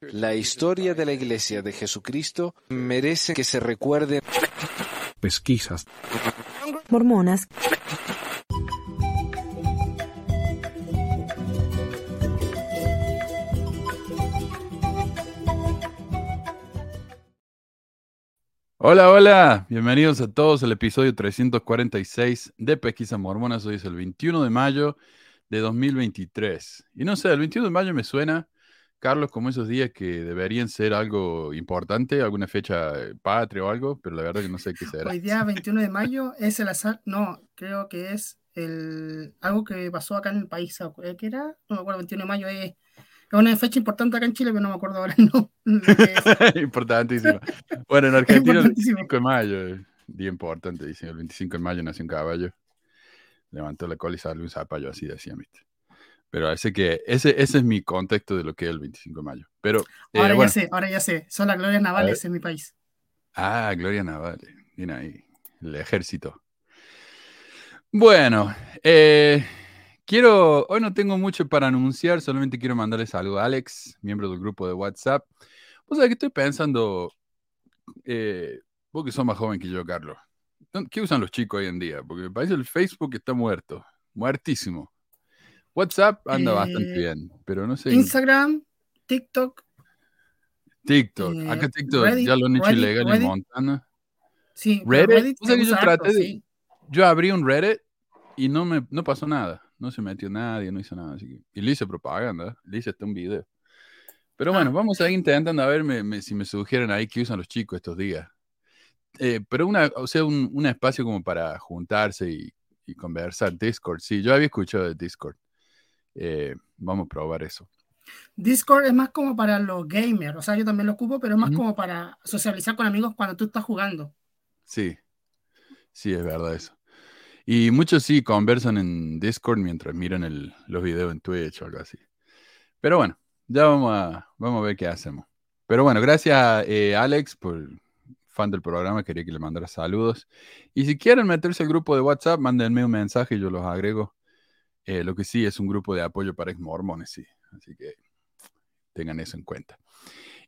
La historia de la Iglesia de Jesucristo merece que se recuerde. Pesquisas. Mormonas. Hola, hola, bienvenidos a todos al episodio 346 de Pesquisa Mormonas. Hoy es el 21 de mayo de 2023. Y no sé, el 21 de mayo me suena, Carlos, como esos días que deberían ser algo importante, alguna fecha eh, patria o algo, pero la verdad que no sé qué será. Hoy día 21 de mayo es el azar, no, creo que es el algo que pasó acá en el país, ¿qué era? No me acuerdo, 21 de mayo es es una fecha importante acá en Chile, pero no me acuerdo ahora no. Importantísima. Bueno, en Argentina el 25 de mayo, día importante, dicen. El 25 de mayo nació un caballo. Levantó la cola y salió un zapallo, así decía, ¿viste? Pero ese que, ese, ese es mi contexto de lo que es el 25 de mayo. Pero, eh, ahora ya sé, ahora ya sé. Son las glorias navales en mi país. Ah, gloria navales. Mira ahí, el ejército. Bueno, eh, Quiero, hoy no tengo mucho para anunciar, solamente quiero mandarle saludo a Alex, miembro del grupo de WhatsApp. Pues sabés que estoy pensando, eh, vos que sos más joven que yo, Carlos, ¿qué usan los chicos hoy en día? Porque me parece el Facebook está muerto, muertísimo. WhatsApp anda bastante Eh, bien, pero no sé. Instagram, TikTok, TikTok, eh, acá TikTok Reddit, ya lo han hecho Reddit, ilegal en Reddit. Montana. sí, Reddit, o sea se que yo harto, traté de- sí. Yo abrí un Reddit y no me no pasó nada. No se metió nadie, no hizo nada. Así que, y le hice propaganda, le hice hasta un video. Pero bueno, Ah. vamos a ir intentando a ver me- me- si me sugieren ahí qué usan los chicos estos días. Eh, pero una, o sea, un, un espacio como para juntarse y, y conversar. Discord, sí, yo había escuchado de Discord. Eh, vamos a probar eso. Discord es más como para los gamers, o sea, yo también lo ocupo, pero es más como para socializar con amigos cuando tú estás jugando. Sí, sí, es verdad eso. Y muchos sí conversan en Discord mientras miran el- los videos en Twitch o algo así. Pero bueno, ya vamos a, vamos a ver qué hacemos. Pero bueno, gracias eh, Alex por fan del programa, quería que le mandara saludos. Y si quieren meterse al grupo de WhatsApp, mándenme un mensaje y yo los agrego. Eh, lo que sí es un grupo de apoyo para ex mormones, sí. Así que tengan eso en cuenta.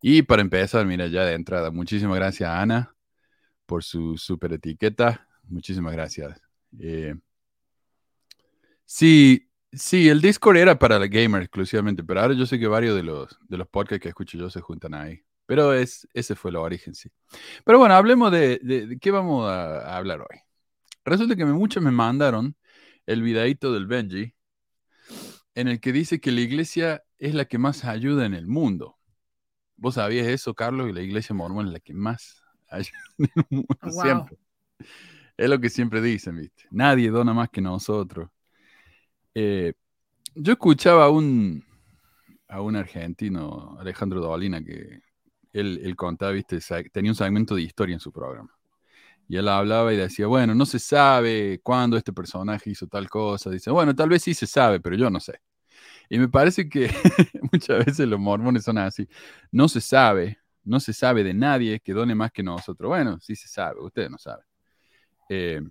Y para empezar, mira, ya de entrada, muchísimas gracias a Ana por su super etiqueta. Muchísimas gracias. Eh, sí, sí, el Discord era para la gamer exclusivamente, pero ahora yo sé que varios de los, de los podcasts que escucho yo se juntan ahí. Pero es, ese fue el origen, sí. Pero bueno, hablemos de, de- de qué vamos a, a hablar hoy. Resulta que me- muchos me mandaron el videito del Benji en el que dice que la iglesia es la que más ayuda en el mundo. ¿Vos sabías eso, Carlos? Que la iglesia mormona es la que más ayuda en el mundo. Wow. Siempre. Es lo que siempre dicen, ¿viste? Nadie dona más que nosotros. Eh, yo escuchaba a un, a un argentino, Alejandro Dolina, que él, él contaba, ¿viste? Tenía un segmento de historia en su programa. Y él hablaba y decía, bueno, no se sabe cuándo este personaje hizo tal cosa. Dice, bueno, tal vez sí se sabe, pero yo no sé. Y me parece que muchas veces los mormones son así. No se sabe, no se sabe de nadie que done más que nosotros. Bueno, sí se sabe, ustedes no saben. Eh,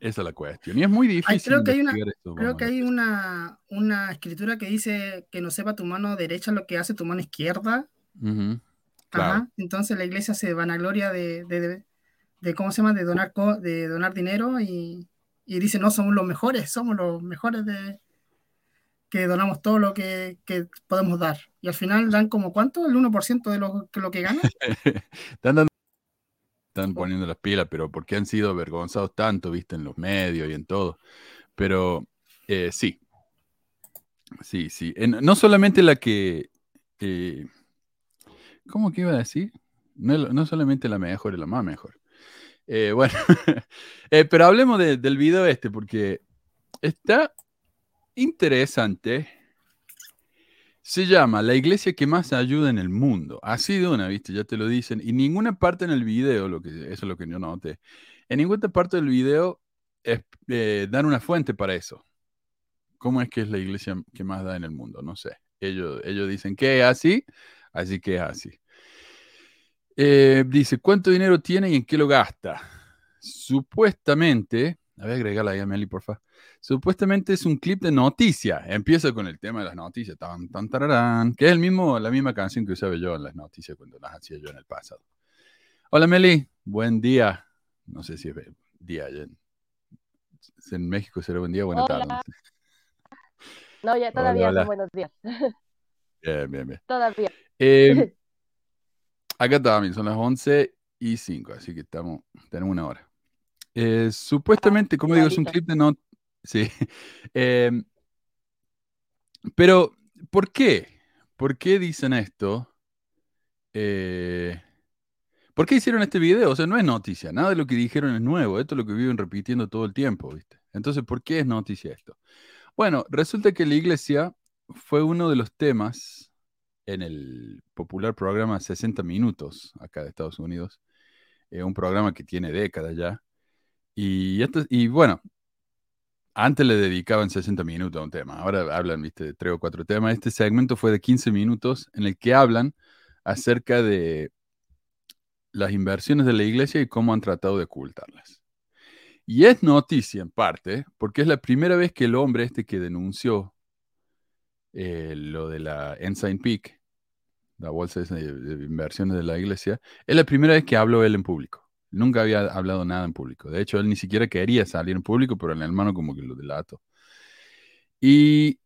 esa es la cuestión. Y es muy difícil. creo que hay una- esto, Creo que hay una, una escritura que dice que no sepa tu mano derecha lo que hace tu mano izquierda. Claro. Ajá. Entonces la iglesia se vanagloria de, de, de, de cómo se llama, de donar, de donar dinero y, y dice, no, somos los mejores, somos los mejores de que donamos todo lo que, que podemos dar. Y al final dan como cuánto, el 1% de lo, que lo que ganan. Están, poniendo las pilas, pero porque han sido avergonzados tanto, viste, en los medios y en todo. Pero eh, sí. Sí, sí. No solamente la que. eh, ¿Cómo que iba a decir? No, no solamente la mejor, es la más mejor. Eh, bueno, eh, pero hablemos de- del video este, porque está interesante. Se llama La iglesia que más ayuda en el mundo. Así de una, ¿viste? Ya te lo dicen. Y ninguna parte en el video, lo que, eso es lo que yo noté, en ninguna parte del video es- eh, dan una fuente para eso. ¿Cómo es que es la iglesia que más da en el mundo? No sé. Ellos, ellos dicen que es así, así que es así. Eh, dice, ¿cuánto dinero tiene y en qué lo gasta? Supuestamente, a ver, agregarla ahí a Meli, porfa. Supuestamente es un clip de noticias. Empieza con el tema de las noticias, tan, tan, tararán, que es el mismo, la misma canción que usaba yo en las noticias cuando las hacía yo en el pasado. Hola Meli, buen día. No sé si es día en, en México será buen día, buena tarde. No, ya todavía hola. son buenos días. Bien, bien, bien. Todavía. Eh, acá también son las 11 y 5, así que estamos, tenemos una hora. Eh, supuestamente, como digo, es un clip de no. Sí. Em, pero, ¿por qué? ¿Por qué dicen esto? Eh, ¿por qué hicieron este video? O sea, no es noticia, nada de lo que dijeron es nuevo, esto es lo que viven repitiendo todo el tiempo, ¿viste? Entonces, ¿por qué es noticia esto? Bueno, resulta que la iglesia fue uno de los temas en el popular programa 60 Minutos, acá de Estados Unidos, eh, un programa que tiene décadas ya. Y, bueno, antes le dedicaban 60 minutos a un tema, ahora hablan, viste, de tres o cuatro temas. Este segmento fue de 15 minutos en el que hablan acerca de las inversiones de la iglesia y cómo han tratado de ocultarlas. Y es noticia en parte, porque es la primera vez que el hombre este que denunció eh, lo de la Ensign Peak, la bolsa de, de inversiones de la iglesia, es la primera vez que habló él en público. Nunca había hablado nada en público. De hecho, él ni siquiera quería salir en público, pero el hermano como que lo delató. Y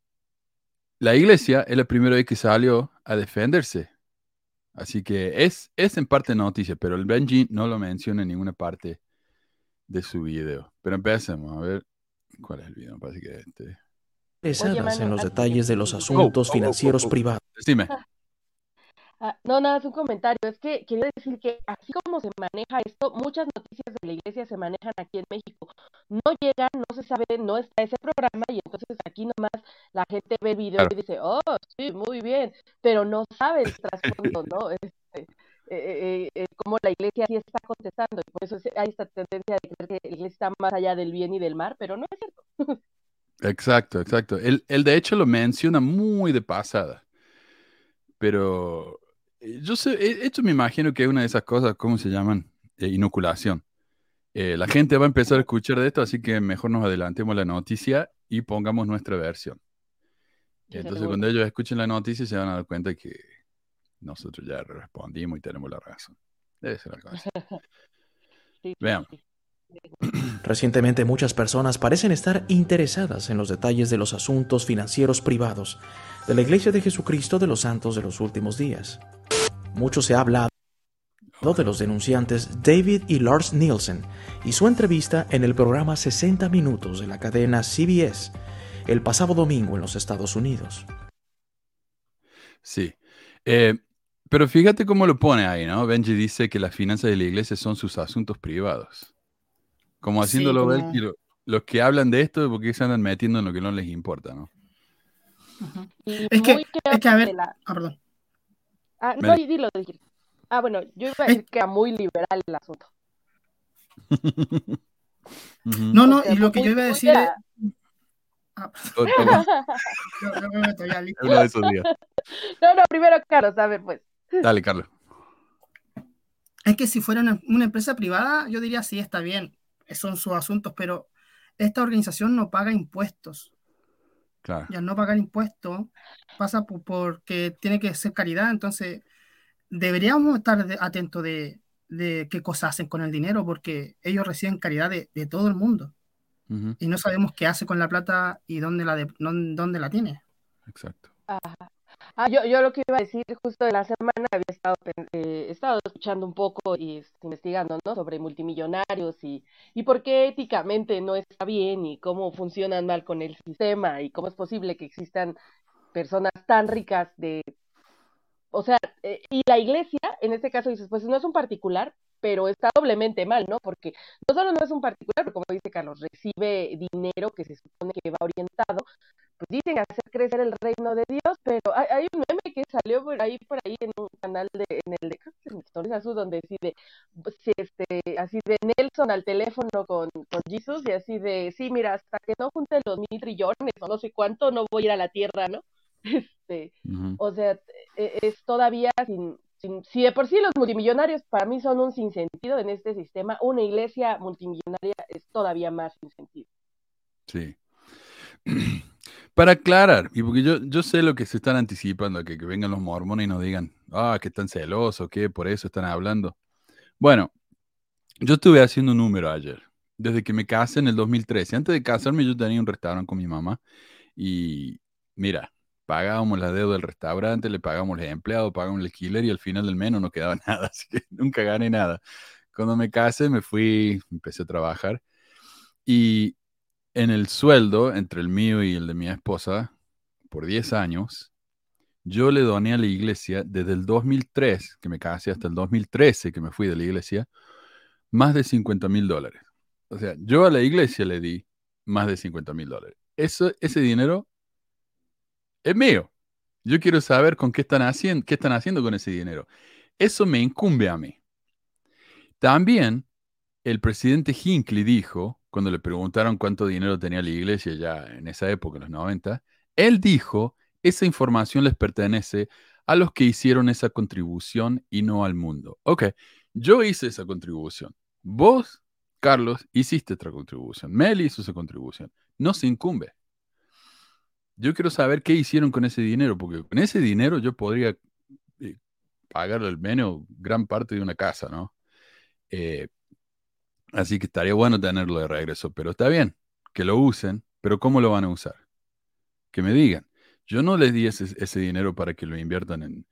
la iglesia es la primera vez que salió a defenderse. Así que es, es en parte noticia, pero el Benji no lo menciona en ninguna parte de su video. Pero empecemos a ver cuál es el video. Que este. Interesadas Manu, en los detalles de los asuntos financieros privados. Decime. Ah, no, nada, es un comentario. Es que quería decir que así como se maneja esto, muchas noticias de la iglesia se manejan aquí en México. No llegan, no se sabe, no está ese programa y entonces aquí nomás la gente ve el video Claro. y dice, oh, sí, muy bien, pero no sabe el trasfondo, ¿no? Este, eh, eh, eh, cómo la iglesia sí está contestando y por eso es- hay esta tendencia de creer que la iglesia está más allá del bien y del mal, pero no es cierto. Exacto, exacto. Él, él de hecho lo menciona muy de pasada. Pero eh, yo sé, eh, esto me imagino que es una de esas cosas, ¿cómo se llaman? Eh, inoculación. Eh, la gente va a empezar a escuchar de esto, así que mejor nos adelantemos la noticia y pongamos nuestra versión. Entonces, cuando ellos escuchen la noticia, se van a dar cuenta que nosotros ya respondimos y tenemos la razón. Debe ser algo así. Sí, sí, Veamos. sí. Recientemente muchas personas parecen estar interesadas en los detalles de los asuntos financieros privados de la Iglesia de Jesucristo de los Santos de los Últimos Días. Mucho se ha hablado de los denunciantes David y Lars Nielsen y su entrevista en el programa 60 Minutos de la cadena CBS el pasado domingo en los Estados Unidos. Sí. Eh, pero fíjate cómo lo pone ahí, ¿no? Benji dice que las finanzas de la iglesia son sus asuntos privados. Como Sí, haciéndolo ver como- que lo- los que hablan de esto, porque se andan metiendo en lo que no les importa, ¿no? Y Es que- es que, a ver- la- Ah, perdón. Ah, no, y dilo, dilo. Ah, bueno, yo iba a decir que era muy liberal el asunto. No, no, y lo que yo iba a decir es. Ah, me. No, no, primero Carlos, a ver, pues. Dale, Carlos. Es que si fuera una, una empresa privada, yo diría sí, está bien, son sus asuntos, pero esta organización no paga impuestos. Claro. Y al no pagar impuestos, pasa por, porque tiene que ser caridad, entonces deberíamos estar de- atentos de, de qué cosas hacen con el dinero, porque ellos reciben caridad de, de todo el mundo y no sabemos qué hace con la plata y dónde la, de- dónde, dónde la tiene. Exacto. Ah, yo, yo lo que iba a decir justo de la semana había estado, eh, estado escuchando un poco y este, investigando, ¿no? Sobre multimillonarios y, y por qué éticamente no está bien y cómo funcionan mal con el sistema y cómo es posible que existan personas tan ricas de... O sea, eh, y la iglesia, en este caso dices, pues no es un particular, pero está doblemente mal, ¿no? Porque no solo no es un particular, pero como dice Carlos, recibe dinero que se supone que va orientado pues dicen hacer crecer el reino de Dios, pero hay, hay un meme que salió por ahí, por ahí en un canal de, en el de, Historias Azul, donde decide, si este, así de Nelson al teléfono con, con Jesus y así de, sí, mira, hasta que no junte los mil trillones o no sé cuánto, no voy a ir a la tierra, ¿no? Este, o sea, e- es todavía sin, sin, si de por sí los multimillonarios para mí son un sinsentido en este sistema, una iglesia multimillonaria es todavía más sin sentido. Sí. para aclarar, y porque yo, yo sé lo que se están anticipando, que, que vengan los mormones y nos digan, ah, que están celosos, que por eso están hablando. Bueno, yo estuve haciendo un número ayer, desde que me casé en el 2013. Antes de casarme yo tenía un restaurante con mi mamá y mira, pagábamos la deuda del restaurante, le pagábamos los empleados, pagábamos el alquiler y al final del mes no quedaba nada, así que nunca gané nada. Cuando me casé me fui, empecé a trabajar y en el sueldo entre el mío y el de mi esposa, por 10 años, yo le doné a la iglesia desde el 2003, que me casé, hasta el 2013, que me fui de la iglesia, más de 50 mil dólares. O sea, yo a la iglesia le di más de 50 mil dólares. Eso, ese dinero es mío. Yo quiero saber con qué están haciendo, qué están haciendo con ese dinero. Eso me incumbe a mí. También el presidente Hinckley dijo, cuando le preguntaron cuánto dinero tenía la iglesia ya en esa época, en los 90, él dijo, esa información les pertenece a los que hicieron esa contribución y no al mundo. Ok, yo hice esa contribución. Vos Carlos, hiciste otra contribución. Meli hizo esa contribución. No se incumbe. Yo quiero saber qué hicieron con ese dinero, porque con ese dinero yo podría eh, pagar al menos gran parte de una casa, ¿no? Eh, así que estaría bueno tenerlo de regreso, pero está bien, que lo usen, pero ¿cómo lo van a usar? Que me digan. Yo no les di ese, dinero para que lo inviertan en,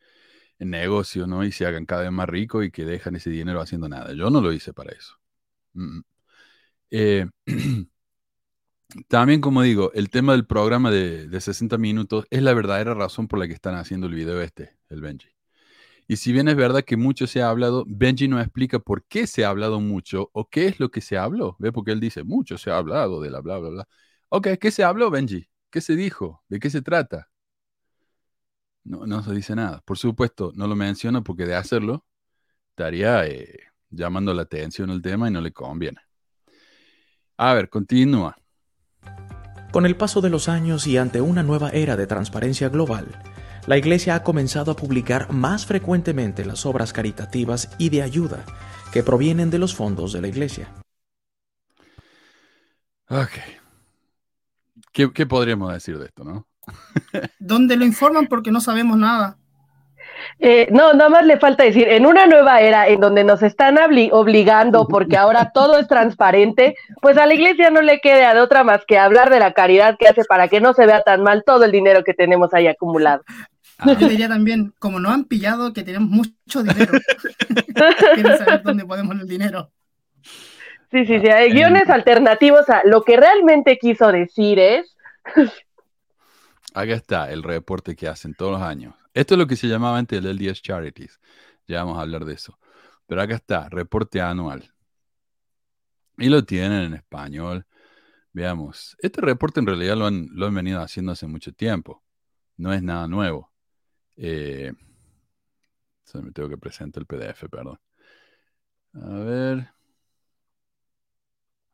en negocios, ¿no? Y se hagan cada vez más ricos y que dejan ese dinero haciendo nada. Yo no lo hice para eso. Eh, también, como digo, el tema del programa de, 60 minutos es la verdadera razón por la que están haciendo el video este, el Benji. Y si bien es verdad que mucho se ha hablado, Benji no explica por qué se ha hablado mucho o qué es lo que se habló. ¿Ve? Porque él dice, mucho se ha hablado de la bla, bla, bla. Ok, ¿qué se habló, Benji? ¿Qué se dijo? ¿De qué se trata? No, no se dice nada. Por supuesto, no lo menciona porque de hacerlo estaría eh, llamando la atención el tema y no le conviene. A ver, continúa. Con el paso de los años y ante una nueva era de transparencia global, la Iglesia ha comenzado a publicar más frecuentemente las obras caritativas y de ayuda que provienen de los fondos de la Iglesia. Ok. ¿Qué, qué podríamos decir de esto, no? ¿Dónde lo informan? Porque no sabemos nada. Eh, no, nada más le falta decir, en una nueva era en donde nos están obligando, porque ahora todo es transparente, pues a la iglesia no le queda de otra más que hablar de la caridad que hace para que no se vea tan mal todo el dinero que tenemos ahí acumulado. Ah, yo diría también, como no han pillado que tenemos mucho dinero, quieren saber dónde ponemos el dinero. Sí, sí, sí, hay guiones alternativos a lo que realmente quiso decir es... Acá está el reporte que hacen todos los años. Esto es lo que se llamaba antes el LDS Charities. Ya vamos a hablar de eso. Pero acá está, reporte anual. Y lo tienen en español. Veamos. Este reporte en realidad lo han, lo han venido haciendo hace mucho tiempo. No es nada nuevo. Eh, se me tengo que presentar el PDF, perdón. A ver.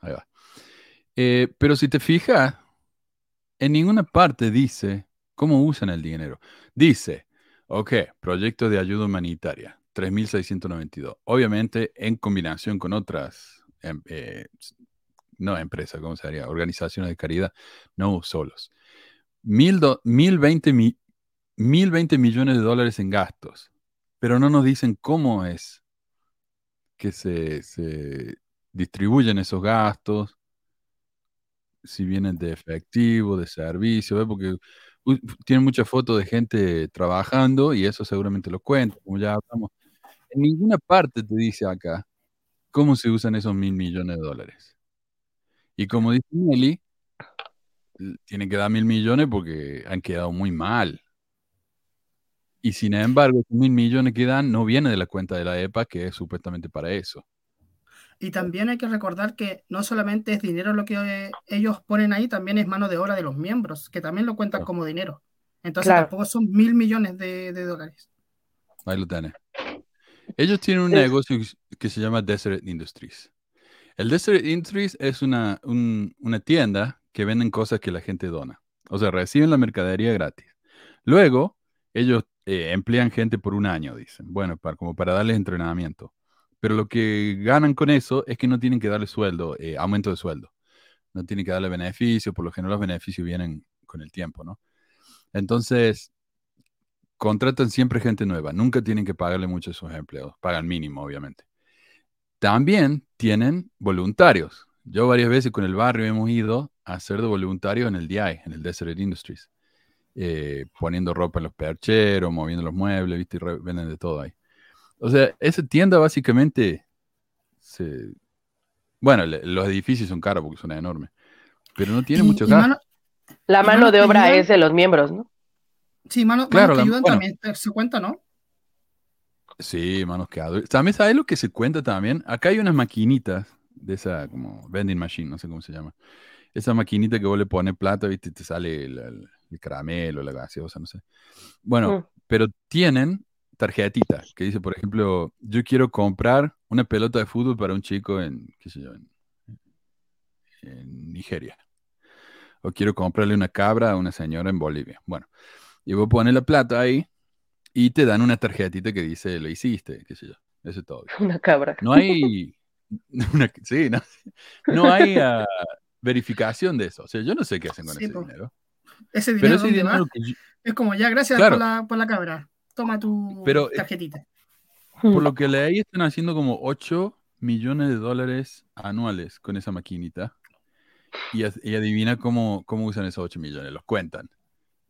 Ahí va. Eh, pero si te fijas, en ninguna parte dice cómo usan el dinero. Dice, Ok, proyecto de ayuda humanitaria, 3.692. Obviamente en combinación con otras, em, eh, no empresas, ¿cómo se diría? Organizaciones de caridad, no solos. 1.020 millones de dólares en gastos, pero no nos dicen cómo es que se, se distribuyen esos gastos, si vienen de efectivo, de servicio, porque tiene muchas fotos de gente trabajando y eso seguramente lo cuenta, como ya hablamos. En ninguna parte te dice acá cómo se usan esos mil millones de dólares. Y como dice Nelly, tiene que dar mil millones porque han quedado muy mal. Y sin embargo, mil millones que dan no viene de la cuenta de la EPA, que es supuestamente para eso. Y también hay que recordar que no solamente es dinero lo que ellos ponen ahí, también es mano de obra de los miembros, que también lo cuentan como dinero. Entonces tampoco son mil millones de, dólares. Ahí lo tienen. Ellos tienen un negocio que se llama Desert Industries. El Desert Industries es una, una tienda que venden cosas que la gente dona. O sea, reciben la mercadería gratis. Luego, ellos eh, emplean gente por un año, dicen. Bueno, para, como para darles entrenamiento pero lo que ganan con eso es que no tienen que darle sueldo, eh, aumento de sueldo. no tienen que darle beneficio, por lo general los beneficios vienen con el tiempo, ¿no? Entonces, contratan siempre gente nueva, nunca tienen que pagarle mucho a sus empleados, pagan mínimo, obviamente. También tienen voluntarios. Yo varias veces con el barrio hemos ido a hacer de voluntario en el DI, en el Desert Industries, eh, poniendo ropa en los percheros, moviendo los muebles, ¿viste? Y venden de todo ahí. O sea, esa tienda básicamente se... Bueno, los edificios son caros porque son enormes, pero no tiene mucho gasto. La mano de obra es de los miembros, ¿no? Sí, mano, claro, que ayudan también se cuenta, ¿no? Sí, manos que ayudan. También sabes lo que se cuenta también. Acá hay unas maquinitas de esa como vending machine, no sé cómo se llama. Esa maquinita que vos le pones plata, viste, te sale el, caramelo, la gaseosa, no sé. Bueno, mm. pero tienen tarjetita que dice, por ejemplo, yo quiero comprar una pelota de fútbol para un chico en, qué sé yo, en Nigeria o quiero comprarle una cabra a una señora en Bolivia. Bueno, y vos pones la plata ahí y te dan una tarjetita que dice, lo hiciste, qué sé yo. Eso es todo. Una cabra. No hay, sí, no, hay ah, verificación de eso. O sea, yo no sé qué hacen con ese dinero. Ese dinero, es como ya, gracias por, la, por, la, cabra. Toma tu Pero, eh, tarjetita. Por lo que leí, están haciendo como 8 millones de dólares anuales con esa maquinita. Y, adivina cómo, cómo usan esos 8 millones, los cuentan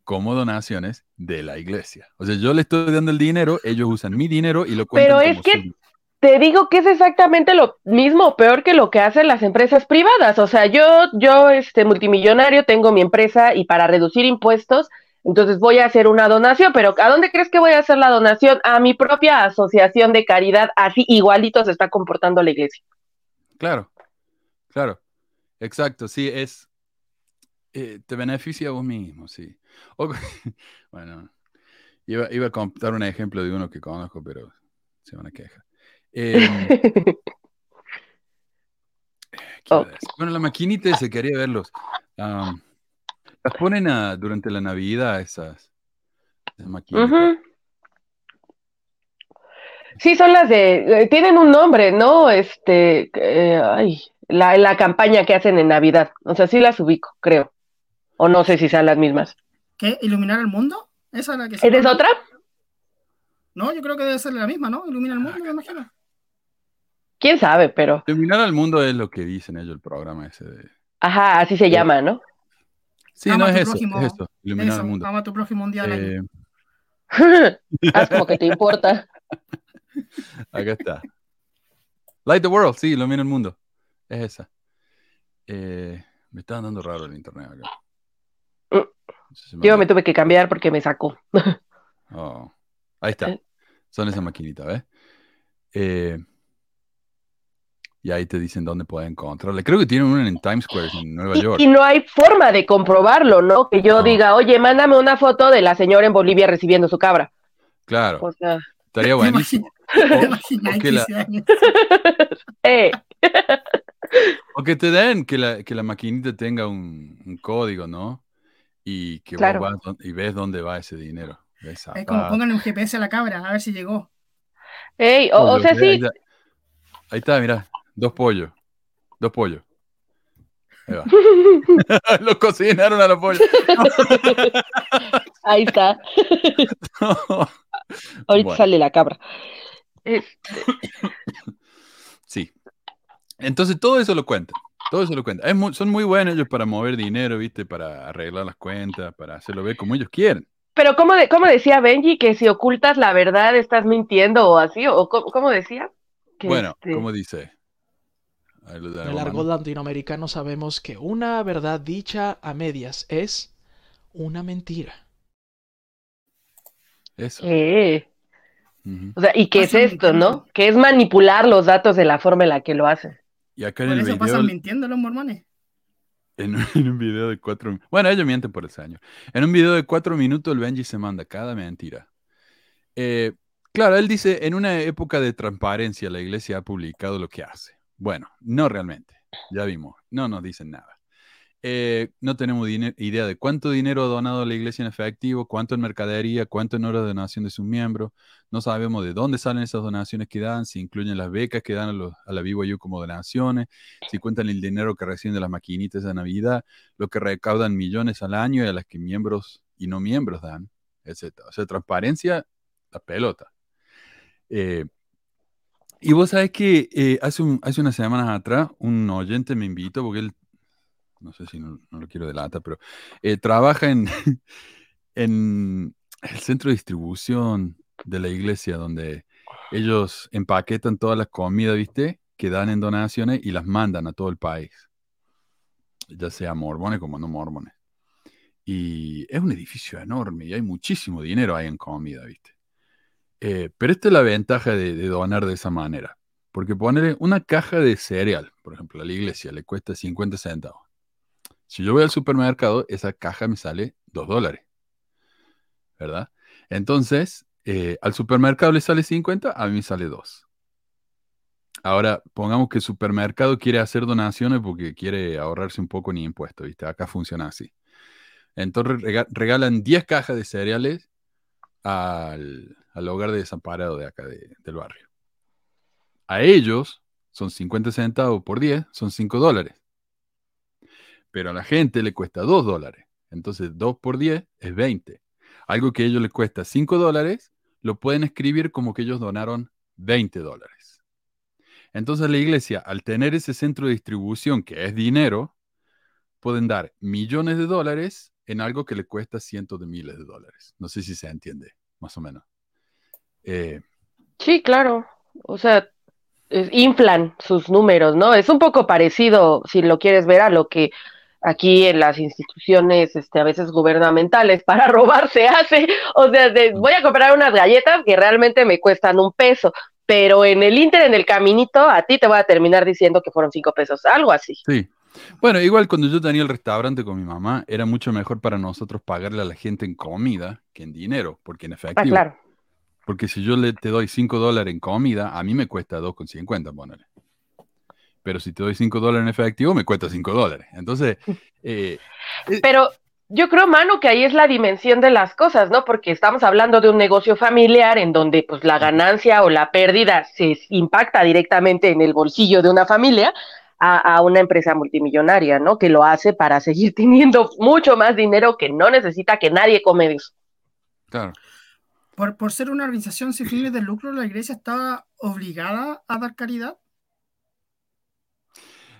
como donaciones de la iglesia. O sea, yo le estoy dando el dinero, ellos usan mi dinero y lo cuentan. Pero es que te digo que es exactamente lo mismo, peor que lo que hacen las empresas privadas. O sea, yo, yo, este multimillonario, tengo mi empresa y para reducir impuestos, entonces voy a hacer una donación, pero ¿a dónde crees que voy a hacer la donación? A mi propia asociación de caridad, así igualito se está comportando la iglesia. Claro, claro. Exacto, sí, es. Eh, te beneficia a vos mismo, sí. bueno, iba, a contar un ejemplo de uno que conozco, pero se van a quejar. Em, oh. Bueno, la maquinita se quería verlos. las ponen durante la Navidad esas, maquinitas. Sí, son las de. Eh, tienen un nombre, ¿no? Este. Eh, ay, la, la campaña que hacen en Navidad. O sea, sí las ubico, creo. O no sé si sean las mismas. ¿Qué? ¿Iluminar el mundo? ¿Esa es la que ¿Es otra? No, yo creo que debe ser la misma, ¿no? Ilumina el mundo, me imagino. Quién sabe, pero. Iluminar al mundo es lo que dicen ellos, el programa ese de. Ajá, así se llama, ¿no? Sí, no es eso, es eso, iluminar el mundo. Ama a tu prójimo un día eh... Haz como que te importa. Acá está. Light the world, sí, ilumina el mundo. Es esa. Eh, me está dando raro el internet acá. Yo me tuve que cambiar porque me sacó. Oh, ahí está. Eh. Son esa maquinita, ¿ves? Eh, y ahí te dicen dónde pueden encontrarla. Creo que tienen una en Times Square, en Nueva York. Y no hay forma de comprobarlo, ¿no? Que yo diga, oye, mándame una foto de la señora en Bolivia recibiendo su cabra. Claro. Estaría buenísimo. eh. O que te den que la, que la maquinita tenga un, código, ¿no? Y que vas, y ves dónde va ese dinero. Es como pongan un GPS a la cabra, a ver si llegó. Ey, o, sea, sí. Ahí está, mira, dos pollos. Dos pollos. Ahí va. Lo cocinaron a los pollos. Ahí está. Ahorita sale la cabra. Sí. Entonces todo eso lo cuentan. Todo eso lo cuentan. son muy buenos ellos para mover dinero, ¿viste? Para arreglar las cuentas, para hacerlo ver como ellos quieren. Pero ¿cómo, de, cómo decía Benji que si ocultas la verdad estás mintiendo o así? ¿O cómo, decía? bueno, este ¿cómo dice? En el argot latinoamericano sabemos que una verdad dicha a medias es una mentira. Eso. Eh. O sea, ¿y qué es esto, no? Que es manipular los datos de la forma en la que lo hacen. Y acá en el eso pasan mintiendo los mormones. En, un video de cuatro Bueno, ellos mienten por ese año. En un video de cuatro minutos, el Benji se manda cada mentira. Eh, claro, él dice: en una época de transparencia, la iglesia ha publicado lo que hace. Bueno, no realmente. Ya vimos. No nos dicen nada. eh, no tenemos idea de cuánto dinero ha donado la iglesia en efectivo, cuánto en mercadería, cuánto en horas de donación de sus miembros. No sabemos de dónde salen esas donaciones que dan, si incluyen las becas que dan a, los, a la You como donaciones, si cuentan el dinero que reciben de las maquinitas de Navidad, lo que recaudan millones al año y a las que miembros y no miembros dan, etc. O sea, transparencia, la pelota. Eh, y vos sabés que eh, hace, hace unas semanas atrás un oyente me invitó, porque él no sé si no, lo quiero de lata, pero eh, trabaja en, en el centro de distribución de la iglesia, donde ellos empaquetan toda la comida, ¿viste? Que dan en donaciones y las mandan a todo el país, ya sea mormones como no mormones. Y es un edificio enorme y hay muchísimo dinero ahí en comida, ¿viste? Eh, pero esta es la ventaja de, donar de esa manera. Porque poner una caja de cereal, por ejemplo, a la iglesia le cuesta 50 centavos. Si yo voy al supermercado, esa caja me sale 2 dólares. ¿Verdad? Entonces, eh, al supermercado le sale 50, a mí me sale 2. Ahora, pongamos que el supermercado quiere hacer donaciones porque quiere ahorrarse un poco en impuestos, ¿viste? Acá funciona así. Entonces regalan 10 cajas de cereales al, hogar de desamparado de acá del barrio. A ellos son 50 centavos por 10, son 5 dólares pero a la gente le cuesta 2 dólares. Entonces 2 por 10 es 20. Algo que a ellos les cuesta 5 dólares, lo pueden escribir como que ellos donaron 20 dólares. Entonces la iglesia, al tener ese centro de distribución que es dinero, pueden dar millones de dólares en algo que le cuesta cientos de miles de dólares. No sé si se entiende, más o menos. Eh, sí, claro. O sea, inflan sus números, ¿no? Es un poco parecido, si lo quieres ver, a lo que aquí en las instituciones este, a veces gubernamentales para robar se hace. O sea, voy a comprar unas galletas que realmente me cuestan un peso, pero en el Inter, en el caminito, a ti te voy a terminar diciendo que fueron cinco pesos, algo así. Sí. Bueno, igual cuando yo tenía el restaurante con mi mamá, era mucho mejor para nosotros pagarle a la gente en comida que en dinero, porque en ah, efectivo. Ah, claro. Porque si yo le, te doy cinco dólares en comida, a mí me cuesta 2,50, ponele pero si te doy 5 dólares en efectivo, me cuesta 5 dólares. Entonces... Eh, eh, pero yo creo, Manu, que ahí es la dimensión de las cosas, ¿no? Porque estamos hablando de un negocio familiar en donde pues la ganancia o la pérdida se impacta directamente en el bolsillo de una familia a, a una empresa multimillonaria, ¿no? Que lo hace para seguir teniendo mucho más dinero que no necesita que nadie come de eso. Claro. Por, ser una organización sin fines de lucro, la iglesia estaba obligada a dar caridad.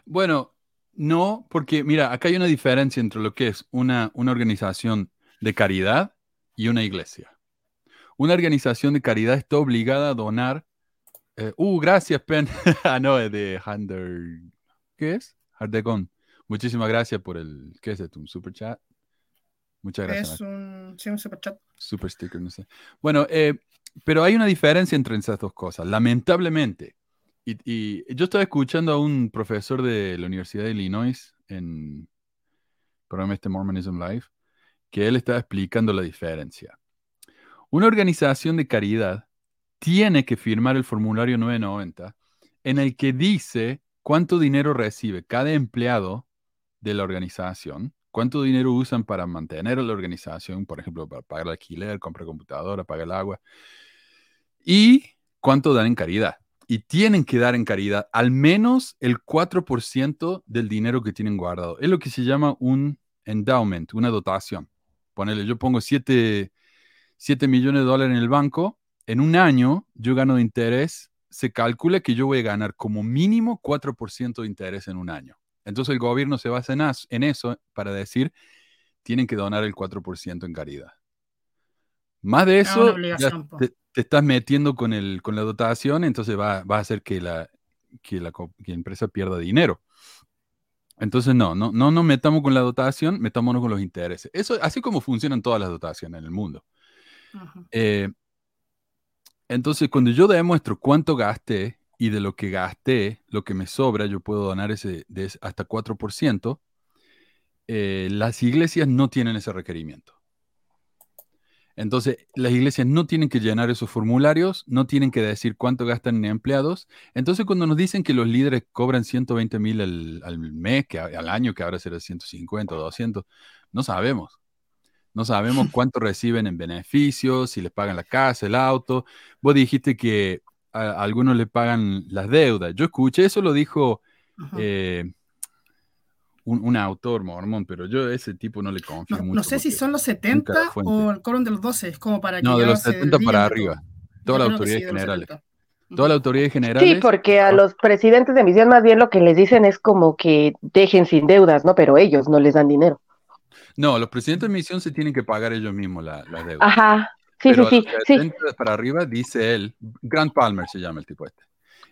Bueno, no, porque mira, acá hay una diferencia entre lo que es una, una organización de caridad y una iglesia. Una organización de caridad está obligada a donar. Eh, uh, gracias, Pen. ah, no, es de Hander. ¿Qué es? Hardecon. Muchísimas gracias por el. ¿Qué es esto? ¿Un super chat? Muchas gracias. Es un, sí, un super chat. Super sticker, no sé. Bueno, eh, pero hay una diferencia entre esas dos cosas. Lamentablemente, y, yo estaba escuchando a un profesor de la Universidad de Illinois en el programa este Mormonism Live, que él estaba explicando la diferencia. Una organización de caridad tiene que firmar el formulario 990 en el que dice cuánto dinero recibe cada empleado de la organización, cuánto dinero usan para mantener a la organización, por ejemplo, para pagar el alquiler, comprar computadora, pagar el agua, y cuánto dan en caridad y tienen que dar en caridad al menos el 4% del dinero que tienen guardado. Es lo que se llama un endowment, una dotación. Ponele, yo pongo 7, millones de dólares en el banco, en un año yo gano de interés, se calcula que yo voy a ganar como mínimo 4% de interés en un año. Entonces el gobierno se basa en, eso para decir, tienen que donar el 4% en caridad. Más de eso, te estás metiendo con, el, con la dotación, entonces va, va a hacer que la, que la, empresa pierda dinero. Entonces, no, no, no nos metamos con la dotación, metámonos con los intereses. Eso, así como funcionan todas las dotaciones en el mundo. Eh, entonces, cuando yo demuestro cuánto gasté y de lo que gasté, lo que me sobra, yo puedo donar ese, de hasta 4%, eh, las iglesias no tienen ese requerimiento. Entonces, las iglesias no tienen que llenar esos formularios, no tienen que decir cuánto gastan en empleados. Entonces, cuando nos dicen que los líderes cobran 120 mil al, al mes, que al año, que ahora será 150 o 200, no sabemos. No sabemos cuánto reciben en beneficios, si les pagan la casa, el auto. Vos dijiste que a, a algunos le pagan las deudas. Yo escuché, eso lo dijo eh, un, un autor mormón, pero yo a ese tipo no le confío No, mucho. no sé si son los nunca la 70 fuente. o el cobran de los 12, es como para que No, de ya los se 70 para de arriba. Creo que autoridades sí, de los generales. 70. Todas las Ujú. autoridades generales. Sí, porque a los presidentes de misión más bien lo que les dicen es como que dejen sin deudas, ¿no? Pero ellos no les dan dinero. No, los presidentes de misión se tienen que pagar ellos mismos la, las deudas. Ajá, sí, Pero sí, sí, sí. 70 para arriba dice él, Grant Palmer se llama el tipo este.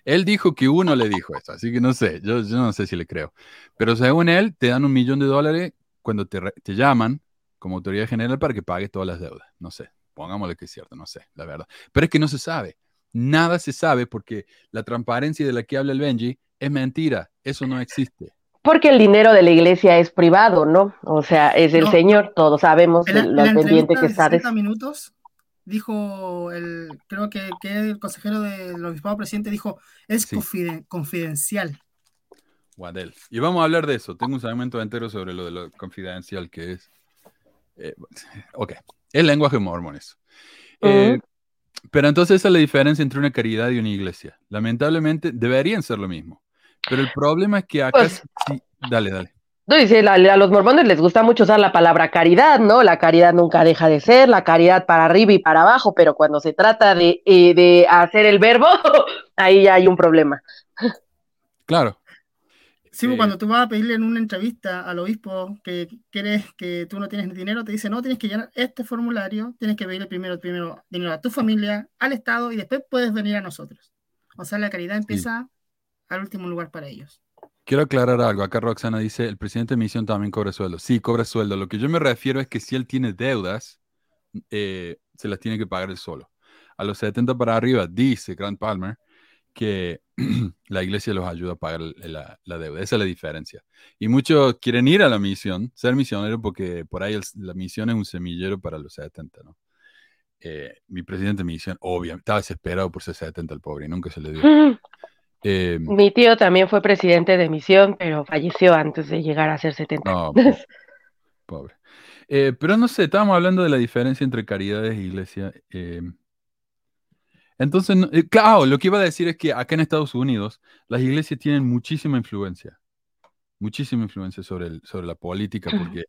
Él dijo que uno le dijo eso, así que no sé, yo, yo no sé si le creo. Pero según él, te dan un millón de dólares cuando te, te llaman como autoridad general para que pagues todas las deudas. No sé, pongámosle que es cierto, no sé, la verdad. Pero es que no se sabe. Nada se sabe porque la transparencia de la que habla el Benji es mentira. Eso no existe. Porque el dinero de la iglesia es privado, ¿no? O sea, es el No. Señor, todos sabemos la, el- la pendiente que está de 60 minutos, dijo el, creo que, que el consejero del obispado presidente dijo, es Sí. confiden- confidencial. Guadel. Y vamos a hablar de eso. Tengo un segmento entero sobre lo de lo confidencial que es. Eh, ok, es lenguaje mormón eso. Eh, pero entonces esa es la diferencia entre una caridad y una iglesia. Lamentablemente deberían ser lo mismo. Pero el problema es que acá Pues- sí. Dale, dale. No, a los mormones les gusta mucho usar la palabra caridad, ¿no? La caridad nunca deja de ser, la caridad para arriba y para abajo, pero cuando se trata de, eh, de hacer el verbo, ahí ya hay un problema. Claro. Sí, pues, Eh, cuando tú vas a pedirle en una entrevista al obispo que quieres que tú no tienes dinero, te dice, no, tienes que llenar este formulario, tienes que pedirle primero, primero dinero a tu familia, al Estado, y después puedes venir a nosotros. O sea, la caridad empieza al último lugar para ellos. Quiero aclarar algo. Acá Roxana dice, el presidente de misión también cobra sueldo. Sí, cobra sueldo. Lo que yo me refiero es que si él tiene deudas, eh, se las tiene que pagar él solo. A los 70 para arriba, dice Grant Palmer, que la iglesia los ayuda a pagar la, deuda. Esa es la diferencia. Y muchos quieren ir a la misión, ser misionero, porque por ahí la misión es un semillero para los 70, ¿no? Eh, mi presidente de misión, obviamente, estaba desesperado por ser 70 el pobre y nunca se le dio. Eh, Mi tío también fue presidente de misión, pero falleció antes de llegar a ser 70. No, po- pobre. Eh, pero no sé, estábamos hablando de la diferencia entre caridades e iglesia. eh, entonces, eh, claro, lo que iba a decir es que acá en Estados Unidos las iglesias tienen muchísima influencia, muchísima influencia sobre, el- sobre la política, porque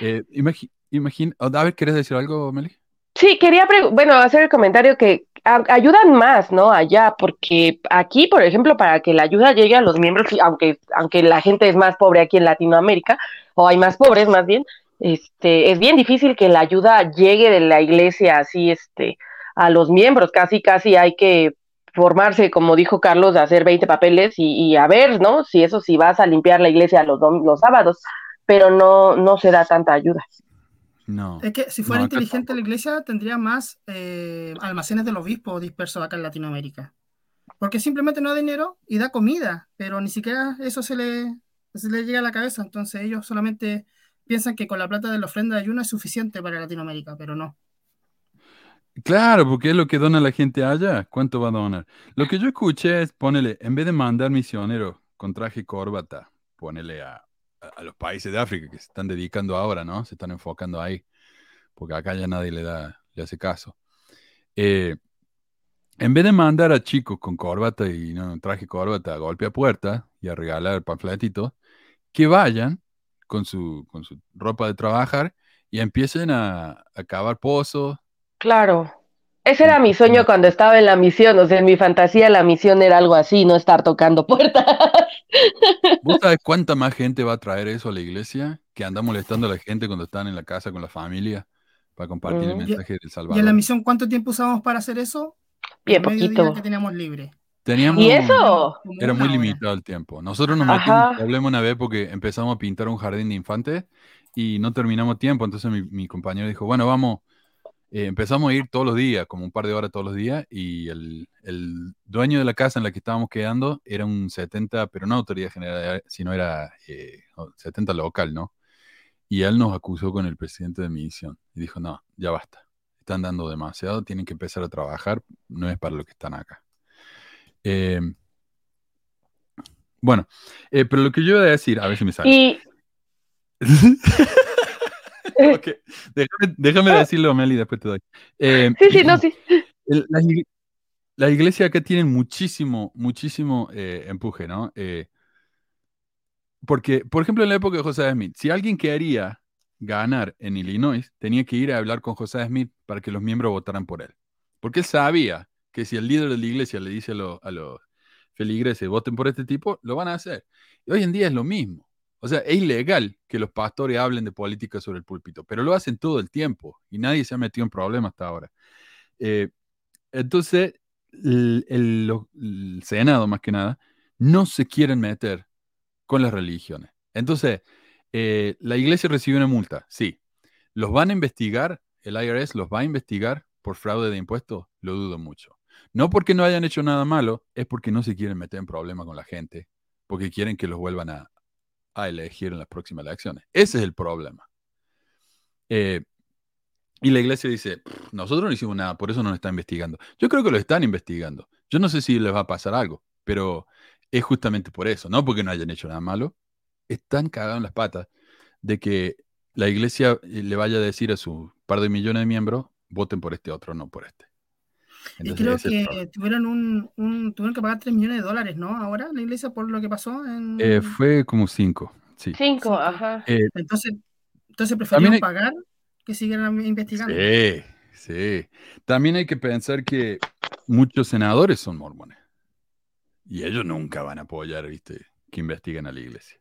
eh, imagi- imagina, a ver, ¿querés decir algo, Meli? Sí, quería, bueno, hacer el comentario que ayudan más, ¿no? Allá, porque aquí, por ejemplo, para que la ayuda llegue a los miembros, aunque, aunque la gente es más pobre aquí en Latinoamérica, o hay más pobres más bien, este, es bien difícil que la ayuda llegue de la iglesia así, este, a los miembros, casi, casi hay que formarse, como dijo Carlos, de hacer 20 papeles y, a ver, ¿no? Si eso, si vas a limpiar la iglesia los, los sábados, pero no, no se da tanta ayuda. No. Es que si fuera No, inteligente la iglesia, tendría más eh, almacenes del obispo dispersos acá en Latinoamérica. Porque simplemente no da dinero y da comida, pero ni siquiera eso se le, se le llega a la cabeza. Entonces ellos solamente piensan que con la plata de la ofrenda de ayuno es suficiente para Latinoamérica, pero no. Claro, porque es lo que dona la gente allá. ¿Cuánto va a donar? Lo que yo escuché es, ponele, en vez de mandar misioneros con traje y corbata, ponele a, a- a los países de África que se están dedicando ahora, ¿no? Se están enfocando ahí, porque acá ya nadie le da, le hace caso. Eh, en vez de mandar a chicos con corbata y no, traje corbata a golpe a puerta y a regalar panfletitos, que vayan con su, con su ropa de trabajar y empiecen a, a cavar pozos, Claro. Ese era mi sueño cuando estaba en la misión, o sea, en mi fantasía la misión era algo así, no estar tocando puertas. ¿Vos sabés cuánta más gente va a traer eso a la iglesia? Que anda molestando a la gente cuando están en la casa con la familia para compartir el Mm. mensaje del ¿Y en la Salvador. misión cuánto tiempo usamos para hacer eso? Bien poquito. que teníamos libre. Teníamos, ¿Y eso? Era muy limitado el tiempo. Nosotros nos metimos problema una vez porque empezamos a pintar un jardín de infantes y no terminamos tiempo. Entonces mi, mi compañero dijo, bueno, vamos, eh, empezamos a ir todos los días, como un par de horas todos los días, y el, el dueño de la casa en la que estábamos quedando era un 70, pero no autoridad general, sino era eh, 70 local, ¿no? Y él nos acusó con el presidente de misión y dijo, no, ya basta. están dando demasiado, tienen que empezar a trabajar, no es para lo que están acá. Eh, bueno, eh, pero lo que yo iba a decir, a ver si me sale. Y Ok, Déjame, déjame decirlo, Meli, después te doy. Eh, sí, sí, no, sí. el- la, la iglesia acá tiene muchísimo, muchísimo eh, empuje, ¿no? Eh, porque, por ejemplo, en la época de José Smith, si alguien quería ganar en Illinois, tenía que ir a hablar con José Smith para que los miembros votaran por él. Porque él sabía que si el líder de la iglesia le dice a, los- a los feligreses, voten por este tipo, lo van a hacer. Y hoy en día es lo mismo. O sea, es ilegal que los pastores hablen de política sobre el púlpito, pero lo hacen todo el tiempo y nadie se ha metido en problemas hasta ahora. Eh, entonces, el, Senado, más que nada, no se quieren meter con las religiones. Entonces, eh, la iglesia recibe una multa, sí. ¿Los van a investigar? ¿El IRS los va a investigar por fraude de impuestos? Lo dudo mucho. No porque no hayan hecho nada malo, es porque no se quieren meter en problemas con la gente, porque quieren que los vuelvan a, a elegir en las próximas elecciones. Ese es el problema. Eh, y la iglesia dice, "Pff, nosotros no hicimos nada, por eso no nos están investigando. Yo creo que lo están investigando. Yo no sé si les va a pasar algo, pero es justamente por eso, no porque no hayan hecho nada malo. Están cagados en las patas de que la iglesia eh, le vaya a decir a su par de millones de miembros, voten por este otro, no por este. Y Entonces, creo el problema. que tuvieron un, un- tuvieron que pagar 3 millones de dólares, ¿no? Ahora la iglesia por lo que pasó en... Eh, fue como cinco, sí. Cinco, Cinco. ajá. Eh, Entonces, entonces prefirieron hay- pagar que siguieran investigando. Sí, sí. También hay que pensar que muchos senadores son mormones. Y ellos nunca van a apoyar, viste, que investiguen a la iglesia.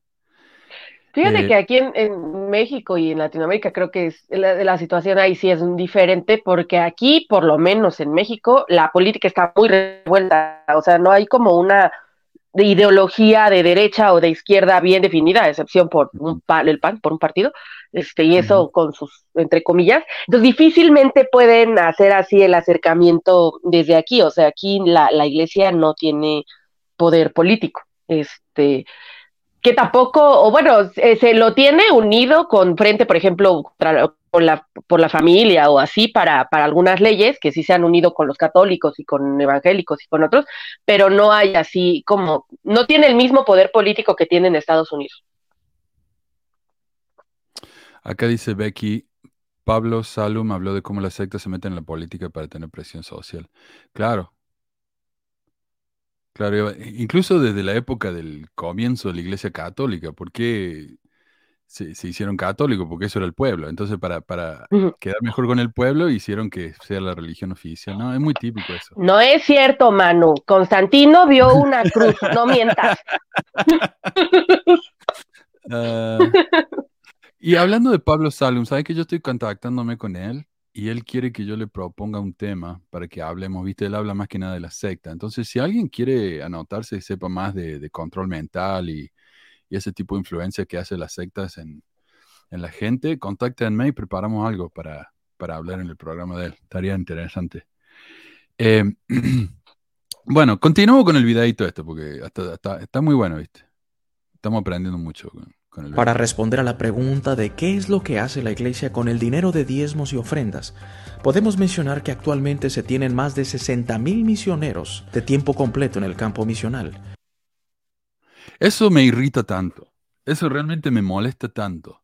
Fíjate Eh, que aquí en, en México y en Latinoamérica creo que es, la, la situación ahí sí es diferente porque aquí, por lo menos en México, la política está muy revuelta. O sea, no hay como una de ideología de derecha o de izquierda bien definida, a excepción por un pa- el PAN, por un partido, este, y eso con sus, entre comillas. Entonces, difícilmente pueden hacer así el acercamiento desde aquí. O sea, aquí la, la iglesia no tiene poder político. Este, que tampoco, o bueno, se, lo tiene unido con frente, por ejemplo, por la, por la familia o así para, para algunas leyes que sí se han unido con los católicos y con evangélicos y con otros, pero no hay así como, no tiene el mismo poder político que tiene en Estados Unidos. Acá dice Becky, Pablo Salum habló de cómo las sectas se meten en la política para tener presión social. Claro. Claro, incluso desde la época del comienzo de la Iglesia Católica, ¿por qué se, se hicieron católicos? Porque eso era el pueblo. Entonces, para, para quedar mejor con el pueblo, hicieron que sea la religión oficial. No, es muy típico eso. No es cierto, Manu. Constantino vio una cruz, no mientas. Ah, y hablando de Pablo Salum, ¿sabes que yo estoy contactándome con él? Y él quiere que yo le proponga un tema para que hablemos, ¿viste? Él habla más que nada de la secta. Entonces, si alguien quiere anotarse y sepa más de, control mental y, ese tipo de influencia que hace las sectas en, la gente, contáctenme y preparamos algo para, hablar en el programa de él. Estaría interesante. Eh, bueno, continúo con el videito este porque hasta- está muy bueno, ¿viste? Estamos aprendiendo mucho con, con el Para responder a la pregunta de qué es lo que hace la iglesia con el dinero de diezmos y ofrendas, podemos mencionar que actualmente se tienen más de 60.000 misioneros de tiempo completo en el campo misional. Eso me irrita tanto. Eso realmente me molesta tanto.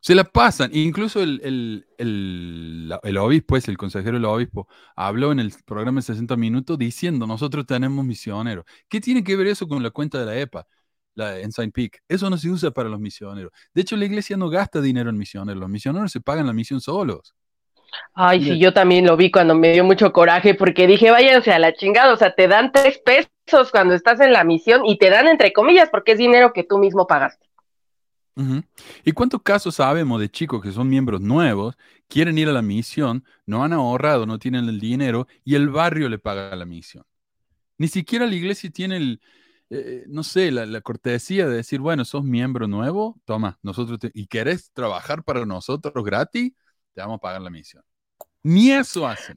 Se la pasan. Incluso el, el, el, la- el obispo, es el consejero del obispo, habló en el programa de 60 minutos diciendo, nosotros tenemos misioneros. ¿Qué tiene que ver eso con la cuenta de la EPA? La Ensign Peak. Eso no se usa para los misioneros. De hecho, la iglesia no gasta dinero en misioneros. Los misioneros se pagan la misión solos. Ay, sí, yo también lo vi cuando me dio mucho coraje porque dije, váyanse a la chingada, o sea, te dan tres pesos cuando estás en la misión y te dan entre comillas porque es dinero que tú mismo pagaste. ¿Y cuántos casos sabemos de chicos que son miembros nuevos, quieren ir a la misión, no han ahorrado, no tienen el dinero y el barrio le paga la misión? Ni siquiera la iglesia tiene el, eh, no sé, la, la cortesía de decir, bueno, sos miembro nuevo, toma, nosotros te- y querés trabajar para nosotros gratis, te vamos a pagar la misión. Ni eso hacen.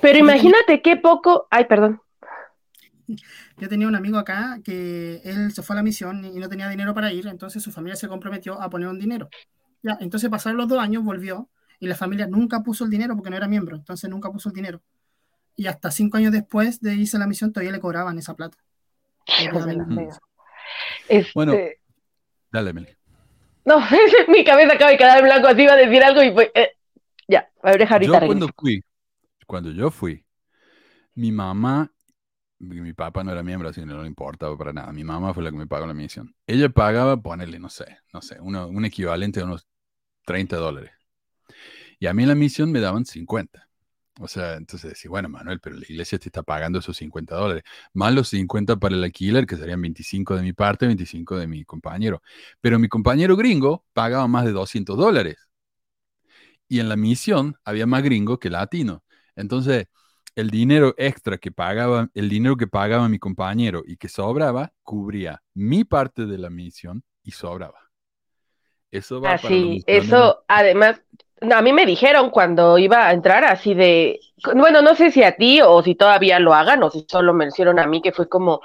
Pero imagínate qué poco, ay, perdón. Yo tenía un amigo acá que él se fue a la misión y no tenía dinero para ir, entonces su familia se comprometió a poner un dinero. Ya, entonces pasaron los dos años, volvió y la familia nunca puso el dinero porque no era miembro, entonces nunca puso el dinero. Y hasta cinco años después de irse a la misión todavía le cobraban esa plata. Bueno, dale, Meli. No, mi cabeza acaba de quedar en blanco, así iba a decir algo y fue... Eh, ya, a ver, ahorita. Yo cuando fui, cuando yo fui, mi mamá, mi papá no era miembro, así que no le importaba para nada. Mi mamá fue la que me pagó la misión. Ella pagaba, ponerle, no sé, no sé, un equivalente a unos 30 dólares. Y a mí la misión me daban 50. O sea, entonces decía, bueno, Manuel, pero la iglesia te está pagando esos 50 dólares, más los 50 para el alquiler, que serían 25 de mi parte, 25 de mi compañero. Pero mi compañero gringo pagaba más de 200 dólares. Y en la misión había más gringo que latino. Entonces, el dinero extra que pagaba, el dinero que pagaba mi compañero y que sobraba, cubría mi parte de la misión y sobraba. Eso va Así, eso además a mí me dijeron cuando iba a entrar así de, bueno, no sé si a ti o si todavía lo hagan o si solo me hicieron a mí, que fue como,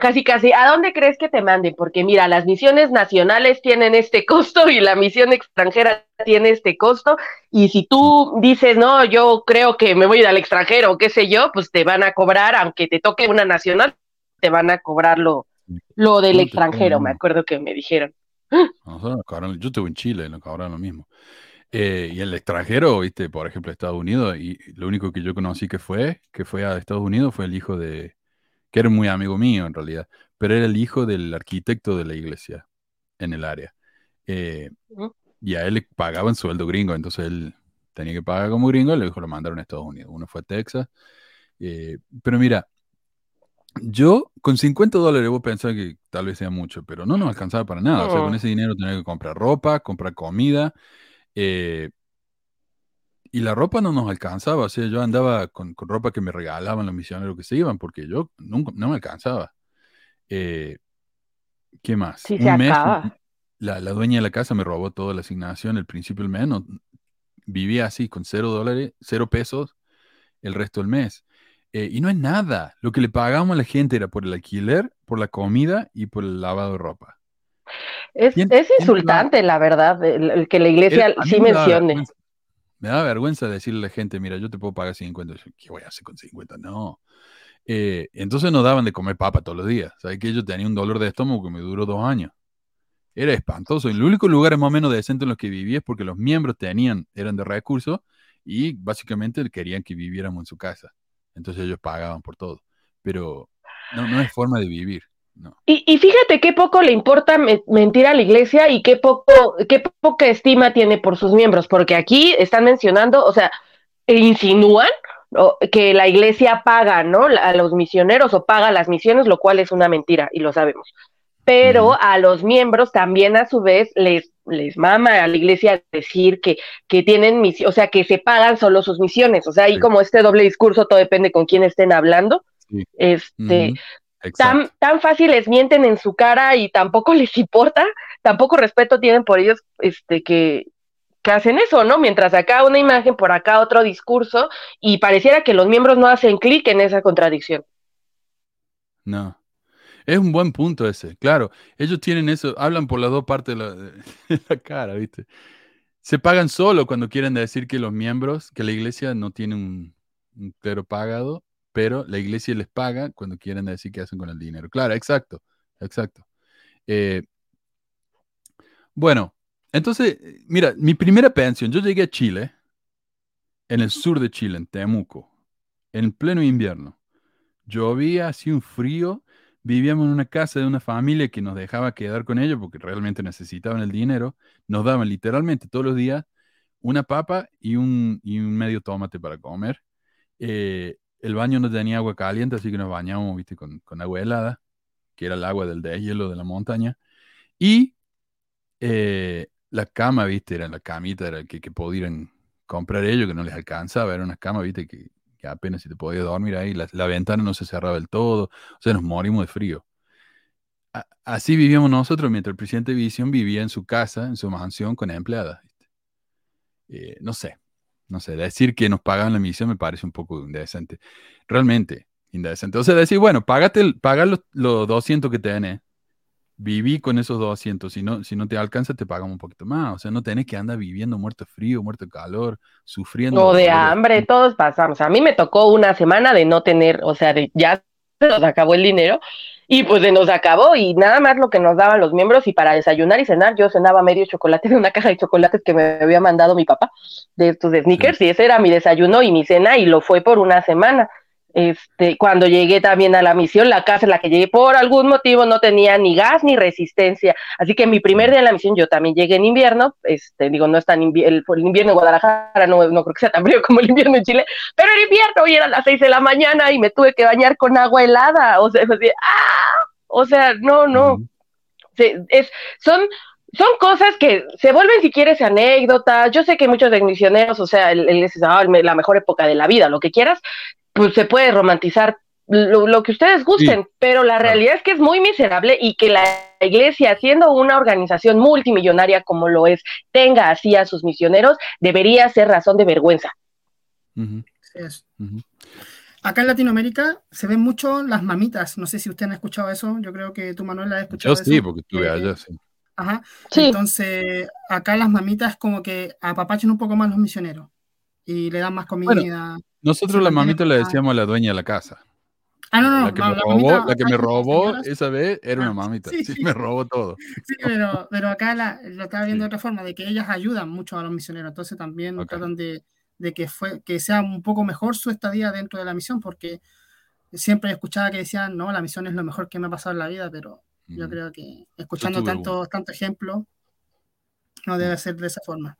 casi casi, ¿a dónde crees que te manden? Porque mira, las misiones nacionales tienen este costo y la misión extranjera tiene este costo, y si tú dices, no, yo creo que me voy a ir al extranjero, qué sé yo, pues te van a cobrar, aunque te toque una nacional, te van a cobrar lo, lo del extranjero, me acuerdo que me dijeron. Yo estuve en Chile, no cobraron lo mismo. Eh, y el extranjero, viste, por ejemplo, Estados Unidos, y lo único que yo conocí que fue, que fue a Estados Unidos, fue el hijo de, que era muy amigo mío en realidad, pero era el hijo del arquitecto de la iglesia en el área. Eh, y a él le pagaban sueldo gringo, entonces él tenía que pagar como gringo, y le dijo lo mandaron a Estados Unidos. Uno fue a Texas. Eh, pero mira, yo con 50 dólares vos pensás que tal vez sea mucho, pero no nos alcanzaba para nada. O sea, con ese dinero tenía que comprar ropa, comprar comida, eh, y la ropa no nos alcanzaba, o sea, yo andaba con, ropa que me regalaban los misioneros que se iban, porque yo nunca, no me alcanzaba. Eh, ¿Qué más? Un mes, La, dueña de la casa me robó toda la asignación, el principio del mes, vivía así, con cero dólares, cero pesos el resto del mes. Eh, y no es nada, lo que le pagábamos a la gente era por el alquiler, por la comida y por el lavado de ropa. Es, insultante, la verdad, el, que la iglesia sí mencione. me da vergüenza decirle a la gente, mira, yo te puedo pagar 50. ¿Qué voy a hacer con 50? No. Eh, entonces nos daban de comer papa todos los días. ¿Sabes que yo tenía un dolor de estómago que me duró dos años? Era espantoso. Y el único lugar más o menos decente en los que viví es porque los miembros tenían, eran de recursos y básicamente querían que viviéramos en su casa. Entonces ellos pagaban por todo. Pero no, no es forma de vivir. Y, fíjate qué poco le importa mentir a la iglesia y qué poco, qué poca estima tiene por sus miembros, porque aquí están mencionando, o sea, insinúan que la iglesia paga, ¿no? A los misioneros o paga las misiones, lo cual es una mentira y lo sabemos. Pero a los miembros también a su vez les, les mama a la iglesia decir que, que tienen misión, o sea, que se pagan solo sus misiones. O sea, ahí como este doble discurso, todo depende con quién estén hablando. Este, Tan, tan fácil les mienten en su cara y tampoco les importa, tampoco respeto tienen por ellos este, que, que hacen eso, ¿no? Mientras acá una imagen, por acá otro discurso, y pareciera que los miembros no hacen clic en esa contradicción. No. Es un buen punto ese, claro. Ellos tienen eso, hablan por las dos partes de la, cara, ¿viste? Se pagan solo cuando quieren decir que los miembros, que la iglesia no tiene un, un clero pagado pero la iglesia les paga cuando quieren decir qué hacen con el dinero. Claro, exacto, exacto. Eh, bueno, entonces, mira, mi primera pensión, yo llegué a Chile, en el sur de Chile, en Temuco, en pleno invierno. Llovía, hacía un frío, vivíamos en una casa de una familia que nos dejaba quedar con ellos porque realmente necesitaban el dinero. Nos daban literalmente todos los días una papa y un, y un medio tomate para comer. Eh, el baño no tenía agua caliente, así que nos bañamos, viste, con, agua helada, que era el agua del deshielo de la montaña. Y eh, la cama, viste, era la camita, era que, que podían comprar ellos, que no les alcanzaba, era una cama, viste, que, apenas si te podías dormir ahí, la, ventana no se cerraba del todo, o sea, nos morimos de frío. así vivíamos nosotros, mientras el presidente de Visión vivía en su casa, en su mansión, con empleadas. Eh, no sé, no sé, decir que nos pagan la misión me parece un poco indecente. Realmente indecente. O sea, decir, bueno, págate, paga los, 200 que tenés, viví con esos 200. Si no, si no te alcanza, te pagamos un poquito más. O sea, no tenés que andar viviendo muerto frío, muerto calor, sufriendo. O de hambre, todos pasamos. A mí me tocó una semana de no tener, o sea, de ya se nos acabó el dinero y pues se nos acabó y nada más lo que nos daban los miembros y para desayunar y cenar yo cenaba medio chocolate de una caja de chocolates que me había mandado mi papá de estos de sneakers y ese era mi desayuno y mi cena y lo fue por una semana. Este, cuando llegué también a la misión, la casa en la que llegué por algún motivo no tenía ni gas ni resistencia, así que mi primer día en la misión yo también llegué en invierno, este, digo, no es tan invi- el, el invierno en Guadalajara, no, no creo que sea tan frío como el invierno en Chile, pero era invierno y eran las seis de la mañana y me tuve que bañar con agua helada, o sea, fue así, ¡ah! o sea, no, no, se- es, son, son cosas que se vuelven, si quieres, anécdotas. Yo sé que muchos de misioneros, o sea, el, el- es, la mejor época de la vida, lo que quieras, pues se puede romantizar lo, lo que ustedes gusten, pero la realidad es que es muy miserable y que la iglesia, siendo una organización multimillonaria como lo es, tenga así a sus misioneros, debería ser razón de vergüenza. Es-. Acá en Latinoamérica se ven mucho las mamitas. No sé si usted ha escuchado eso. Yo creo que tú, Manuel, has escuchado Yo sí, eso. porque estuve Eh, allá, sí. Ajá. Sí, Entonces, acá las mamitas como que apapachan un poco más los misioneros y le dan más comida. Nosotros la mamita le decíamos a la dueña de la casa. ah, no, no, la que la- me la robó, mamita la que me acá, robó esa vez era una Ah, mamita. sí, me robó todo. Sí, pero, pero acá la, lo estaba viendo Sí. de otra forma, de que ellas ayudan mucho a los misioneros, entonces también tratan de, de que, fue, que sea un poco mejor su estadía dentro de la misión, porque siempre escuchaba que decían, no, la misión es lo mejor que me ha pasado en la vida, pero yo creo que escuchando tanto, tanto ejemplo, no debe ser de esa forma.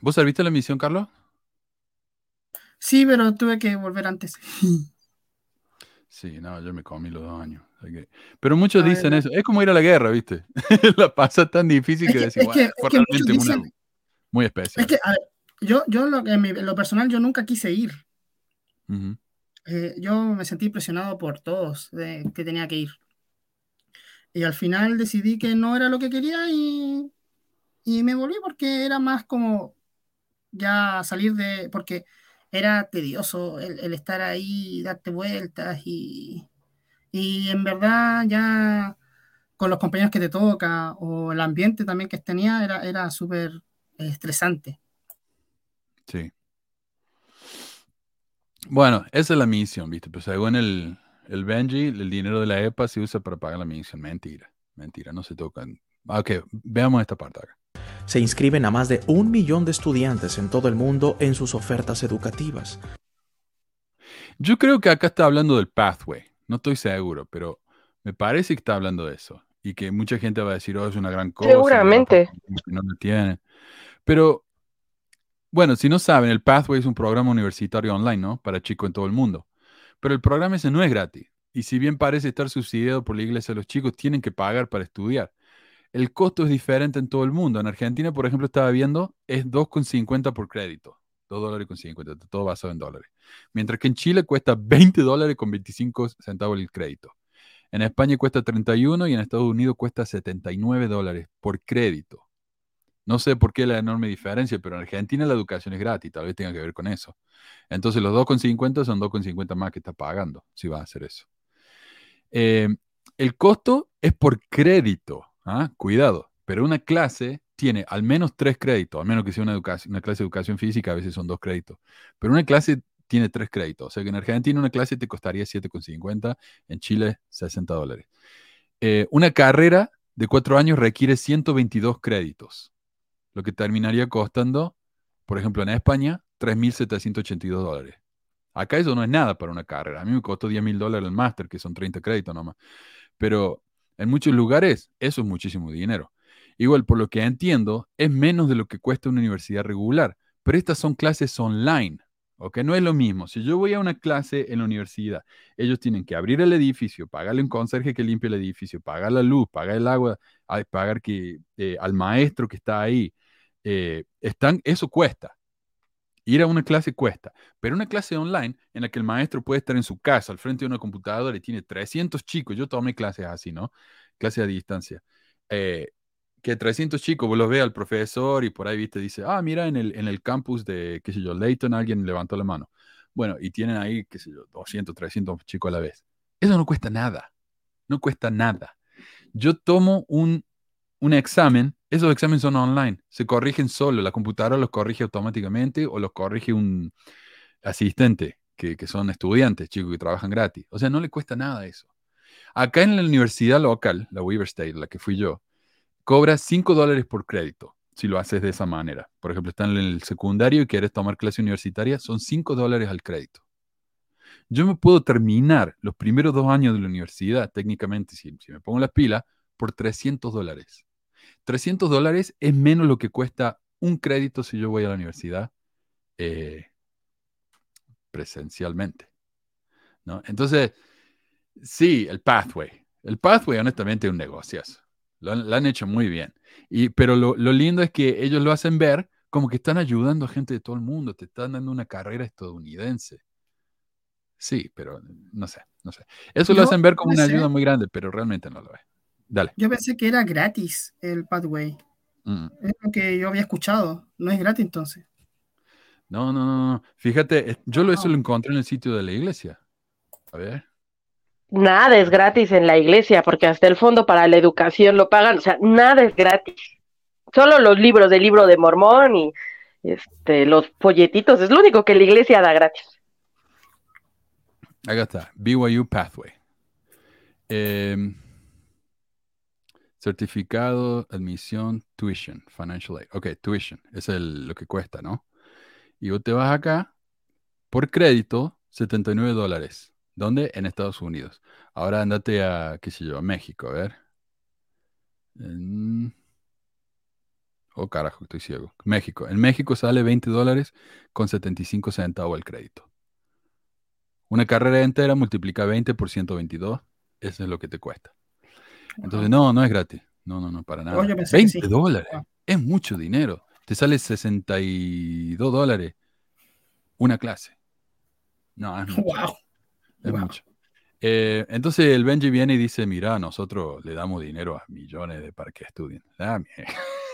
¿Vos serviste la misión, Carlos? Sí, pero tuve que volver antes. Sí, no, yo me comí los dos años. Pero muchos dicen eso. Es como ir a la guerra, ¿viste? la pasa tan difícil Es que, que- decís, es "Bueno, que- es que una- muy especial. Es que, a ver, yo, yo lo, en, mi- en lo personal, yo nunca quise ir. Eh, yo me sentí presionado por todos de que tenía que ir. Y al final decidí que no era lo que quería y, y me volví porque era más como ya salir de, porque era tedioso el, estar ahí, darte vueltas y, y en verdad ya con los compañeros que te toca o el ambiente también que tenía era, era súper estresante. Sí. Bueno, esa es la misión, ¿viste? Pues según el, el Benji, el dinero de la EPA se usa para pagar la misión. Mentira, mentira, no se tocan. Ok, veamos esta parte acá. Se inscriben a más de un millón de estudiantes en todo el mundo en sus ofertas educativas. Yo creo que acá está hablando del pathway. No estoy seguro, pero me parece que está hablando de eso. Y que mucha gente va a decir, oh, es una gran cosa. Seguramente. No lo tiene. Pero, bueno, si no saben, el Pathway es un programa universitario online, ¿no? Para chicos en todo el mundo. Pero el programa ese no es gratis. Y si bien parece estar subsidiado por la iglesia, los chicos tienen que pagar para estudiar. El costo es diferente en todo el mundo. En Argentina, por ejemplo, estaba viendo, es 2,50 por crédito. 2 dólares con 50, está todo basado en dólares. Mientras que en Chile cuesta 20 dólares con 25 centavos el crédito. En España cuesta 31 y en Estados Unidos cuesta 79 dólares por crédito. No sé por qué la enorme diferencia, pero en Argentina la educación es gratis, tal vez tenga que ver con eso. Entonces los 2,50 son 2,50 más que está pagando, si va a hacer eso. Eh, el costo es por crédito, ¿ah? cuidado, pero una clase tiene al menos tres créditos, al menos que sea una, educación, una clase de educación física, a veces son dos créditos, pero una clase tiene tres créditos, o sea que en Argentina una clase te costaría 7,50, en Chile 60 dólares. Eh, una carrera de cuatro años requiere 122 créditos, lo que terminaría costando, por ejemplo, en España, 3.782 dólares. Acá eso no es nada para una carrera. A mí me costó 10 mil dólares el máster, que son 30 créditos nomás. Pero en muchos lugares eso es muchísimo dinero. Igual, por lo que entiendo, es menos de lo que cuesta una universidad regular. Pero estas son clases online. ¿ok? No es lo mismo. Si yo voy a una clase en la universidad, ellos tienen que abrir el edificio, pagarle un conserje que limpie el edificio, pagar la luz, pagar el agua, pagar que, eh, al maestro que está ahí. Eh, están, eso cuesta. Ir a una clase cuesta, pero una clase online en la que el maestro puede estar en su casa al frente de una computadora y tiene 300 chicos, yo tomé clases así, ¿no? Clases a distancia. Eh, que 300 chicos, vos los ve al profesor y por ahí, viste, dice, ah, mira, en el, en el campus de, qué sé yo, Leighton alguien levantó la mano. Bueno, y tienen ahí, qué sé yo, 200, 300 chicos a la vez. Eso no cuesta nada, no cuesta nada. Yo tomo un, un examen, esos exámenes son online, se corrigen solo, la computadora los corrige automáticamente o los corrige un asistente, que, son estudiantes, chicos que trabajan gratis. O sea, no le cuesta nada eso. Acá en la universidad local, la Weaver State, la que fui yo, cobra 5 dólares por crédito si lo haces de esa manera. Por ejemplo, estás en el secundario y quieres tomar clase universitaria, son 5 dólares al crédito. Yo me puedo terminar los primeros dos años de la universidad, técnicamente, si, si me pongo las pilas, por 300 dólares. 300 dólares es menos lo que cuesta un crédito si yo voy a la universidad eh, presencialmente. ¿no? Entonces, sí, el pathway. El pathway, honestamente, es un negociazo. Lo, han- lo han hecho muy bien. Y, pero lo, lo lindo es que ellos lo hacen ver como que están ayudando a gente de todo el mundo, te están dando una carrera estadounidense. Sí, pero no sé, no sé. Eso lo hacen ver como una ayuda muy grande, pero realmente no lo es. Dale. Yo pensé que era gratis el Pathway. Mm. Es lo que yo había escuchado. No es gratis entonces. No, no, no, no. Fíjate, eh, yo lo, eso lo encontré en el sitio de la iglesia. A ver. Nada es gratis en la iglesia, porque hasta el fondo para la educación lo pagan, o sea, nada es gratis. Solo los libros del libro de Mormón y este, los folletitos, es lo único que la iglesia da gratis. Acá está, BYU Pathway. Em, certificado, admisión, tuition, financial aid. Ok, tuition, es el, lo que cuesta, ¿no? Y vos te vas acá, por crédito, 79 dólares. ¿Dónde? En Estados Unidos. Ahora andate a, qué sé yo, a México, a ver. Oh, carajo, estoy ciego. México. En México sale 20 dólares con 75 centavos el crédito. Una carrera entera multiplica 20 por 122. Eso es lo que te cuesta. Entonces, no, no es gratis. No, no, no, para nada. Que 20 sí. dólares. Ah. Es mucho dinero. Te sale 62 dólares una clase. No, es mucho. Wow. Es Wow. mucho. Eh, entonces el Benji viene y dice, mira, nosotros le damos dinero a millones de para que estudien. Ah,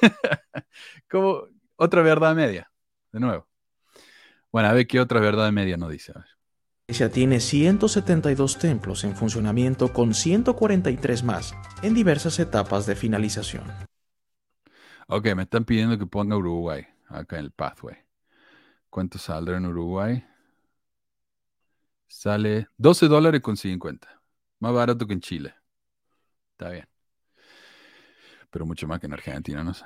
Como otra verdad media, de nuevo. Bueno, a ver qué otra verdad media nos dice. A ver. Iglesia tiene 172 templos en funcionamiento con 143 más en diversas etapas de finalización. Ok, me están pidiendo que ponga Uruguay acá en el pathway. ¿Cuánto saldrá en Uruguay? Sale 12 dólares con 50. Más barato que en Chile. Está bien. Pero mucho más que en Argentina, no sé.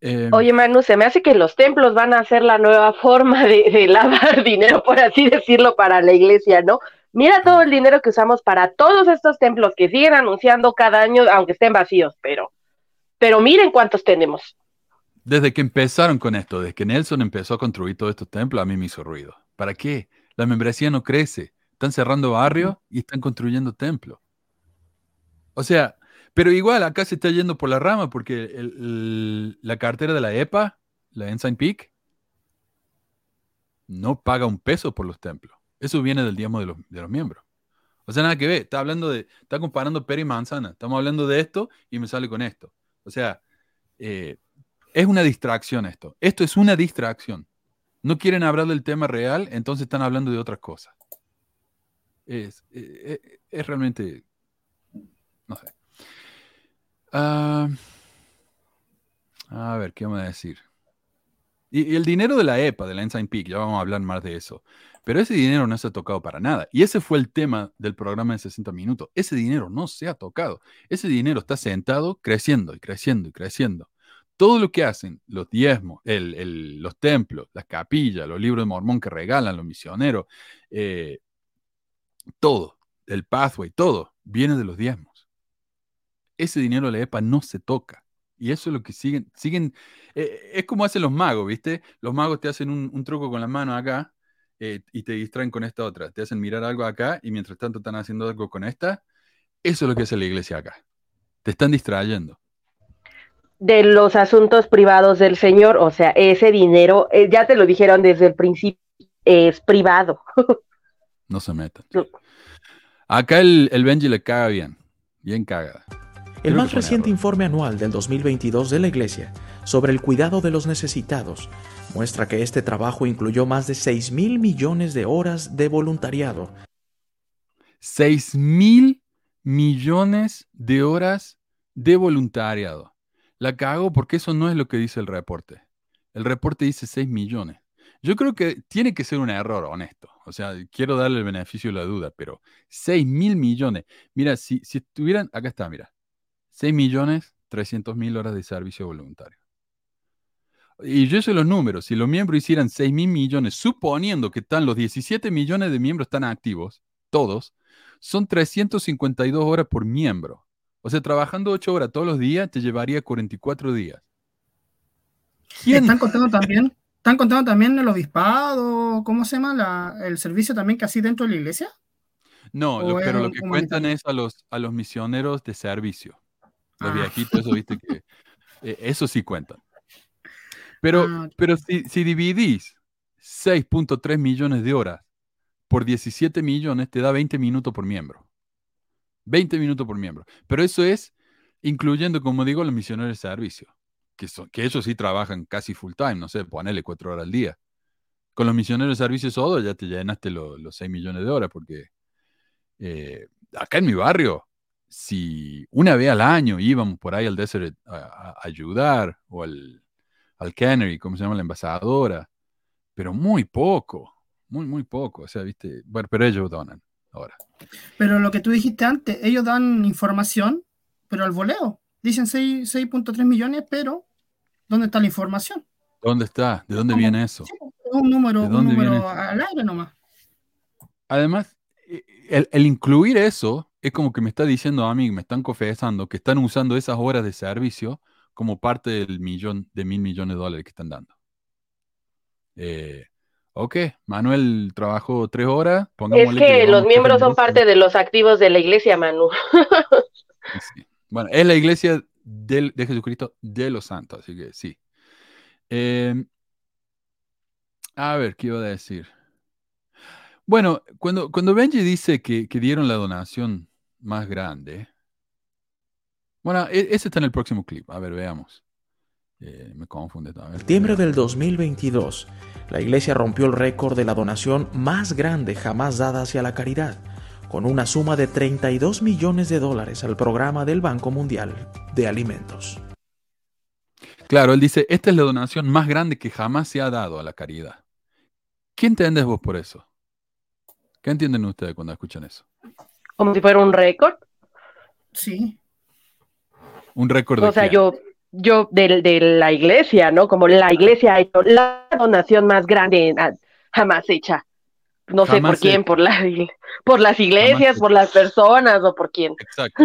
Eh, Oye, Manu, se me hace que los templos van a ser la nueva forma de, de lavar dinero, por así decirlo, para la iglesia, ¿no? Mira todo el dinero que usamos para todos estos templos que siguen anunciando cada año, aunque estén vacíos, pero, pero miren cuántos tenemos. Desde que empezaron con esto, desde que Nelson empezó a construir todos estos templos, a mí me hizo ruido. ¿Para qué? La membresía no crece. Están cerrando barrios y están construyendo templos. O sea, pero igual acá se está yendo por la rama porque la cartera de la EPA, la Ensign Peak, no paga un peso por los templos. Eso viene del diezmo de los, de los miembros. O sea, nada que ver. Está hablando de, está comparando pera y manzana. Estamos hablando de esto y me sale con esto. O sea, eh, es una distracción esto. Esto es una distracción. No quieren hablar del tema real, entonces están hablando de otras cosas. Es, eh, eh, es realmente, no sé. Ah, a ver, ¿qué vamos a decir? Y, el dinero de la EPA, de la Ensign Peak, ya vamos a hablar más de eso. Pero ese dinero no se ha tocado para nada. Y ese fue el tema del programa de 60 minutos. Ese dinero no se ha tocado. Ese dinero está sentado creciendo y creciendo y creciendo. Todo lo que hacen, los diezmos, los templos, las capillas, los libros de Mormón que regalan los misioneros, eh, todo, el pathway, todo, viene de los diezmos. Ese dinero de la EPA no se toca. Y eso es lo que siguen, siguen, eh, es como hacen los magos, ¿viste? Los magos te hacen un, un truco con la mano acá eh, y te distraen con esta otra. Te hacen mirar algo acá y mientras tanto están haciendo algo con esta. Eso es lo que hace la iglesia acá. Te están distrayendo. De los asuntos privados del Señor, o sea, ese dinero, eh, ya te lo dijeron desde el principio, es privado. No se metan. No. Acá el, el Benji le caga bien. Bien cagada. El más reciente informe anual del 2022 de la Iglesia sobre el cuidado de los necesitados muestra que este trabajo incluyó más de 6 mil millones de horas de voluntariado 6 mil millones de horas de voluntariado. La cago porque eso no es lo que dice el reporte. El reporte dice 6 millones. Yo creo que tiene que ser un error, honesto. O sea, quiero darle el beneficio de la duda, pero 6 mil millones. Mira, si, si tuvieran, acá está, mira, 6 millones 300 mil horas de servicio voluntario. Y yo sé los números, si los miembros hicieran 6 mil millones, suponiendo que están los 17 millones de miembros están activos, todos, son 352 horas por miembro. O sea, trabajando 8 horas todos los días te llevaría 44 días. ¿Están contando también? ¿Están contando también el obispado? ¿Cómo se llama? el servicio también que así dentro de la iglesia. No, pero lo que cuentan es a los, a los misioneros de servicio. Los ah. viejitos, eso viste que. Eh, eso sí cuentan. Pero, ah, pero si, si dividís 6.3 millones de horas por 17 millones, te da 20 minutos por miembro. 20 minutos por miembro. Pero eso es incluyendo, como digo, los misioneros de servicio, que, son, que ellos sí trabajan casi full time, no sé, ponerle 4 horas al día. Con los misioneros de servicio solo ya te llenaste los 6 millones de horas, porque eh, acá en mi barrio, si una vez al año íbamos por ahí al desert a, ayudar, o al, al Canary, como se llama la envasadora, pero muy poco, muy, muy poco. O sea, viste, bueno, pero ellos donan ahora. Pero lo que tú dijiste antes, ellos dan información, pero al voleo. Dicen 6.3 millones, pero ¿dónde está la información? ¿Dónde está? ¿De dónde viene eso? un número, un número al aire nomás. Además, el, el, incluir eso es como que me está diciendo a mí, me están confesando que están usando esas horas de servicio como parte del millón de mil millones de dólares que están dando. Eh, ok, Manuel trabajó tres horas. Es que, los miembros son parte de los activos de la iglesia, Manu. Bueno, es la iglesia de Jesucristo de los santos, así que sí. Em, a ver, ¿qué iba a decir? Bueno, cuando, cuando Benji dice que, que dieron la donación más grande, bueno, e, ese está en el próximo clip. A ver, veamos. Eh, me confunde. En septiembre del 2022, la iglesia rompió el récord de la donación más grande jamás dada hacia la caridad, con una suma de 32 millones de dólares al programa del Banco Mundial de Alimentos. Claro, él dice, esta es la donación más grande que jamás se ha dado a la caridad. ¿Qué entiendes vos por eso? ¿Qué entienden ustedes cuando escuchan eso? Como si fuera un récord. Sí. Un récord O sea, yo, yo de, de, la iglesia, ¿no? Como la iglesia ha hecho la donación más grande jamás hecha. No sé por quién, por, la, por las iglesias, por las personas o por quién. Exacto.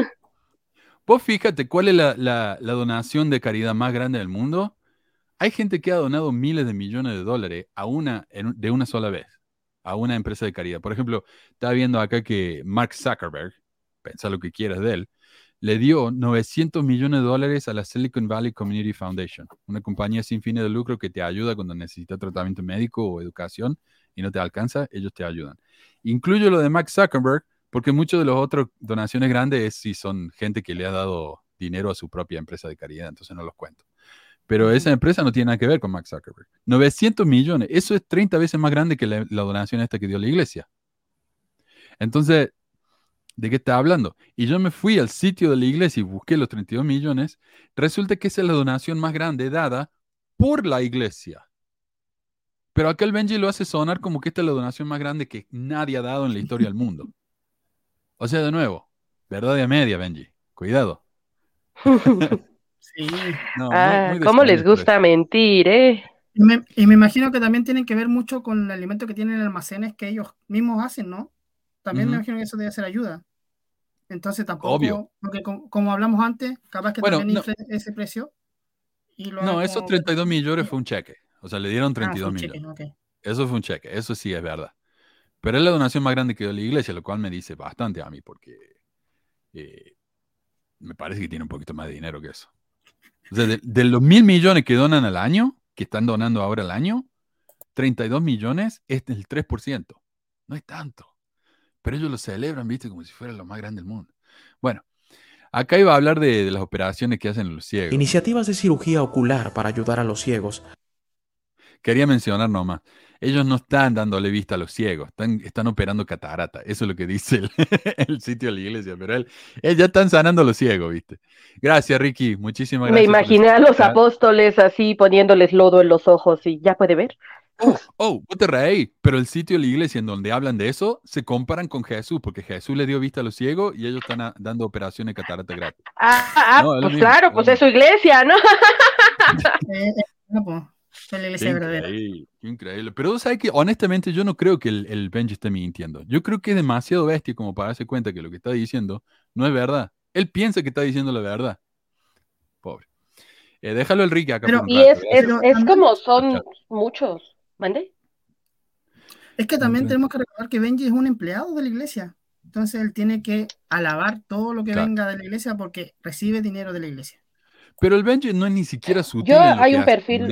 Vos fíjate cuál es la, la, donación de caridad más grande del mundo. Hay gente que ha donado miles de millones de dólares a una, de una sola vez a una empresa de caridad. Por ejemplo, estaba viendo acá que Mark Zuckerberg, pensa lo que quieras de él, le dio 900 millones de dólares a la Silicon Valley Community Foundation, una compañía sin fines de lucro que te ayuda cuando necesitas tratamiento médico o educación y no te alcanza, ellos te ayudan. Incluyo lo de Max Zuckerberg porque muchas de las otras donaciones grandes es si son gente que le ha dado dinero a su propia empresa de caridad, entonces no los cuento. Pero esa empresa no tiene nada que ver con Max Zuckerberg. 900 millones, eso es 30 veces más grande que la, la donación esta que dio la iglesia. Entonces, ¿De qué está hablando? Y yo me fui al sitio de la iglesia y busqué los 32 millones. Resulta que esa es la donación más grande dada por la iglesia. Pero aquel Benji lo hace sonar como que esta es la donación más grande que nadie ha dado en la historia del mundo. O sea, de nuevo, verdad de media, Benji. Cuidado. Sí. Ah, ¿Cómo les gusta mentir, eh? Y me, y me, imagino que también tienen que ver mucho con el alimento que tienen en almacenes que ellos mismos hacen, ¿no? También me imagino que eso debe ser ayuda. Entonces tampoco, porque como, hablamos antes, capaz que también ese precio. no, esos 32 millones fue un cheque. O sea, le dieron 32 ah, millones. Eso fue un cheque, eso sí es verdad. Pero es la donación más grande que dio la iglesia, lo cual me dice bastante a mí, porque eh, me parece que tiene un poquito más de dinero que eso. O sea, de, los mil millones que donan al año, que están donando ahora al año, 32 millones es el 3%. No es tanto. Pero ellos lo celebran, viste, como si fuera lo más grande del mundo. Bueno, acá iba a hablar de, las operaciones que hacen los ciegos. Iniciativas de cirugía ocular para ayudar a los ciegos. Quería mencionar nomás. Ellos no están dándole vista a los ciegos, están, están operando catarata. Eso es lo que dice el, el sitio de la iglesia, pero él, él, ya están sanando a los ciegos, ¿viste? Gracias, Ricky, muchísimas gracias. Me imaginé a los apóstoles así poniéndoles lodo en los ojos y ya puede ver. Oh, oh, vos te reí, pero el sitio de la iglesia en donde hablan de eso se comparan con Jesús, porque Jesús le dio vista a los ciegos y ellos están dando operaciones catarata gratis. Ah, ah no, pues claro, pues es su iglesia, ¿no? eh, la iglesia verdadera. Increíble, increíble. Pero sabes que honestamente yo no creo que el, el Benji esté mintiendo. Yo creo que es demasiado bestia como para darse cuenta que lo que está diciendo no es verdad. Él piensa que está diciendo la verdad. Pobre. Eh, déjalo el Ricky acá. Pero, y es, es, es, como son muchos. ¿Mande? Es que también tenemos que recordar que Benji es un empleado de la iglesia. Entonces él tiene que alabar todo lo que claro. venga de la iglesia porque recibe dinero de la iglesia. Pero el Benji no es ni siquiera sutil. Yo hay un perfil.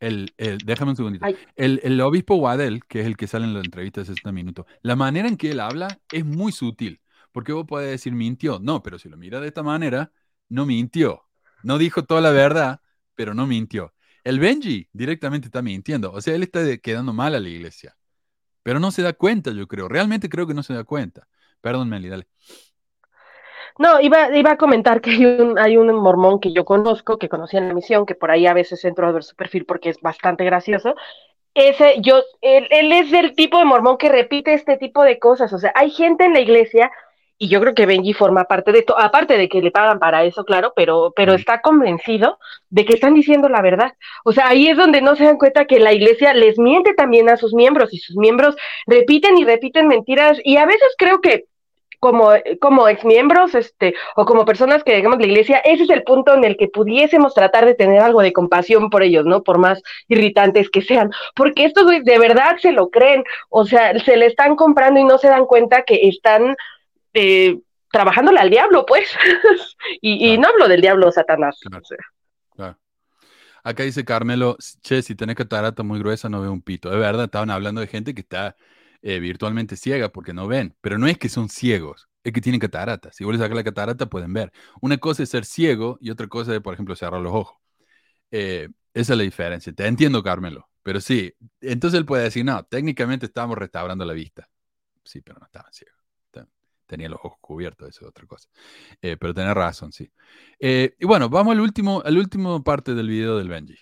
El, el, déjame un segundito. El, el, obispo Waddell, que es el que sale en la entrevista de 60 minutos, la manera en que él habla es muy sutil. Porque vos podés decir mintió. No, pero si lo mira de esta manera, no mintió. No dijo toda la verdad, pero no mintió. El Benji directamente está mintiendo. O sea, él está quedando mal a la iglesia. Pero no se da cuenta, yo creo. Realmente creo que no se da cuenta. Perdón, Meli, dale. No, iba, iba a comentar que hay un, hay un mormón que yo conozco, que conocí en la misión, que por ahí a veces entro a ver su perfil porque es bastante gracioso. Ese, yo, él, él es el tipo de mormón que repite este tipo de cosas. O sea, hay gente en la iglesia y yo creo que Benji forma parte de esto, aparte de que le pagan para eso, claro, pero, pero está convencido de que están diciendo la verdad. O sea, ahí es donde no se dan cuenta que la iglesia les miente también a sus miembros y sus miembros repiten y repiten mentiras y a veces creo que como, como exmiembros, este, o como personas que digamos la iglesia, ese es el punto en el que pudiésemos tratar de tener algo de compasión por ellos, ¿no? Por más irritantes que sean, porque estos de verdad se lo creen, o sea, se le están comprando y no se dan cuenta que están eh, trabajándole al diablo, pues. y, claro. y, no hablo del diablo Satanás. Claro. Acá dice Carmelo, che, si tenés catarata muy gruesa no veo un pito. De verdad, estaban hablando de gente que está eh, virtualmente ciega porque no ven, pero no es que son ciegos, es que tienen catarata. Si vos les sacas la catarata pueden ver. Una cosa es ser ciego y otra cosa es, por ejemplo, cerrar los ojos. Eh, esa es la diferencia. Te entiendo, Carmelo, pero sí. Entonces él puede decir, no, técnicamente estábamos restaurando la vista. Sí, pero no estaban ciegos tenía los ojos cubiertos, eso es otra cosa. Eh, pero tenés razón, sí. Y bueno, vamos al último, al último parte del video del Benji.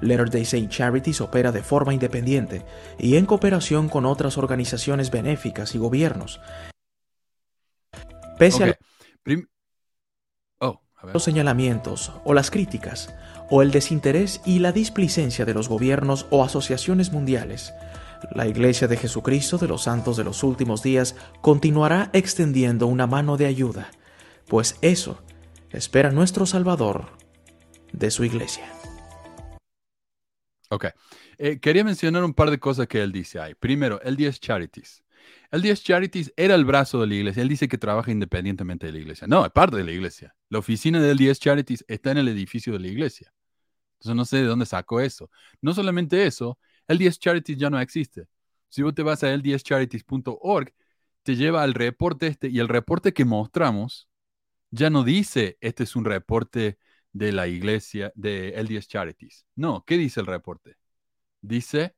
Letter Day Saint Charities opera de forma independiente y en cooperación con otras organizaciones benéficas y gobiernos. Pese okay. a Prim oh, a los señalamientos o las críticas o el desinterés y la displicencia de los gobiernos o asociaciones mundiales, la Iglesia de Jesucristo de los Santos de los Últimos Días continuará extendiendo una mano de ayuda, pues eso espera nuestro Salvador de su Iglesia. Ok. Eh, quería mencionar un par de cosas que él dice ahí. Primero, el 10 Charities. El 10 Charities era el brazo de la iglesia. Él dice que trabaja independientemente de la iglesia. No, es parte de la iglesia. La oficina del 10 Charities está en el edificio de la iglesia. Entonces no sé de dónde sacó eso. No solamente eso, 10 Charities ya no existe. Si vos te vas a el10charities.org, te lleva al reporte este y el reporte que mostramos ya no dice este es un reporte de la iglesia de 10 Charities. No, ¿qué dice el reporte? Dice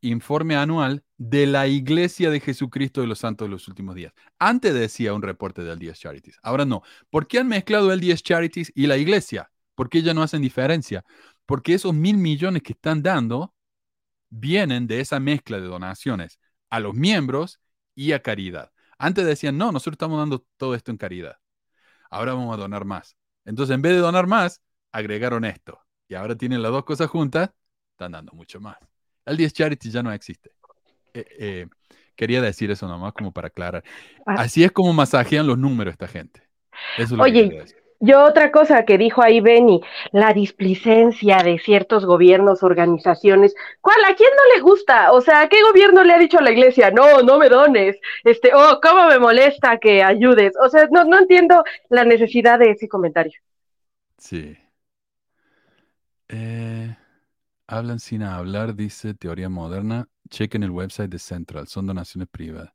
informe anual de la iglesia de Jesucristo de los Santos de los últimos días. Antes decía un reporte del 10 Charities, ahora no. ¿Por qué han mezclado 10 Charities y la iglesia? ¿Por qué ya no hacen diferencia? Porque esos mil millones que están dando vienen de esa mezcla de donaciones a los miembros y a caridad. Antes decían, no, nosotros estamos dando todo esto en caridad. Ahora vamos a donar más. Entonces, en vez de donar más, agregaron esto. Y ahora tienen las dos cosas juntas, están dando mucho más. El 10 Charity ya no existe. Eh, eh, quería decir eso nomás como para aclarar. Ah. Así es como masajean los números esta gente. Eso es lo Oye, que decir. Yo otra cosa que dijo ahí Benny, la displicencia de ciertos gobiernos, organizaciones, ¿cuál? ¿A quién no le gusta? O sea, ¿qué gobierno le ha dicho a la iglesia? No, no me dones. Este, oh, cómo me molesta que ayudes. O sea, no, no entiendo la necesidad de ese comentario. Sí. Eh, hablan sin hablar, dice Teoría Moderna. Chequen el website de Central, son donaciones privadas.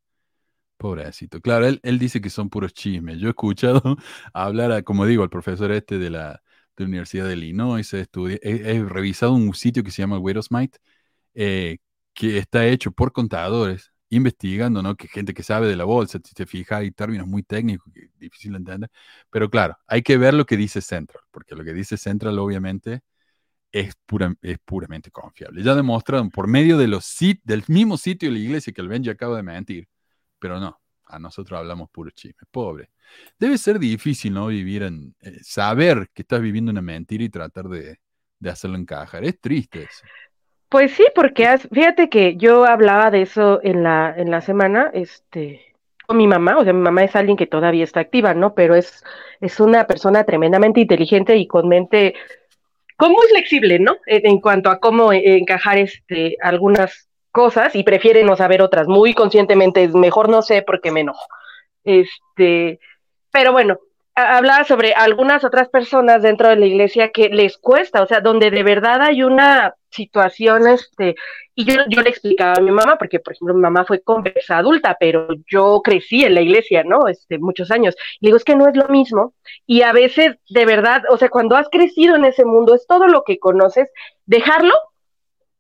Pobrecito. Claro, él, él, dice que son puros chismes. Yo he escuchado hablar, a, como digo, al profesor este de la, de la Universidad de Illinois, he, he, revisado un sitio que se llama Widowsmite, eh, que está hecho por contadores, investigando, ¿no? Que gente que sabe de la bolsa, si te fijas, hay términos muy técnicos, que difícil de entender, pero claro, hay que ver lo que dice Central, porque lo que dice Central obviamente es, pura, es puramente confiable. Ya demostrado por medio de los sit del mismo sitio de la iglesia que el Benji acaba de mentir, pero no, a nosotros hablamos puro chisme, pobre. Debe ser difícil, ¿no? Vivir en, eh, saber que estás viviendo una mentira y tratar de, de hacerlo encajar. Es triste eso. Pues sí, porque fíjate que yo hablaba de eso en la, en la semana, este, con mi mamá, o sea, mi mamá es alguien que todavía está activa, ¿no? Pero es, es una persona tremendamente inteligente y con mente, con muy flexible, ¿no? En, cuanto a cómo eh, encajar este, algunas cosas y prefiere no saber otras. Muy conscientemente es mejor no sé porque me enojo. Este, pero bueno, hablaba sobre algunas otras personas dentro de la iglesia que les cuesta, o sea, donde de verdad hay una situación, este, y yo, yo le explicaba a mi mamá, porque por ejemplo mi mamá fue conversa adulta, pero yo crecí en la iglesia, ¿no? Este, muchos años. Le digo, es que no es lo mismo, y a veces, de verdad, o sea, cuando has crecido en ese mundo, es todo lo que conoces, dejarlo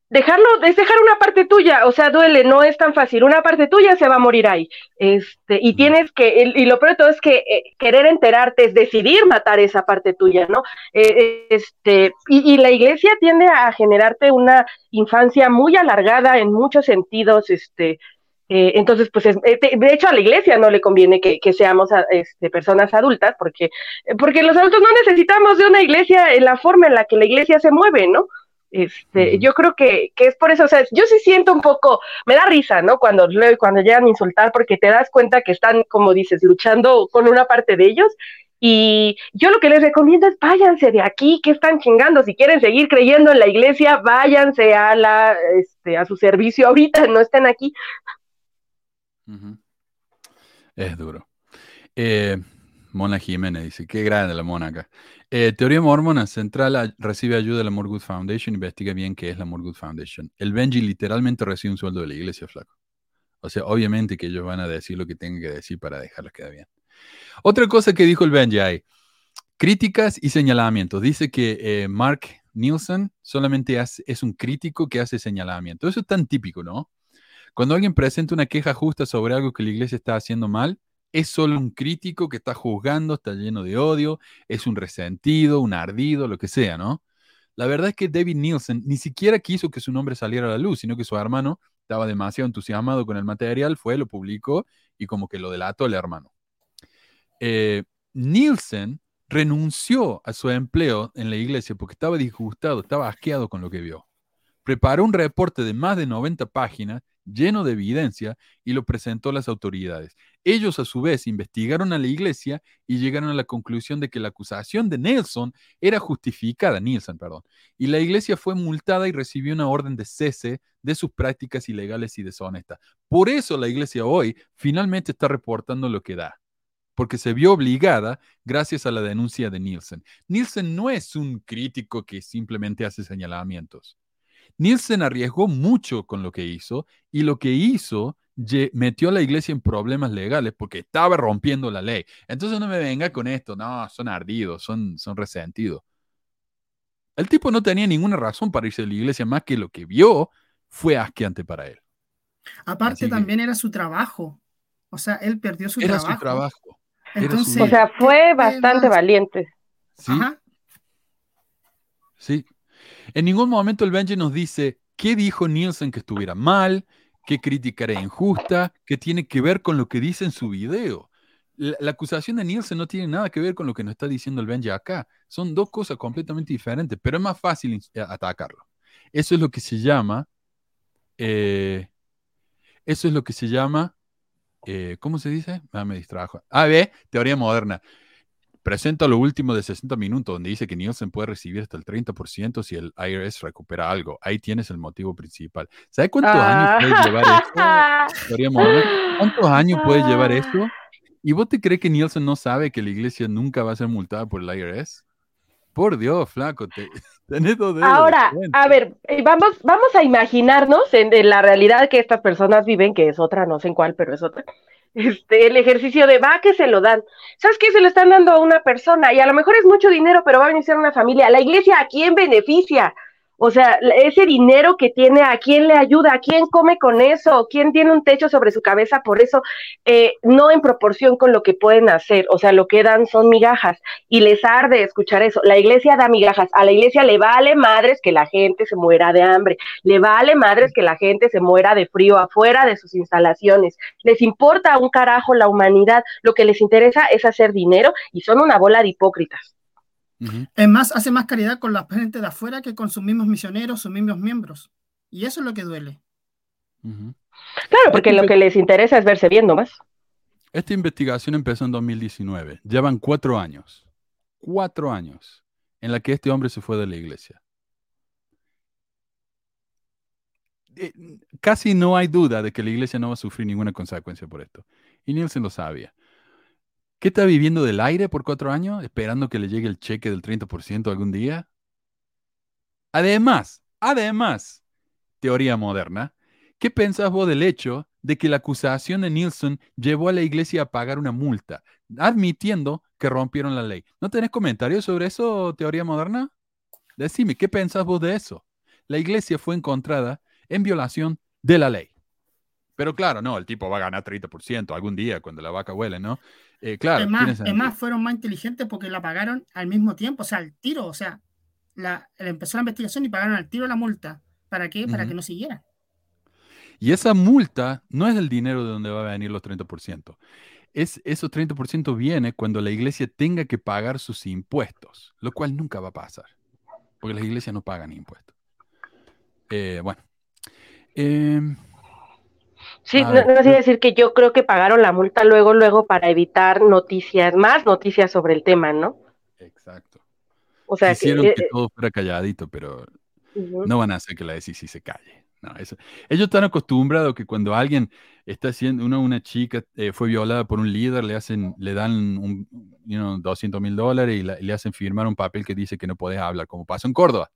dejarlo, es dejar una parte tuya, o sea, duele, no es tan fácil, una parte tuya se va a morir ahí, este, y tienes que, y lo peor de todo es que eh, querer enterarte es decidir matar esa parte tuya, ¿no? Eh, este, y, la iglesia tiende a generarte una infancia muy alargada en muchos sentidos, este, eh, entonces, pues, de hecho, a la iglesia no le conviene que, seamos este, personas adultas, porque, porque los adultos no necesitamos de una iglesia en la forma en la que la iglesia se mueve, ¿no? Este, yo creo que, que, es por eso, o sea, yo sí siento un poco, me da risa, ¿no? Cuando, cuando llegan a insultar, porque te das cuenta que están, como dices, luchando con una parte de ellos. Y yo lo que les recomiendo es váyanse de aquí, que están chingando. Si quieren seguir creyendo en la iglesia, váyanse a la, este, a su servicio ahorita, no estén aquí. Es duro. Eh, Mona Jiménez dice, qué grande la mona acá. Eh, teoría mormona central recibe ayuda de la Morgood Foundation. Investiga bien qué es la Morgood Foundation. El Benji literalmente recibe un sueldo de la iglesia, flaco. O sea, obviamente que ellos van a decir lo que tienen que decir para dejarlos quedar bien. Otra cosa que dijo el Benji ahí. Críticas y señalamientos. Dice que eh, Mark Nielsen solamente es un crítico que hace señalamientos. Eso es tan típico, ¿no? Cuando alguien presenta una queja justa sobre algo que la iglesia está haciendo mal, es solo un crítico que está juzgando, está lleno de odio, es un resentido, un ardido, lo que sea, ¿no? La verdad es que David Nielsen ni siquiera quiso que su nombre saliera a la luz, sino que su hermano estaba demasiado entusiasmado con el material, fue, lo publicó y como que lo delató el hermano. Eh, Nielsen renunció a su empleo en la iglesia porque estaba disgustado, estaba asqueado con lo que vio. Preparó un reporte de más de 90 páginas lleno de evidencia y lo presentó a las autoridades. Ellos a su vez investigaron a la iglesia y llegaron a la conclusión de que la acusación de Nelson era justificada, Nielsen, perdón, y la iglesia fue multada y recibió una orden de cese de sus prácticas ilegales y deshonestas. Por eso la iglesia hoy finalmente está reportando lo que da porque se vio obligada gracias a la denuncia de Nielsen. Nielsen no es un crítico que simplemente hace señalamientos. Nielsen arriesgó mucho con lo que hizo y lo que hizo metió a la iglesia en problemas legales porque estaba rompiendo la ley. Entonces no me venga con esto, no, son ardidos, son, son resentidos. El tipo no tenía ninguna razón para irse de la iglesia más que lo que vio fue asqueante para él. Aparte también era su trabajo. O sea, él perdió su trabajo. Era su trabajo. o sea, fue bastante valiente. Sí. Sí, en ningún momento el Benji nos dice qué dijo Nielsen que estuviera mal, qué crítica era injusta, qué tiene que ver con lo que dice en su video. La, acusación de Nielsen no tiene nada que ver con lo que nos está diciendo el Benji acá. Son dos cosas completamente diferentes, pero es más fácil atacarlo. Eso es lo que se llama. Eh, eso es lo que se llama. Eh, ¿Cómo se dice? Ah, me distrajo. Ah, ve, teoría moderna presenta lo último de 60 minutos, donde dice que Nielsen puede recibir hasta el 30% si el IRS recupera algo. Ahí tienes el motivo principal. ¿Sabe cuántos años puede ah. llevar esto? ¿Cuántos años puede llevar esto? ¿Y vos te crees que Nielsen no sabe que la iglesia nunca va a ser multada por el IRS? Por Dios, flaco, te, tenés dos Ahora, a ver, eh, vamos, vamos a imaginarnos en, la realidad que estas personas viven, que es otra, no sé en cuál, pero es otra este, el ejercicio de va que se lo dan. ¿Sabes qué? Se lo están dando a una persona y a lo mejor es mucho dinero, pero va a beneficiar a una familia. La iglesia, ¿a quién beneficia? O sea, ese dinero que tiene, ¿a quién le ayuda? ¿A quién come con eso? ¿Quién tiene un techo sobre su cabeza por eso? Eh, no en proporción con lo que pueden hacer. O sea, lo que dan son migajas y les arde escuchar eso. La iglesia da migajas. A la iglesia le vale madres que la gente se muera de hambre. Le vale madres que la gente se muera de frío afuera de sus instalaciones. Les importa un carajo la humanidad. Lo que les interesa es hacer dinero y son una bola de hipócritas. Es más, hace más caridad con la gente de afuera que con sus mismos misioneros, sus mismos miembros. Y eso es lo que duele. Claro, porque lo que les interesa es verse bien más. Esta investigación empezó en 2019. Llevan cuatro años. Cuatro años en la que este hombre se fue de la iglesia. Eh, casi no hay duda de que la iglesia no va a sufrir ninguna consecuencia por esto. Y Nielsen lo sabía. ¿Qué está viviendo del aire por cuatro años, esperando que le llegue el cheque del 30% algún día? Además, además, teoría moderna, ¿qué pensás vos del hecho de que la acusación de Nielsen llevó a la iglesia a pagar una multa, admitiendo que rompieron la ley? ¿No tenés comentarios sobre eso, teoría moderna? Decime, ¿qué pensás vos de eso? La iglesia fue encontrada en violación de la ley. Pero claro, no, el tipo va a ganar 30% algún día cuando la vaca huele, ¿no? Eh, claro. Es más, fueron más inteligentes porque la pagaron al mismo tiempo, o sea, al tiro, o sea, la, empezó la investigación y pagaron al tiro la multa. ¿Para qué? Para que no siguiera. Y esa multa no es el dinero de donde va a venir los 30%. Es, esos 30% viene cuando la iglesia tenga que pagar sus impuestos, lo cual nunca va a pasar, porque las iglesias no pagan impuestos. Eh, bueno. Eh, Sí, no, no decir que yo creo que pagaron la multa luego, luego para evitar noticias, más noticias sobre el tema, ¿no? Exacto. O sea, Hicieron que, eh, todo fuera calladito, pero no van a hacer que la SEC se calle. No, eso. Ellos están acostumbrados que cuando alguien está haciendo, una, una chica eh, fue violada por un líder, le hacen, le dan un, you know, 200 mil dólares y, le hacen firmar un papel que dice que no puedes hablar, como pasó en Córdoba.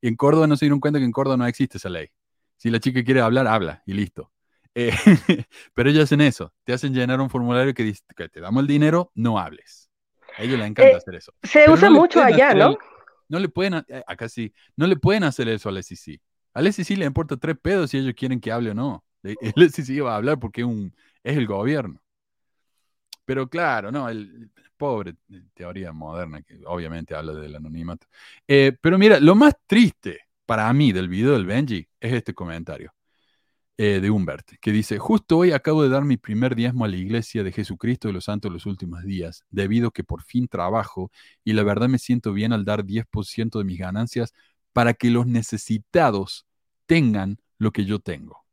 Y en Córdoba no se dieron cuenta que en Córdoba no existe esa ley. Si la chica quiere hablar, habla y listo. Eh, pero ellos hacen eso, te hacen llenar un formulario que dice que te damos el dinero, no hables. A ellos les encanta Eh, hacer eso. se Pero usa no mucho allá, ¿no? el- no le pueden, eh, acá sí, no le pueden hacer eso al SEC. Al SEC le importa tres pedos si ellos quieren que hable o no. Le- El SEC va a hablar porque es, un, es el gobierno. Pero claro, no, el pobre eh, teoría moderna que obviamente habla del anonimato. Eh, pero mira, lo más triste para mí del video del Benji es este comentario eh, de Humbert, que dice, justo hoy acabo de dar mi primer diezmo a la iglesia de Jesucristo de los Santos los últimos días, debido que por fin trabajo y la verdad me siento bien al dar 10% de mis ganancias para que los necesitados tengan lo que yo tengo.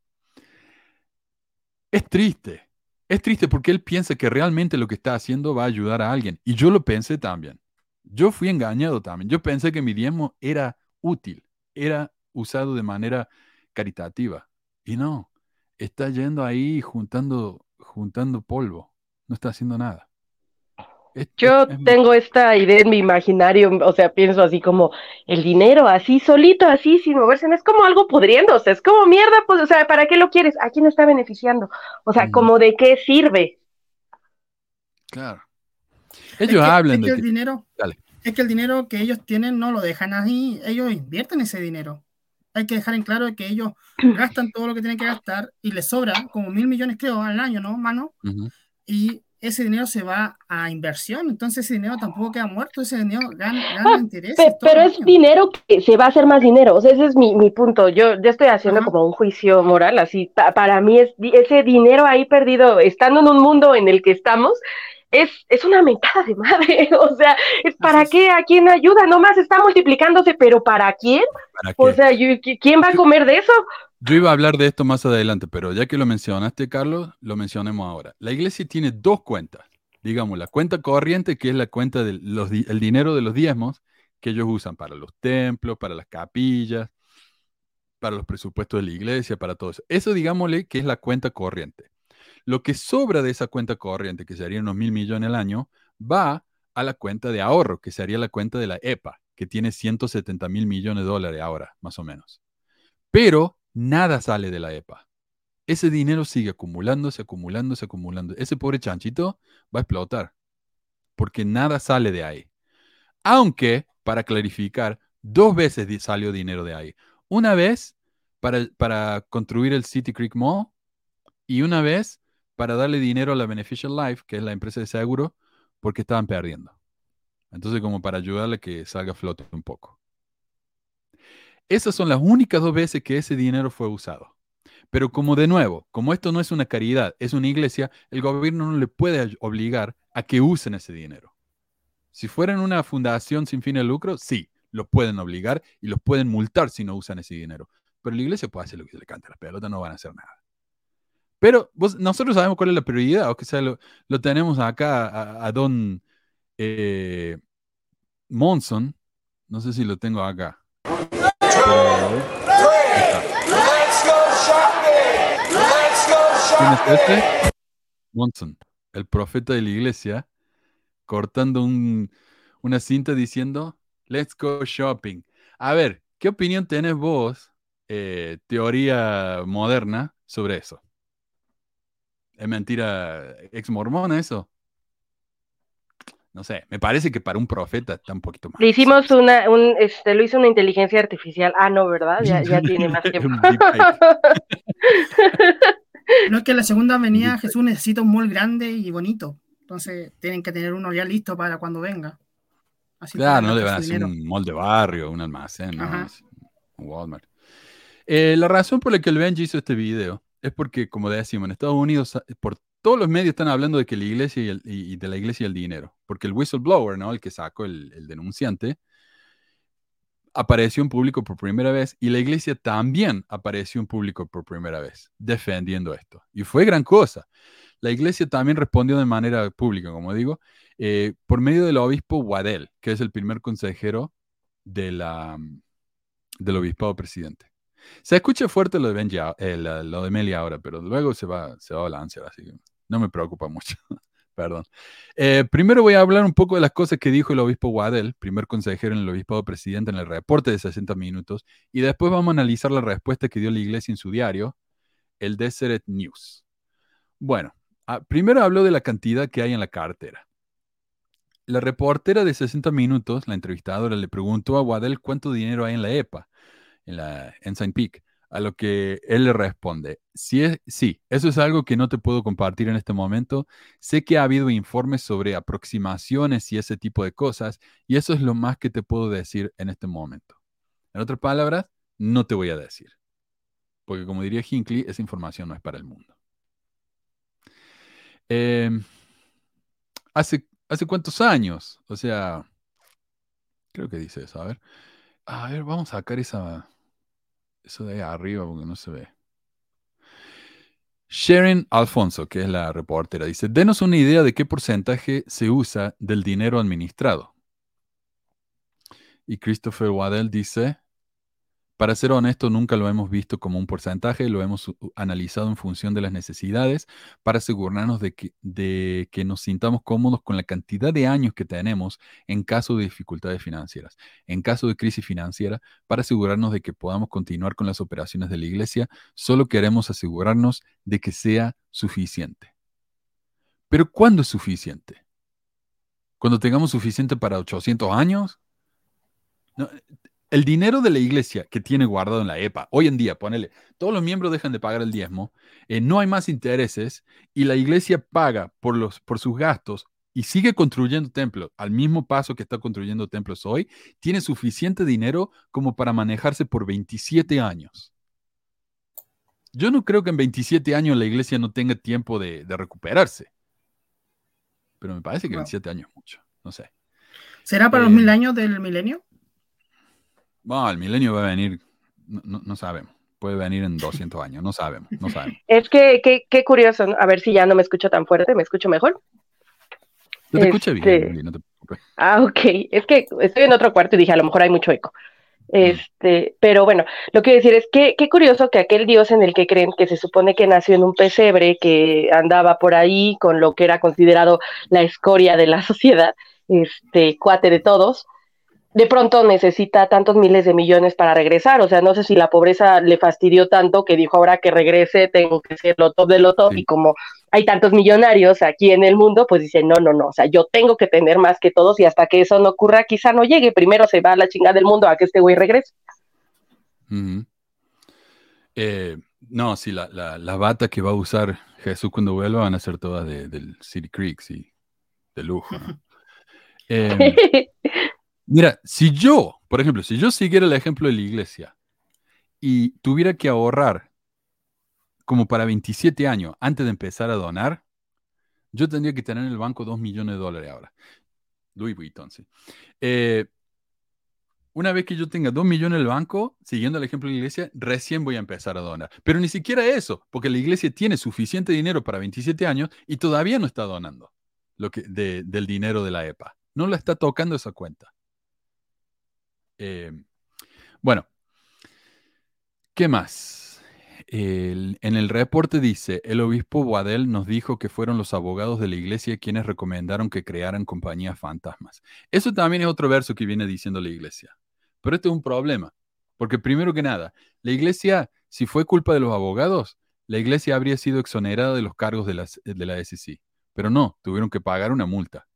Es triste, es triste porque él piensa que realmente lo que está haciendo va a ayudar a alguien. Y yo lo pensé también. Yo fui engañado también. Yo pensé que mi diezmo era útil, era usado de manera caritativa. Y no, está yendo ahí juntando, juntando polvo. No está haciendo nada. Yo es- tengo esta idea en mi imaginario, o sea, pienso así como el dinero así solito, así sin moverse, no es como algo pudriéndose, es como mierda, pues, o sea, ¿para qué lo quieres? ¿A quién está beneficiando? O sea, como de qué sirve. Claro. Es Ellos que- hablan es que de el que- dinero, Dale. es que el dinero que ellos tienen no lo dejan ahí, ellos invierten ese dinero. Hay que dejar en claro que ellos gastan todo lo que tienen que gastar y les sobra como mil millones creo al año, ¿no, mano? Ujú. Y ese dinero se va a inversión, entonces ese dinero tampoco queda muerto, ese dinero gana, Ah, gana intereses. Pe- todo pero es dinero que se va a hacer más dinero, o sea, ese es mi, mi punto. Yo, yo estoy haciendo Ajá. como un juicio moral, así, pa- para mí es ese dinero ahí perdido, estando en un mundo en el que estamos, es, es una mentada de madre, o sea, es para Así qué, a quién ayuda, nomás está multiplicándose, pero ¿para quién? ¿Para O sea, yo- ¿qui- ¿quién va a comer de eso? Yo iba a hablar de esto más adelante, pero ya que lo mencionaste, Carlos, lo mencionemos ahora. La iglesia tiene dos cuentas. Digamos, la cuenta corriente, que es la cuenta del dinero de los diezmos, que ellos usan para los templos, para las capillas, para los presupuestos de la iglesia, para todo eso. Eso, digámosle, que es la cuenta corriente. Lo que sobra de esa cuenta corriente, que serían unos mil millones al año, va a la cuenta de ahorro, que sería la cuenta de la EPA, que tiene 170 mil millones de dólares ahora, más o menos. Pero nada sale de la EPA. ese dinero sigue acumulándose, acumulándose, acumulando. Ese pobre chanchito va a explotar, porque nada sale de ahí. Aunque, para clarificar, dos veces salió dinero de ahí. Una vez para, para construir el City Creek Mall y una vez para darle dinero a la Beneficial Life, que es la empresa de seguro, porque estaban perdiendo. Entonces, como para ayudarle a que salga a flote un poco. Esas son las únicas dos veces que ese dinero fue usado. Pero como de nuevo, como esto no es una caridad, es una iglesia, el gobierno no le puede obligar a que usen ese dinero. Si fueran una fundación sin fin de lucro, sí, los pueden obligar y los pueden multar si no usan ese dinero. Pero la iglesia puede hacer lo que se le cante a la pelota, no van a hacer nada. Pero nosotros sabemos cuál es la prioridad, o que sea, lo, tenemos acá a, Don eh, Monson, no sé si lo tengo acá. ¿Quién es este? Monson, el profeta de la iglesia, cortando una cinta diciendo, let's go shopping. A ver, ¿qué opinión tenés vos, eh, teoría moderna, sobre eso? ¿Es mentira ex mormona eso? No sé, me parece que para un profeta está un poquito más. Le hicimos una, un, este, lo hizo una inteligencia artificial. Ah, no, ¿verdad? Ya, ya tiene más tiempo. no es que la segunda venida Jesús necesita un mall grande y bonito. Entonces tienen que tener uno ya listo para cuando venga. claro, no le van a hacer un mall de barrio, un almacén, no, un Walmart. Eh, la razón por la que el Benji hizo este video es porque, como decimos, en Estados Unidos, eh, por todos los medios están hablando de que la iglesia y, de la iglesia y el dinero, porque el whistleblower, ¿no? El que sacó el, denunciante, apareció en público por primera vez y la iglesia también apareció en público por primera vez defendiendo esto. Y fue gran cosa. La iglesia también respondió de manera pública, como digo, eh, por medio del obispo Waddell, que es el primer consejero de la, del obispado presidente. Se escucha fuerte lo de Benji, eh, Meli ahora, pero luego se va, se va a balancear, así que no me preocupa mucho. Perdón. Eh, primero voy a hablar un poco de las cosas que dijo el obispo Waddell, primer consejero en el obispado presidente en el reporte de 60 minutos, y después vamos a analizar la respuesta que dio la iglesia en su diario, el Deseret News. Bueno, primero habló de la cantidad que hay en la cartera. La reportera de 60 minutos, la entrevistadora, le preguntó a Waddell cuánto dinero hay en la EPA en la Ensign Peak, a lo que él le responde, sí, sí, eso es algo que no te puedo compartir en este momento. Sé que ha habido informes sobre aproximaciones y ese tipo de cosas, y eso es lo más que te puedo decir en este momento. En otras palabras, no te voy a decir. Porque como diría Hinckley, esa información no es para el mundo. Em, ¿hace, ¿Hace cuántos años? O sea, creo que dice eso. A ver, a ver, vamos a sacar esa, eso de ahí arriba porque no se ve. Sharon Alfonso, que es la reportera, dice, denos una idea de qué porcentaje se usa del dinero administrado. Y Christopher Waddell dice, para ser honesto, nunca lo hemos visto como un porcentaje, lo hemos analizado en función de las necesidades para asegurarnos de que, nos sintamos cómodos con la cantidad de años que tenemos en caso de dificultades financieras. En caso de crisis financiera, para asegurarnos de que podamos continuar con las operaciones de la iglesia, solo queremos asegurarnos de que sea suficiente. Pero ¿cuándo es suficiente? ¿Cuando tengamos suficiente para 800 años? No, el dinero de la iglesia que tiene guardado en la EPA, hoy en día, ponele, todos los miembros dejan de pagar el diezmo, eh, no hay más intereses y la iglesia paga por, los, por sus gastos y sigue construyendo templos al mismo paso que está construyendo templos hoy, tiene suficiente dinero como para manejarse por 27 años. Yo no creo que en 27 años la iglesia no tenga tiempo de, recuperarse. Pero me parece que 27 años es mucho. No sé. ¿Será para los mil eh, años del milenio? Bueno, el milenio va a venir, no, sabemos. Puede venir en 200 años, no sabemos, no sabemos. Es que, qué curioso, a ver si ya no me escucho tan fuerte, ¿me escucho mejor? te bien, este, no te preocupes. Ah, ok, es que estoy en otro cuarto y dije, a lo mejor hay mucho eco. Este, pero bueno, lo que quiero decir es que qué curioso que aquel dios en el que creen que se supone que nació en un pesebre, que andaba por ahí con lo que era considerado la escoria de la sociedad, este, cuate de todos, de pronto necesita tantos miles de millones para regresar. O sea, no sé si la pobreza le fastidió tanto que dijo ahora que regrese tengo que ser lo top de lo top y como hay tantos millonarios aquí en el mundo, pues dice, no, no, no, o sea, yo tengo que tener más que todos y hasta que eso no ocurra quizá no llegue. Primero se va a la chingada del mundo a que este güey regrese. Eh, no, sí, la, la, bata que va a usar Jesús cuando vuelva van a ser todas de, del City Creek, sí, de lujo. Em, Mira, si yo, por ejemplo, si yo siguiera el ejemplo de la iglesia y tuviera que ahorrar como para 27 años antes de empezar a donar, yo tendría que tener en el banco 2 millones de dólares ahora. Louis Vuitton, sí. Eh, una vez que yo tenga 2 millones en el banco, siguiendo el ejemplo de la iglesia, recién voy a empezar a donar. Pero ni siquiera eso, porque la iglesia tiene suficiente dinero para 27 años y todavía no está donando lo que, del dinero de la EPA. No la está tocando esa cuenta. Eh, bueno, ¿qué más? en el reporte dice, el obispo Guadel nos dijo que fueron los abogados de la iglesia quienes recomendaron que crearan compañías fantasmas. Eso también es otro verso que viene diciendo la iglesia. Pero este es un problema, porque primero que nada, la iglesia, si fue culpa de los abogados, la iglesia habría sido exonerada de los cargos de de la SEC. Pero no, tuvieron que pagar una multa.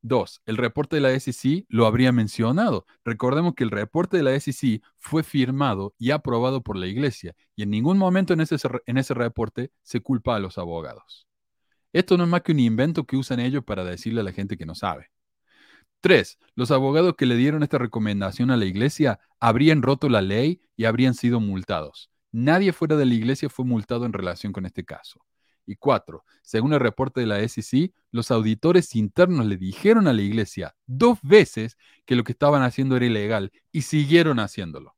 Dos, el reporte de la SEC lo habría mencionado. Recordemos que el reporte de la SEC fue firmado y aprobado por la iglesia y en ningún momento en ese, en ese reporte se culpa a los abogados. Esto no es más que un invento que usan ellos para decirle a la gente que no sabe. Tres, los abogados que le dieron esta recomendación a la iglesia habrían roto la ley y habrían sido multados. Nadie fuera de la iglesia fue multado en relación con este caso. Y cuatro, según el reporte de la SEC, los auditores internos le dijeron a la iglesia dos veces que lo que estaban haciendo era ilegal y siguieron haciéndolo.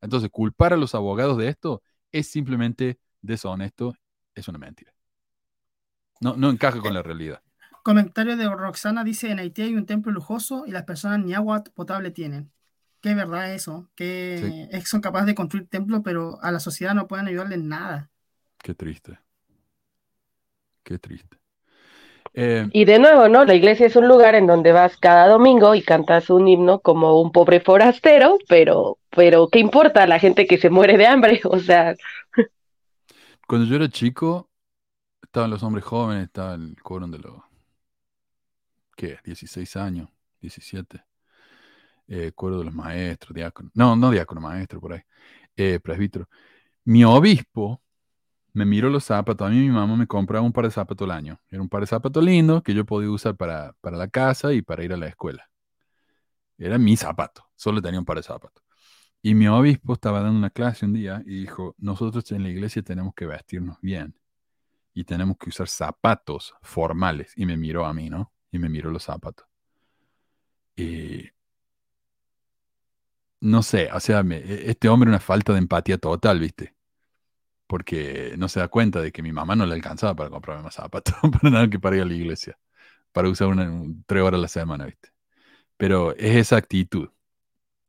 Entonces, culpar a los abogados de esto es simplemente deshonesto, es una mentira. No, no encaja con la realidad. Comentario de Roxana dice, en Haití hay un templo lujoso y las personas ni agua potable tienen. Qué verdad eso, que son capaces de construir templos, pero a la sociedad no pueden ayudarle en nada. Qué triste. Qué triste. Eh, y de nuevo, ¿no? La iglesia es un lugar en donde vas cada domingo y cantas un himno como un pobre forastero, pero, pero ¿qué importa la gente que se muere de hambre? O sea. Cuando yo era chico, estaban los hombres jóvenes, estaba el coro de los. ¿Qué? 16 años, 17. Eh, coro de los maestros, diáconos. No, no diácono, maestro, por ahí. Eh, presbítero. Mi obispo me miro los zapatos. A mí mi mamá me compraba un par de zapatos al año. Era un par de zapatos lindos que yo podía usar para, la casa y para ir a la escuela. Era mi zapato. Solo tenía un par de zapatos. Y mi obispo estaba dando una clase un día y dijo, nosotros en la iglesia tenemos que vestirnos bien y tenemos que usar zapatos formales. Y me miró a mí, ¿no? Y me miró los zapatos. Y no sé, o sea, e, este hombre una falta de empatía total, ¿viste? Porque no se da cuenta de que mi mamá no le alcanzaba para comprarme más zapatos, para nada que para ir a la iglesia, para usar una, tres horas a la semana, ¿viste? Pero es esa actitud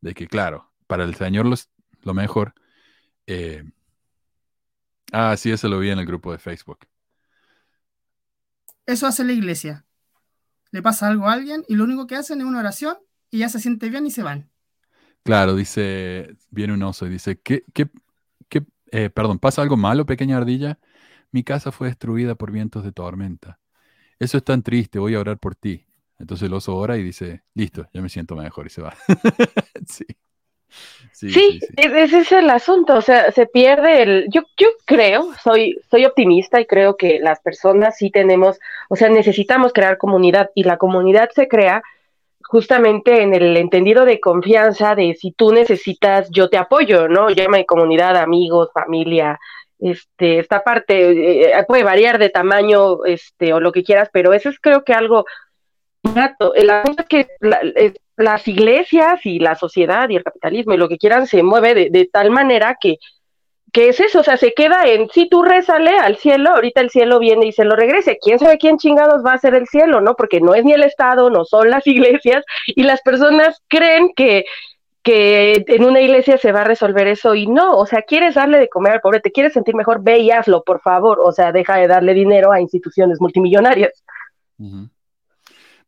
de que, claro, para el Señor lo mejor. Eh, ah, sí, eso lo vi en el grupo de Facebook. Eso hace la iglesia. Le pasa algo a alguien y lo único que hacen es una oración y ya se siente bien y se van. Claro, dice, viene un oso y dice, ¿qué, qué, eh, perdón, ¿pasa algo malo, pequeña ardilla? Mi casa fue destruida por vientos de tormenta. Eso es tan triste, voy a orar por ti. Entonces el oso ora y dice, listo, ya me siento mejor y se va. sí. Sí, ese es el asunto, o sea, se pierde el, yo, yo creo, soy, soy optimista y creo que las personas sí tenemos, o sea, necesitamos crear comunidad y la comunidad se crea justamente en el entendido de confianza de si tú necesitas, yo te apoyo, ¿no? Llama comunidad, amigos, familia, este, esta parte eh, puede variar de tamaño, este, o lo que quieras, pero eso es creo que algo nato. El asunto es que las iglesias y la sociedad y el capitalismo y lo que quieran se mueve de tal manera que ¿qué es eso? O sea, se queda en, si tú rezale al cielo, ahorita el cielo viene y se lo regrese. ¿Quién sabe quién chingados va a ser el cielo, no? Porque no es ni el Estado, no son las iglesias, y las personas creen que, que en una iglesia se va a resolver eso y no, o sea, quieres darle de comer al pobre, te quieres sentir mejor, ve y hazlo, por favor, o sea, deja de darle dinero a instituciones multimillonarias.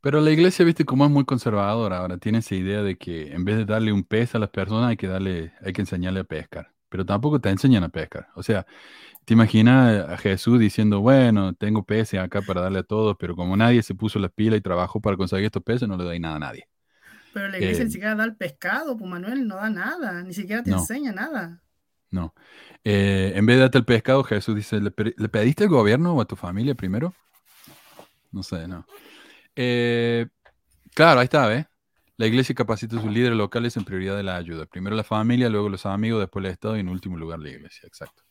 Pero la iglesia, viste, como es muy conservadora, ahora tiene esa idea de que en vez de darle un pez a las personas, hay que darle, hay que enseñarle a pescar. Pero tampoco te enseñan a pescar. O sea, te imaginas a Jesús diciendo, bueno, tengo peces acá para darle a todos, pero como nadie se puso las pilas y trabajó para conseguir estos peces, no le doy nada a nadie. Pero la iglesia Eh, ni siquiera da el pescado, pues Manuel no da nada, ni siquiera te No. enseña nada. No. Eh, en vez de darte el pescado, Jesús dice, ¿le, pe- le pediste al gobierno o a tu familia primero? No sé, no. Eh, claro, ahí está, ¿ves? La iglesia capacita a sus líderes locales en prioridad de la ayuda. Primero la familia, luego los amigos, después el Estado y en último lugar la iglesia. Exacto.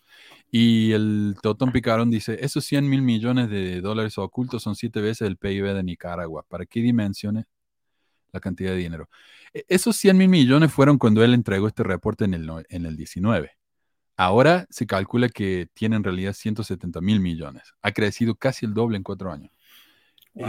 Y el Totón Picarón dice, esos 100 mil millones de dólares ocultos son siete veces el PIB de Nicaragua. ¿Para qué dimensiones la cantidad de dinero? E- Esos 100 mil millones fueron cuando él entregó este reporte en el, en el 19. Ahora se calcula que tiene en realidad 170 mil millones. Ha crecido casi el doble en cuatro años. Es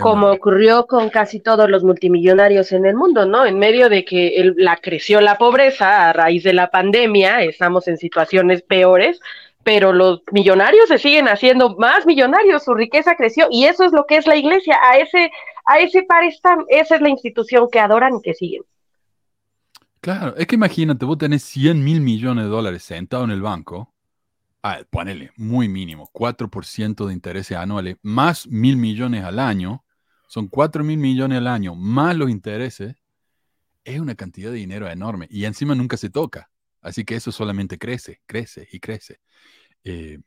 como ocurrió con casi todos los multimillonarios en el mundo, ¿no? En medio de que el- la creció la pobreza a raíz de la pandemia, estamos en situaciones peores, pero los millonarios se siguen haciendo más millonarios, su riqueza creció y eso es lo que es la iglesia, a ese a ese par están, esa es la institución que adoran y que siguen. Claro, es que imagínate, vos tenés 100 mil millones de dólares sentado en el banco, ah, ponele, muy mínimo, 4% de intereses anuales, más mil millones al año, son 4 mil millones al año, más los intereses, es una cantidad de dinero enorme y encima nunca se toca. Así que eso solamente crece, crece y crece. Eh,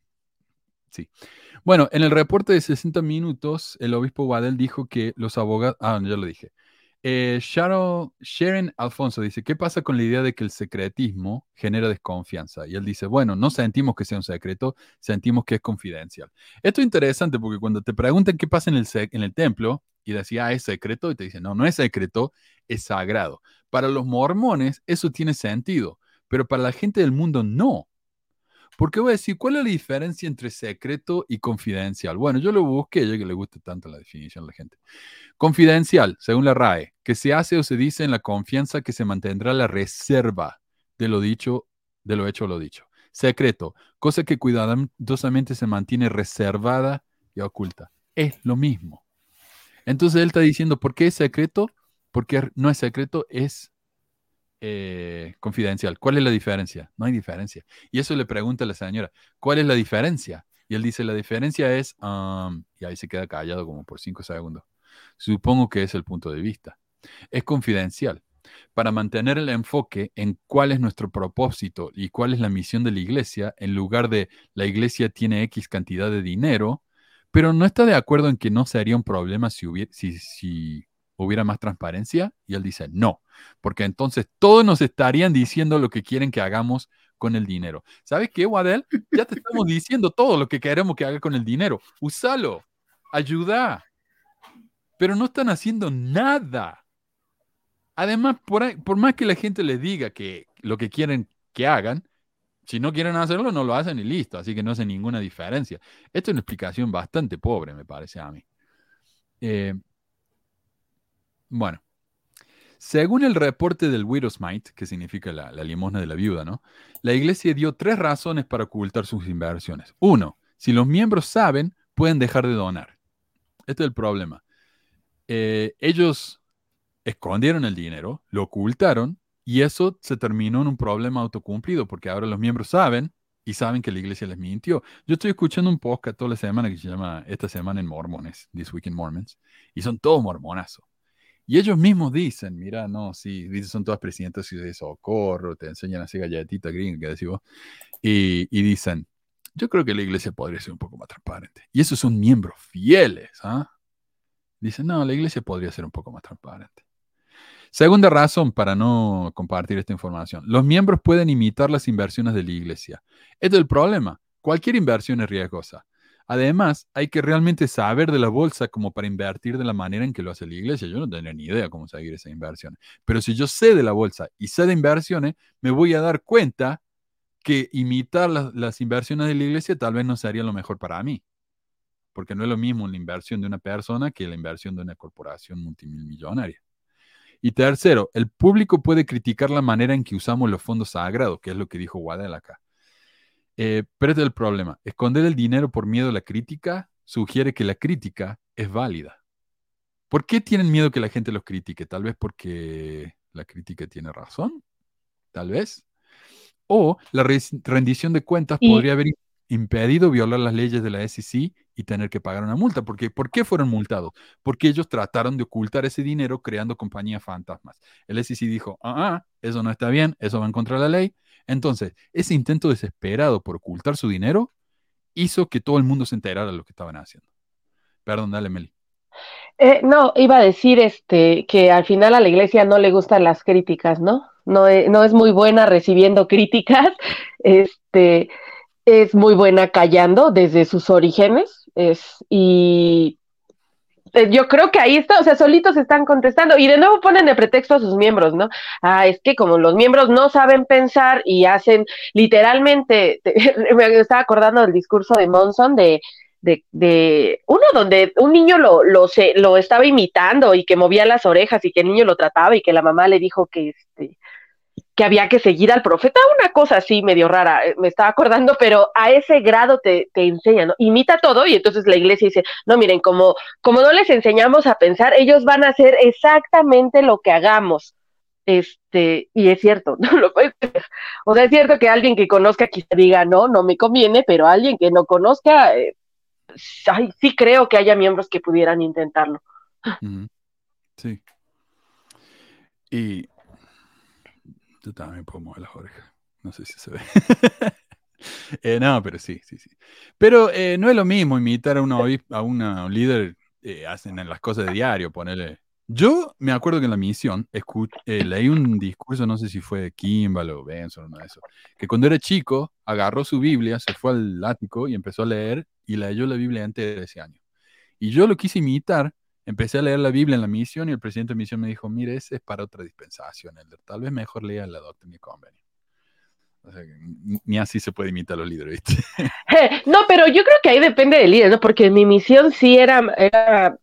sí. Bueno, en el reporte de 60 minutos, el obispo Waddell dijo que los abogados, ah, ya lo dije, eh, Sharon, Alfonso dice, ¿qué pasa con la idea de que el secretismo genera desconfianza? Y él dice, bueno, no sentimos que sea un secreto, sentimos que es confidencial. Esto es interesante porque cuando te preguntan qué pasa en el, templo y decía, ah, es secreto, y te dicen, no, no es secreto, es sagrado. Para los mormones eso tiene sentido, pero para la gente del mundo no. Porque voy a decir, ¿cuál es la diferencia entre secreto y confidencial? Bueno, yo lo busqué, ya que le gusta tanto la definición a la gente. Confidencial, según la RAE, que se hace o se dice en la confianza que se mantendrá la reserva de lo dicho, de lo hecho o lo dicho. Secreto, cosa que cuidadosamente se mantiene reservada y oculta. Es lo mismo. Entonces él está diciendo, ¿por qué es secreto? Porque no es secreto, es eh, confidencial. ¿Cuál es la diferencia? No hay diferencia. Y eso le pregunta a la señora, ¿cuál es la diferencia? Y él dice, la diferencia es, y ahí se queda callado como por cinco segundos. Supongo que es el punto de vista. Es confidencial. Para mantener el enfoque en cuál es nuestro propósito y cuál es la misión de la iglesia, en lugar de la iglesia tiene X cantidad de dinero, pero no está de acuerdo en que no sería un problema si hubiera, si, si hubiera más transparencia. Y él dice, no, porque entonces todos nos estarían diciendo lo que quieren que hagamos con el dinero. ¿Sabes qué, Waddell? Ya te estamos diciendo todo lo que queremos que haga con el dinero. Úsalo, ayuda, pero no están haciendo nada. Además, por, ahí- por más que la gente les diga que lo que quieren que hagan, si no quieren hacerlo, no lo hacen y listo. Así que no hace ninguna diferencia. Esto es una explicación bastante pobre, me parece a mí. Eh, bueno, según el reporte del Widow's Mite, que significa la, limosna de la viuda, ¿no? La iglesia dio tres razones para ocultar sus inversiones. Uno, si los miembros saben, pueden dejar de donar. Este es el problema. Eh, ellos escondieron el dinero, lo ocultaron y eso se terminó en un problema autocumplido porque ahora los miembros saben y saben que la iglesia les mintió. Yo estoy escuchando un podcast toda la semana que se llama Esta Semana en Mormones, This Week in Mormons, y son todos mormonazos. Y ellos mismos dicen, mira, no, sí, son todas presidentas de socorro, te enseñan a hacer galletita gringa, que decís vos, y, y dicen, yo creo que la iglesia podría ser un poco más transparente. Y esos son miembros fieles, ¿ah? Dicen, no, la iglesia podría ser un poco más transparente. Segunda razón para no compartir esta información. Los miembros pueden imitar las inversiones de la iglesia. Este es el problema. Cualquier inversión es riesgosa. Además, hay que realmente saber de la bolsa como para invertir de la manera en que lo hace la iglesia. Yo no tenía ni idea cómo seguir esas inversiones. Pero si yo sé de la bolsa y sé de inversiones, me voy a dar cuenta que imitar las, las inversiones de la iglesia tal vez no sería lo mejor para mí. Porque no es lo mismo la inversión de una persona que la inversión de una corporación multimillonaria. Y tercero, el público puede criticar la manera en que usamos los fondos sagrados, que es lo que dijo Waddell acá. Eh, pero este es el problema. Esconder el dinero por miedo a la crítica sugiere que la crítica es válida. ¿Por qué tienen miedo que la gente los critique? Tal vez porque la crítica tiene razón, tal vez. O la rendición de cuentas podría haber impedido violar las leyes de la SEC y tener que pagar una multa. Porque, ¿Por qué fueron multados? Porque ellos trataron de ocultar ese dinero creando compañías fantasmas. El SEC dijo, ah, ah, eso no está bien, eso va en contra de la ley. Entonces, ese intento desesperado por ocultar su dinero hizo que todo el mundo se enterara de lo que estaban haciendo. Perdón, dale, Meli. Eh, no, iba a decir este que al final a la iglesia no le gustan las críticas, ¿no? No, e, no es muy buena recibiendo críticas, este, es muy buena callando desde sus orígenes, es, y yo creo que ahí está, o sea, solitos están contestando y de nuevo ponen de pretexto a sus miembros, ¿no? Ah, es que como los miembros no saben pensar y hacen literalmente, me estaba acordando del discurso de Monson de de, uno donde un niño lo, lo, se, lo estaba imitando y que movía las orejas y que el niño lo trataba y que la mamá le dijo que, este, que había que seguir al profeta, una cosa así medio rara, eh, me estaba acordando, pero a ese grado te, te enseñan, ¿no? Imita todo y entonces la iglesia dice, no, miren, como, como no les enseñamos a pensar, ellos van a hacer exactamente lo que hagamos. Este, y es cierto, no O sea, es cierto que alguien que conozca quizá diga, no, no me conviene, pero alguien que no conozca, eh, sí creo que haya miembros que pudieran intentarlo. Sí. Y también puedo mover las orejas. No sé si se ve. Eh, no, pero sí, sí, sí. Pero eh, no es lo mismo imitar a, una, a un líder, eh, hacen las cosas de diario, ponerle yo me acuerdo que en la misión eh, leí un discurso, no sé si fue de Kimball o Benson uno de eso, que cuando era chico agarró su Biblia, se fue al ático y empezó a leer y leyó la Biblia antes de ese año. Y yo lo quise imitar, empecé a leer la Biblia en la misión y el presidente de misión me dijo, mire, ese es para otra dispensación, tal vez mejor lea la doctrina y convenio. O sea, ni así se puede imitar los líderes. No, pero yo creo que ahí depende del líder, ¿no? Porque mi misión sí era, era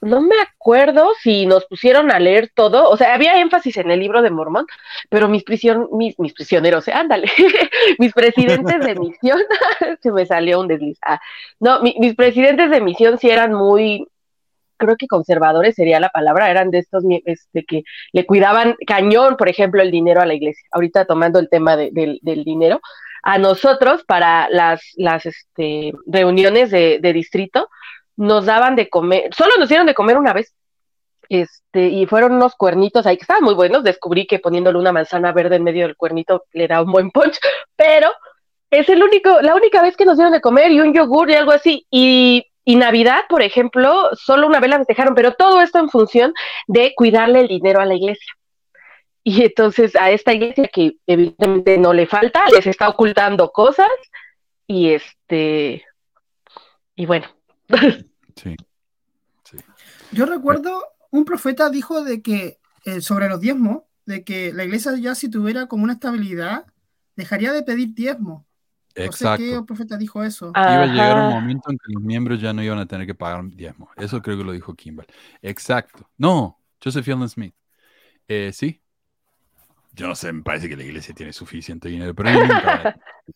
no me acuerdo si nos pusieron a leer todo, o sea, había énfasis en el libro de Mormón, pero mis, prisión, mis, mis prisioneros, eh, ándale, mis presidentes de misión, se me salió un desliz. Ah, no, mis presidentes de misión sí eran muy, creo que conservadores sería la palabra, eran de estos este, que le cuidaban cañón, por ejemplo, el dinero a la iglesia. Ahorita tomando el tema del dinero, a nosotros para las, las este, reuniones de, de distrito, nos daban de comer, solo nos dieron de comer una vez, este, y fueron unos cuernitos ahí que estaban muy buenos, descubrí que poniéndole una manzana verde en medio del cuernito le da un buen punch, pero es el único, la única vez que nos dieron de comer y un yogur y algo así, y, y Navidad, por ejemplo, solo una vez la festejaron, pero todo esto en función de cuidarle el dinero a la iglesia. Y entonces a esta iglesia que evidentemente no le falta, les está ocultando cosas y este, y bueno, Sí. Yo recuerdo, un profeta dijo de que eh, sobre los diezmos, de que la iglesia ya si tuviera como una estabilidad, dejaría de pedir diezmo. Exacto. No sé qué profeta dijo eso. Iba a llegar un momento en que los miembros ya no iban a tener que pagar diezmo. Eso creo que lo dijo Kimball. Exacto. No, Joseph Fielding Smith. Eh, sí. Yo no sé, me parece que la iglesia tiene suficiente dinero, pero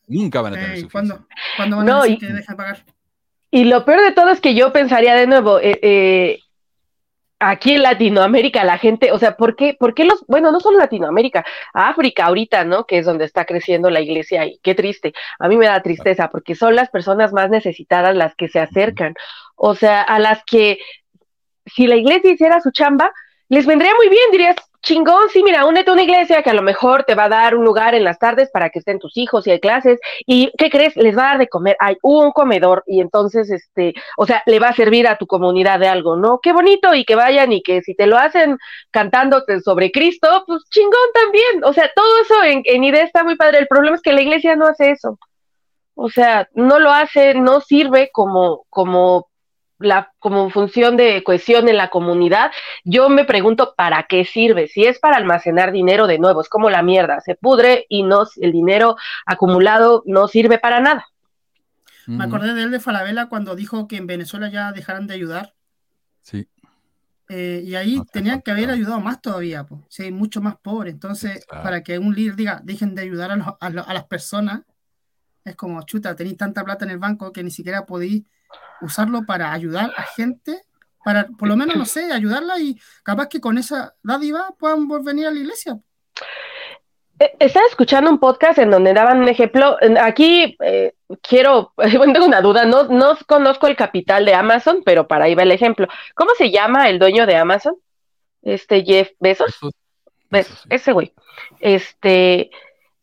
nunca, van a tener suficiente. ¿Cuándo, van a decir que dejan pagar? Y lo peor de todo es que yo pensaría de nuevo, eh, eh, aquí en Latinoamérica la gente, o sea, ¿por qué, ¿por qué los, bueno, no solo Latinoamérica, África ahorita, ¿no? Que es donde está creciendo la iglesia y qué triste, a mí me da tristeza porque son las personas más necesitadas las que se acercan, o sea, a las que si la iglesia hiciera su chamba, les vendría muy bien, dirías, chingón, sí, mira, únete a una iglesia que a lo mejor te va a dar un lugar en las tardes para que estén tus hijos y hay clases. ¿Y qué crees? Les va a dar de comer. Hay un comedor y entonces, este, o sea, le va a servir a tu comunidad de algo, ¿no? Qué bonito y que vayan y que si te lo hacen cantándote sobre Cristo, pues chingón también. O sea, todo eso en, en idea está muy padre. El problema es que la iglesia no hace eso. O sea, no lo hace, no sirve como, como la, como función de cohesión en la comunidad, yo me pregunto para qué sirve. Si es para almacenar dinero de nuevo, es como la mierda, se pudre y no, el dinero acumulado no sirve para nada. Me acordé de él de Falabella cuando dijo que en Venezuela ya dejaran de ayudar. Sí. Eh, y ahí tenían que haber ayudado más todavía, pues. si hay mucho más pobres. Entonces, para que un líder diga, dejen de ayudar a, a, a las personas, es como, chuta, tenéis tanta plata en el banco que ni siquiera podéis usarlo para ayudar a gente para por lo menos, no sé, ayudarla y capaz que con esa dádiva puedan venir a la iglesia. Eh, estaba escuchando un podcast en donde daban un ejemplo. Aquí eh, quiero, tengo una duda, no, no conozco el capital de Amazon, pero para ahí va el ejemplo. ¿Cómo se llama el dueño de Amazon? Este Jeff Bezos. Bezos, ese güey. Este,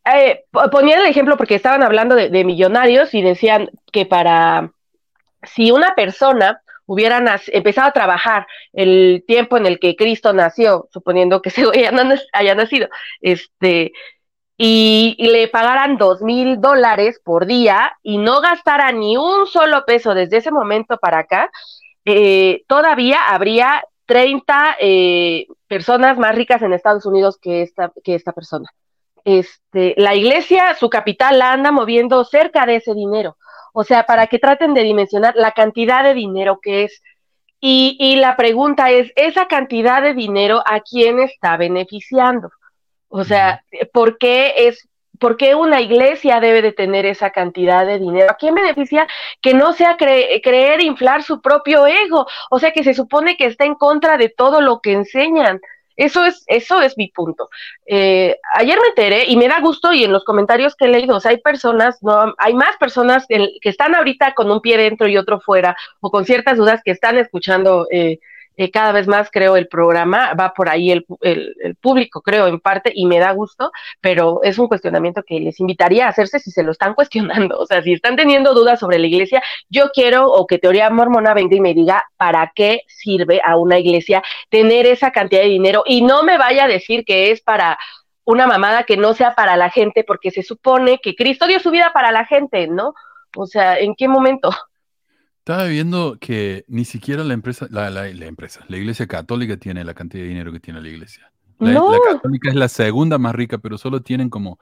eh, ponía el ejemplo porque estaban hablando de, millonarios y decían que para, si una persona hubiera empezado a trabajar el tiempo en el que Cristo nació, suponiendo que ese güey haya nacido, este, y, le pagaran dos mil dólares por día y no gastara ni un solo peso desde ese momento para acá, eh, todavía habría 30 eh, personas más ricas en Estados Unidos que esta, que esta persona. Este, la iglesia, su capital, la anda moviendo cerca de ese dinero. O sea, para que traten de dimensionar la cantidad de dinero que es. Y, y la pregunta es, ¿esa cantidad de dinero a quién está beneficiando? O sea, ¿por qué es ¿Por qué una iglesia debe de tener esa cantidad de dinero? ¿A quién beneficia que no sea creer, inflar su propio ego? O sea, que se supone que está en contra de todo lo que enseñan. Eso es, eso es mi punto. Eh, ayer me enteré y me da gusto y en los comentarios que he leído, hay personas, no, hay más personas que, están ahorita con un pie dentro y otro fuera, o con ciertas dudas que están escuchando eh, eh, cada vez más creo el programa, va por ahí el, público, creo, en parte, y me da gusto, pero es un cuestionamiento que les invitaría a hacerse si se lo están cuestionando. O sea, si están teniendo dudas sobre la iglesia, yo quiero o que Teoría Mormona venga y me diga para qué sirve a una iglesia tener esa cantidad de dinero y no me vaya a decir que es para una mamada que no sea para la gente, porque se supone que Cristo dio su vida para la gente, ¿no? O sea, ¿en qué momento? Estaba viendo que ni siquiera la empresa, la, la, empresa, la iglesia católica tiene la cantidad de dinero que tiene la iglesia. La, católica es la segunda más rica, pero solo tienen como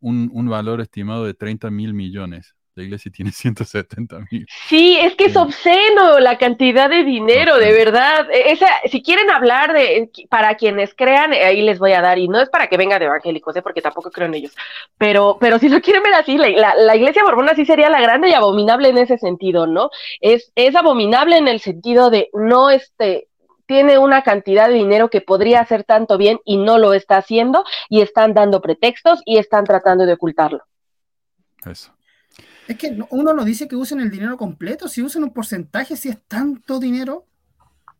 un, un valor estimado de 30 mil millones. La iglesia tiene 170 mil. Sí, es que es obsceno la cantidad de dinero, de verdad. E, esa, si quieren hablar de, para quienes crean, eh, ahí les voy a dar, y no es para que vengan de evangélicos, ¿eh? porque tampoco creo en ellos, pero, pero si lo quieren ver así, la, la, iglesia mormona sí sería la grande y abominable en ese sentido, ¿no? Es, es abominable en el sentido de no este, tiene una cantidad de dinero que podría hacer tanto bien y no lo está haciendo y están dando pretextos y están tratando de ocultarlo. Eso. Es que uno no dice que usen el dinero completo, si usan un porcentaje, si es tanto dinero,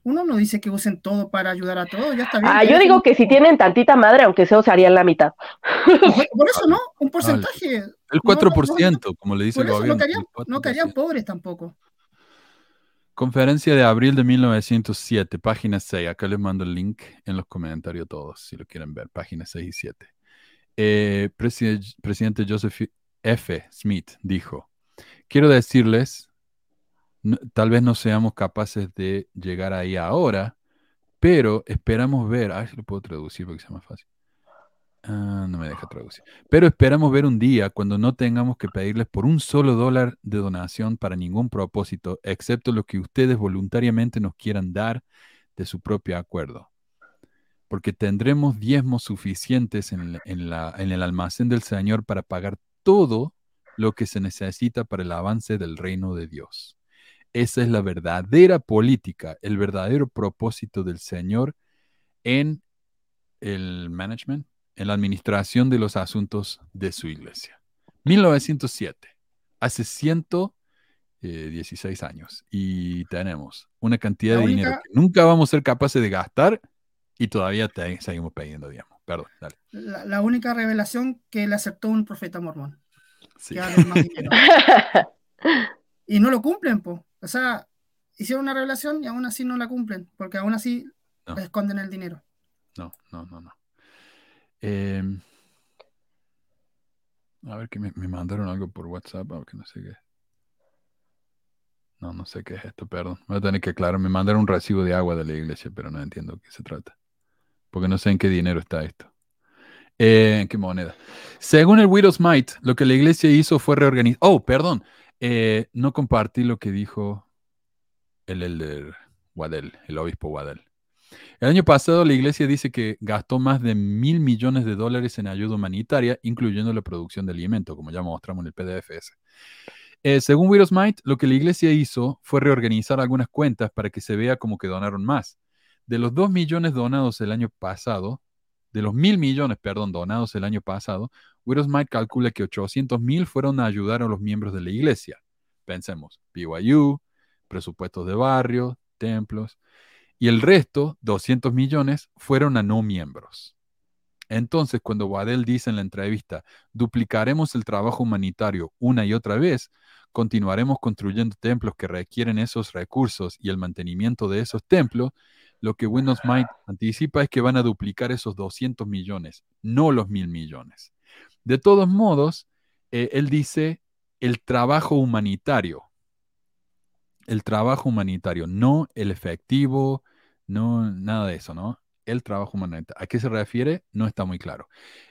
uno no dice que usen todo para ayudar a todos, ya está bien. Ah, yo digo que si tienen tantita madre, aunque se usarían la mitad. Por eso no, un porcentaje. El 4%, como le dice el gobierno. No caerían, pobres tampoco. Conferencia de abril de 1907, página 6. Acá les mando el link en los comentarios todos, si lo quieren ver, página 6 y 7. Eh, presidente Joseph F. Smith dijo, quiero decirles, tal vez no seamos capaces de llegar ahí ahora, pero esperamos ver, a si lo puedo traducir porque sea más fácil. Ah, no me deja traducir. Pero esperamos ver un día cuando no tengamos que pedirles por un solo dólar de donación para ningún propósito, excepto lo que ustedes voluntariamente nos quieran dar de su propio acuerdo. Porque tendremos diezmos suficientes en, en el almacén del Señor para pagar todo lo que se necesita para el avance del reino de Dios. Esa es la verdadera política, el verdadero propósito del Señor en el management, en la administración de los asuntos de su iglesia. 1907, hace 116 eh, años, y tenemos una cantidad de dinero que nunca vamos a ser capaces de gastar y todavía seguimos pidiendo, digamos. Perdón, dale. La, única revelación que le aceptó un profeta mormón. y no lo cumplen, pues. O sea, hicieron una revelación y aún así no la cumplen, porque aún así esconden el dinero. No, no, no, no. Em, a ver que me, mandaron algo por WhatsApp, aunque no sé qué. No, no sé qué es esto, perdón. Voy a tener que aclarar. Me mandaron un recibo de agua de la iglesia, pero no entiendo qué se trata porque no sé en qué dinero está esto. Eh, ¿En qué moneda? Según el Widow's Might, lo que la iglesia hizo fue reorganizar. Oh, perdón. Eh, no compartí lo que dijo el elder Waddell, el obispo Waddell. El año pasado la iglesia dice que gastó más de mil millones de dólares en ayuda humanitaria, incluyendo la producción de alimentos, como ya mostramos en el PDFS. Eh, según Widows Might, lo que la iglesia hizo fue reorganizar algunas cuentas para que se vea como que donaron más. De los 2 millones donados el año pasado, de los mil millones, perdón, donados el año pasado, Widows Might calcula que 800 mil fueron a ayudar a los miembros de la iglesia. Pensemos, BYU, presupuestos de barrio, templos, y el resto, 200 millones, fueron a no miembros. Entonces, cuando Waddell dice en la entrevista, duplicaremos el trabajo humanitario una y otra vez, continuaremos construyendo templos que requieren esos recursos y el mantenimiento de esos templos, lo que Windows Mind anticipa es que van a duplicar esos 200 millones, no los mil millones. De todos modos, eh, él dice el trabajo humanitario, el trabajo humanitario, no el efectivo, no nada de eso, ¿no? El trabajo humanitario. ¿A qué se refiere? No está muy claro.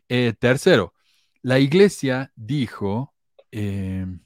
Eh, tercero, la iglesia dijo, em,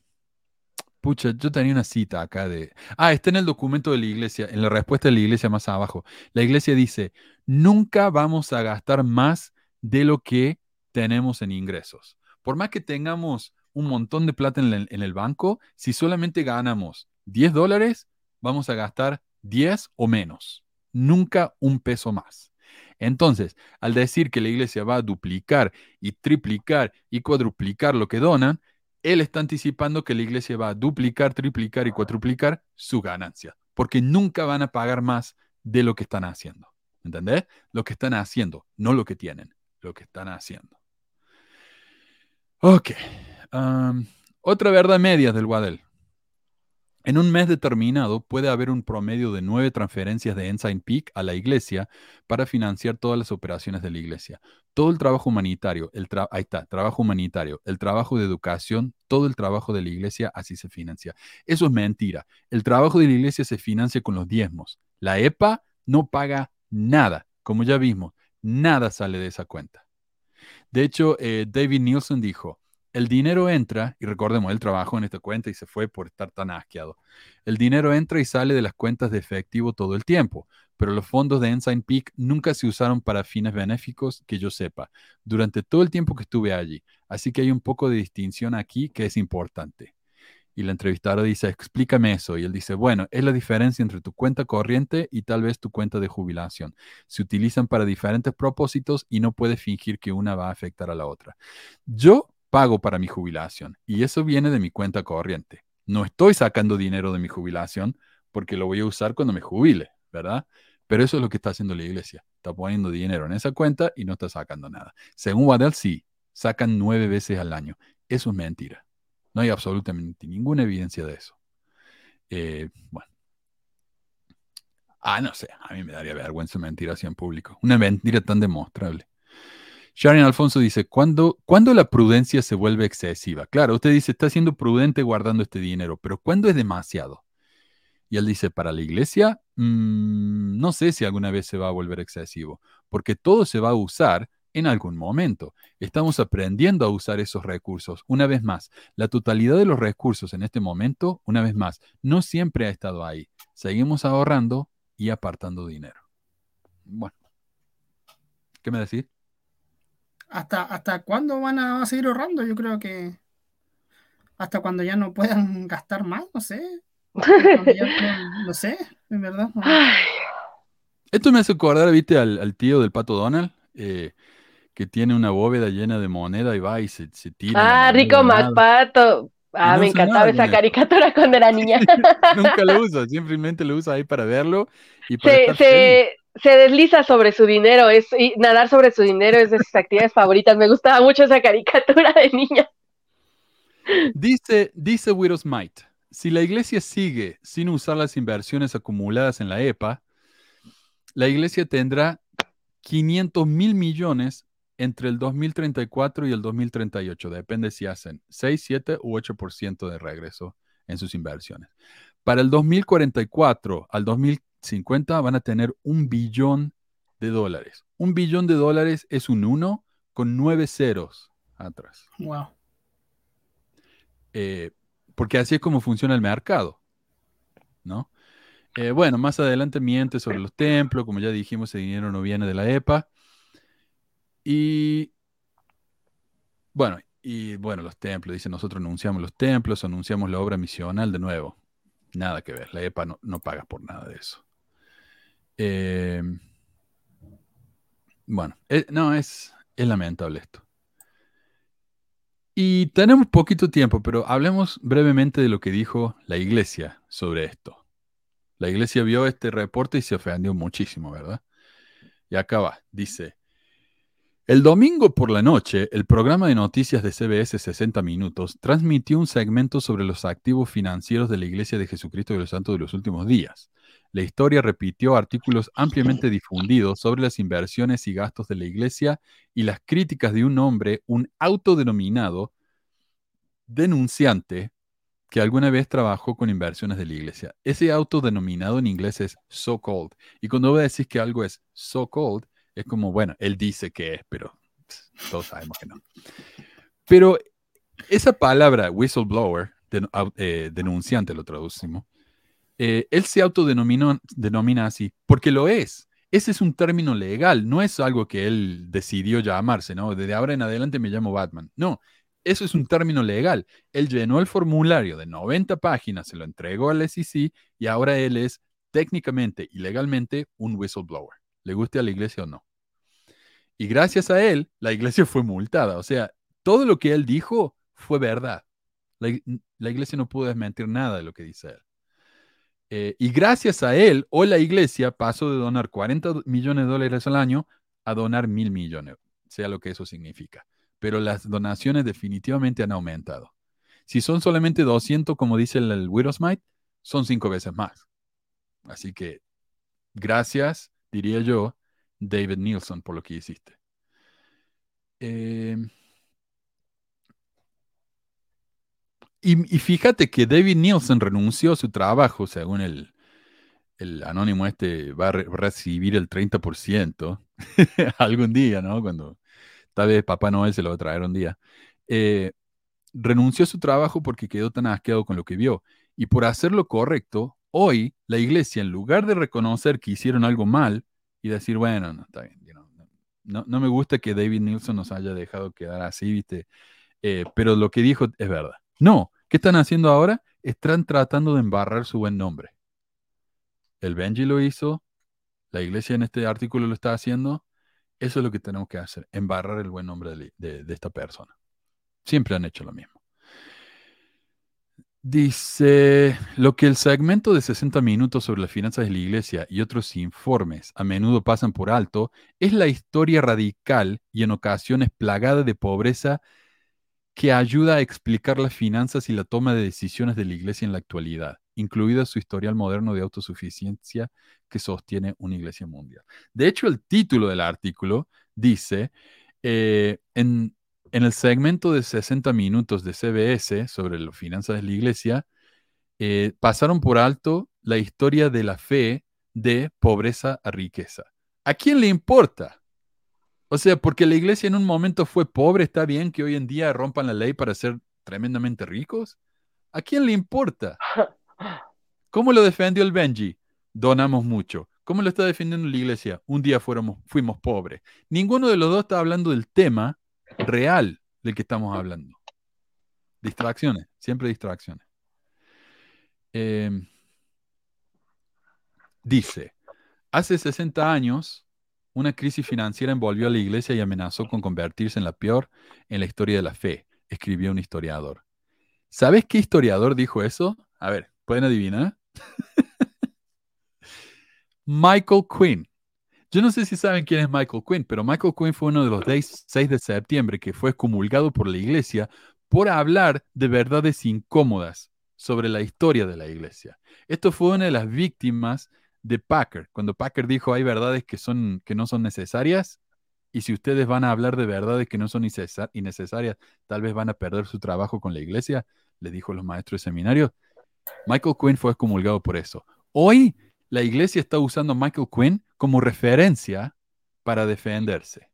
pucha, yo tenía una cita acá de, ah, está en el documento de la iglesia, en la respuesta de la iglesia más abajo. La iglesia dice, nunca vamos a gastar más de lo que tenemos en ingresos. Por más que tengamos un montón de plata en el banco, si solamente ganamos 10 dólares, vamos a gastar 10 o menos, nunca un peso más. Entonces, al decir que la iglesia va a duplicar y triplicar y cuadruplicar lo que donan, él está anticipando que la iglesia va a duplicar, triplicar y cuadruplicar su ganancia, porque nunca van a pagar más de lo que están haciendo. ¿Entendés? Lo que están haciendo, no lo que tienen, lo que están haciendo. Ok. otra verdad media del Waddell. En un mes determinado puede haber un promedio de nueve transferencias de Ensign Peak a la iglesia para financiar todas las operaciones de la iglesia. Todo el trabajo humanitario, el ahí está, trabajo humanitario, el trabajo de educación, todo el trabajo de la iglesia así se financia. Eso es mentira. El trabajo de la iglesia se financia con los diezmos. La EPA no paga nada, como ya vimos, nada sale de esa cuenta. De hecho, eh, David Nielsen dijo, el dinero entra, y recordemos, él trabajó en esta cuenta y se fue por estar tan asqueado. El dinero entra y sale de las cuentas de efectivo todo el tiempo, pero los fondos de Ensign Peak nunca se usaron para fines benéficos que yo sepa, durante todo el tiempo que estuve allí. Así que hay un poco de distinción aquí que es importante. Y la entrevistadora dice, explícame eso. Y él dice, bueno, es la diferencia entre tu cuenta corriente y tal vez tu cuenta de jubilación. Se utilizan para diferentes propósitos y no puedes fingir que una va a afectar a la otra. Yo pago para mi jubilación y eso viene de mi cuenta corriente. No estoy sacando dinero de mi jubilación porque lo voy a usar cuando me jubile, ¿verdad? Pero eso es lo que está haciendo la iglesia. Está poniendo dinero en esa cuenta y no está sacando nada. Según Waddell, sí, sacan nueve veces al año. Eso es mentira. No hay absolutamente ninguna evidencia de eso. Eh, bueno. Ah, no sé, a mí me daría vergüenza mentir así en público. Una mentira tan demostrable. Sharon Alfonso dice, ¿cuándo, la prudencia se vuelve excesiva? Claro, usted dice, está siendo prudente guardando este dinero, pero ¿cuándo es demasiado? Y él dice, para la iglesia, mm, no sé si alguna vez se va a volver excesivo, porque todo se va a usar en algún momento. Estamos aprendiendo a usar esos recursos. Una vez más, la totalidad de los recursos en este momento, una vez más, no siempre ha estado ahí. Seguimos ahorrando y apartando dinero. Bueno, ¿qué me decís? ¿Hasta, ¿Hasta cuándo van a seguir ahorrando? Yo creo que hasta cuando ya no puedan gastar más, no sé. no, sé, en verdad. Esto me hace acordar, viste, al, tío del pato Donald, eh, que tiene una bóveda llena de moneda y va y se, tira. Ah, rico MacPato. Ah, me encantaba esa caricatura cuando era niña. Nunca lo usa, simplemente lo usa ahí para verlo y para se, se desliza sobre su dinero, es, y nadar sobre su dinero es de sus actividades favoritas. Me gustaba mucho esa caricatura de niña. Dice, dice Widows Might, si la iglesia sigue sin usar las inversiones acumuladas en la EPA, la iglesia tendrá 500 mil millones entre el 2034 y el 2038. Depende si hacen 6, 7 u 8% de regreso en sus inversiones. Para el 2044 al 2000 50 van a tener un billón de dólares. Un billón de dólares es un 1 con nueve ceros atrás. Wow. Eh, porque así es como funciona el mercado. ¿No? Eh, bueno, más adelante miente sobre los templos, como ya dijimos, ese dinero no viene de la EPA. Y bueno, Y bueno, los templos, dice, nosotros anunciamos los templos, anunciamos la obra misional de nuevo. Nada que ver, la EPA no, no paga por nada de eso. Eh, bueno, eh, no, es, es lamentable esto. Y tenemos poquito tiempo, pero hablemos brevemente de lo que dijo la iglesia sobre esto. La iglesia vio este reporte y se ofendió muchísimo, ¿verdad? Y acá va, dice, el domingo por la noche, el programa de noticias de CBS 60 Minutos transmitió un segmento sobre los activos financieros de la Iglesia de Jesucristo de los Santos de los últimos días. La historia repitió artículos ampliamente difundidos sobre las inversiones y gastos de la Iglesia y las críticas de un hombre, un autodenominado denunciante, que alguna vez trabajó con inversiones de la Iglesia. Ese autodenominado en inglés es so-called. Y cuando vos decís que algo es so-called, es como, bueno, él dice que es, pero todos sabemos que no. Pero esa palabra, whistleblower, eh, denunciante lo traducimos, eh, él se autodenomina así, porque lo es. Ese es un término legal, no es algo que él decidió llamarse, ¿no? Desde ahora en adelante me llamo Batman. No, eso es un término legal. Él llenó el formulario de 90 páginas, se lo entregó al SEC y ahora él es técnicamente y legalmente un whistleblower, le guste a la iglesia o no. Y gracias a él, la iglesia fue multada. O sea, todo lo que él dijo fue verdad. La, iglesia no pudo desmentir nada de lo que dice él. Eh, y gracias a él, hoy la iglesia pasó de donar 40 millones de dólares al año a donar mil millones, sea lo que eso significa. Pero las donaciones definitivamente han aumentado. Si son solamente 200, como dice el, el son cinco veces más. Así que, gracias, diría yo, David Nielsen por lo que hiciste. Eh, y, fíjate que David Nielsen renunció a su trabajo, según el, el anónimo este va a recibir el 30% algún día, ¿no? Cuando tal vez Papá Noel se lo va a traer un día. Eh, renunció a su trabajo porque quedó tan asqueado con lo que vio. Y por hacer lo correcto, hoy la iglesia, en lugar de reconocer que hicieron algo mal, y decir, bueno, no, está bien, no, no, me gusta que David Nielsen nos haya dejado quedar así, ¿viste? Eh, pero lo que dijo es verdad. No, ¿qué están haciendo ahora? Están tratando de embarrar su buen nombre. El Benji lo hizo, la iglesia en este artículo lo está haciendo. Eso es lo que tenemos que hacer, embarrar el buen nombre de esta persona. Siempre han hecho lo mismo. Dice, lo que el segmento de 60 minutos sobre las finanzas de la iglesia y otros informes a menudo pasan por alto es la historia radical y en ocasiones plagada de pobreza que ayuda a explicar las finanzas y la toma de decisiones de la iglesia en la actualidad, incluida su historial moderno de autosuficiencia que sostiene una iglesia mundial. De hecho, el título del artículo dice, eh, en, en el segmento de 60 minutos de CBS sobre las finanzas de la iglesia, eh, pasaron por alto la historia de la fe de pobreza a riqueza. ¿A quién le importa? O sea, porque la iglesia en un momento fue pobre, ¿está bien que hoy en día rompan la ley para ser tremendamente ricos? ¿A quién le importa? ¿Cómo lo defendió el Benji? Donamos mucho. ¿Cómo lo está defendiendo la iglesia? Un día fuimos pobres. Ninguno de los dos está hablando del tema real del que estamos hablando. Distracciones, siempre distracciones. Em, dice, hace 60 años, una crisis financiera envolvió a la iglesia y amenazó con convertirse en la peor en la historia de la fe, escribió un historiador. ¿Sabes qué historiador dijo eso? A ver, ¿pueden adivinar? Michael Quinn. Yo no sé si saben quién es Michael Quinn, pero Michael Quinn fue uno de los 6 de septiembre que fue excomulgado por la iglesia por hablar de verdades incómodas sobre la historia de la iglesia. Esto fue una de las víctimas de Packer, cuando Packer dijo hay verdades que, son, que no son necesarias y si ustedes van a hablar de verdades que no son innecesarias, tal vez van a perder su trabajo con la iglesia, le dijo los maestros de seminario. Michael Quinn fue excomulgado por eso. Hoy la iglesia está usando a Michael Quinn como referencia para defenderse.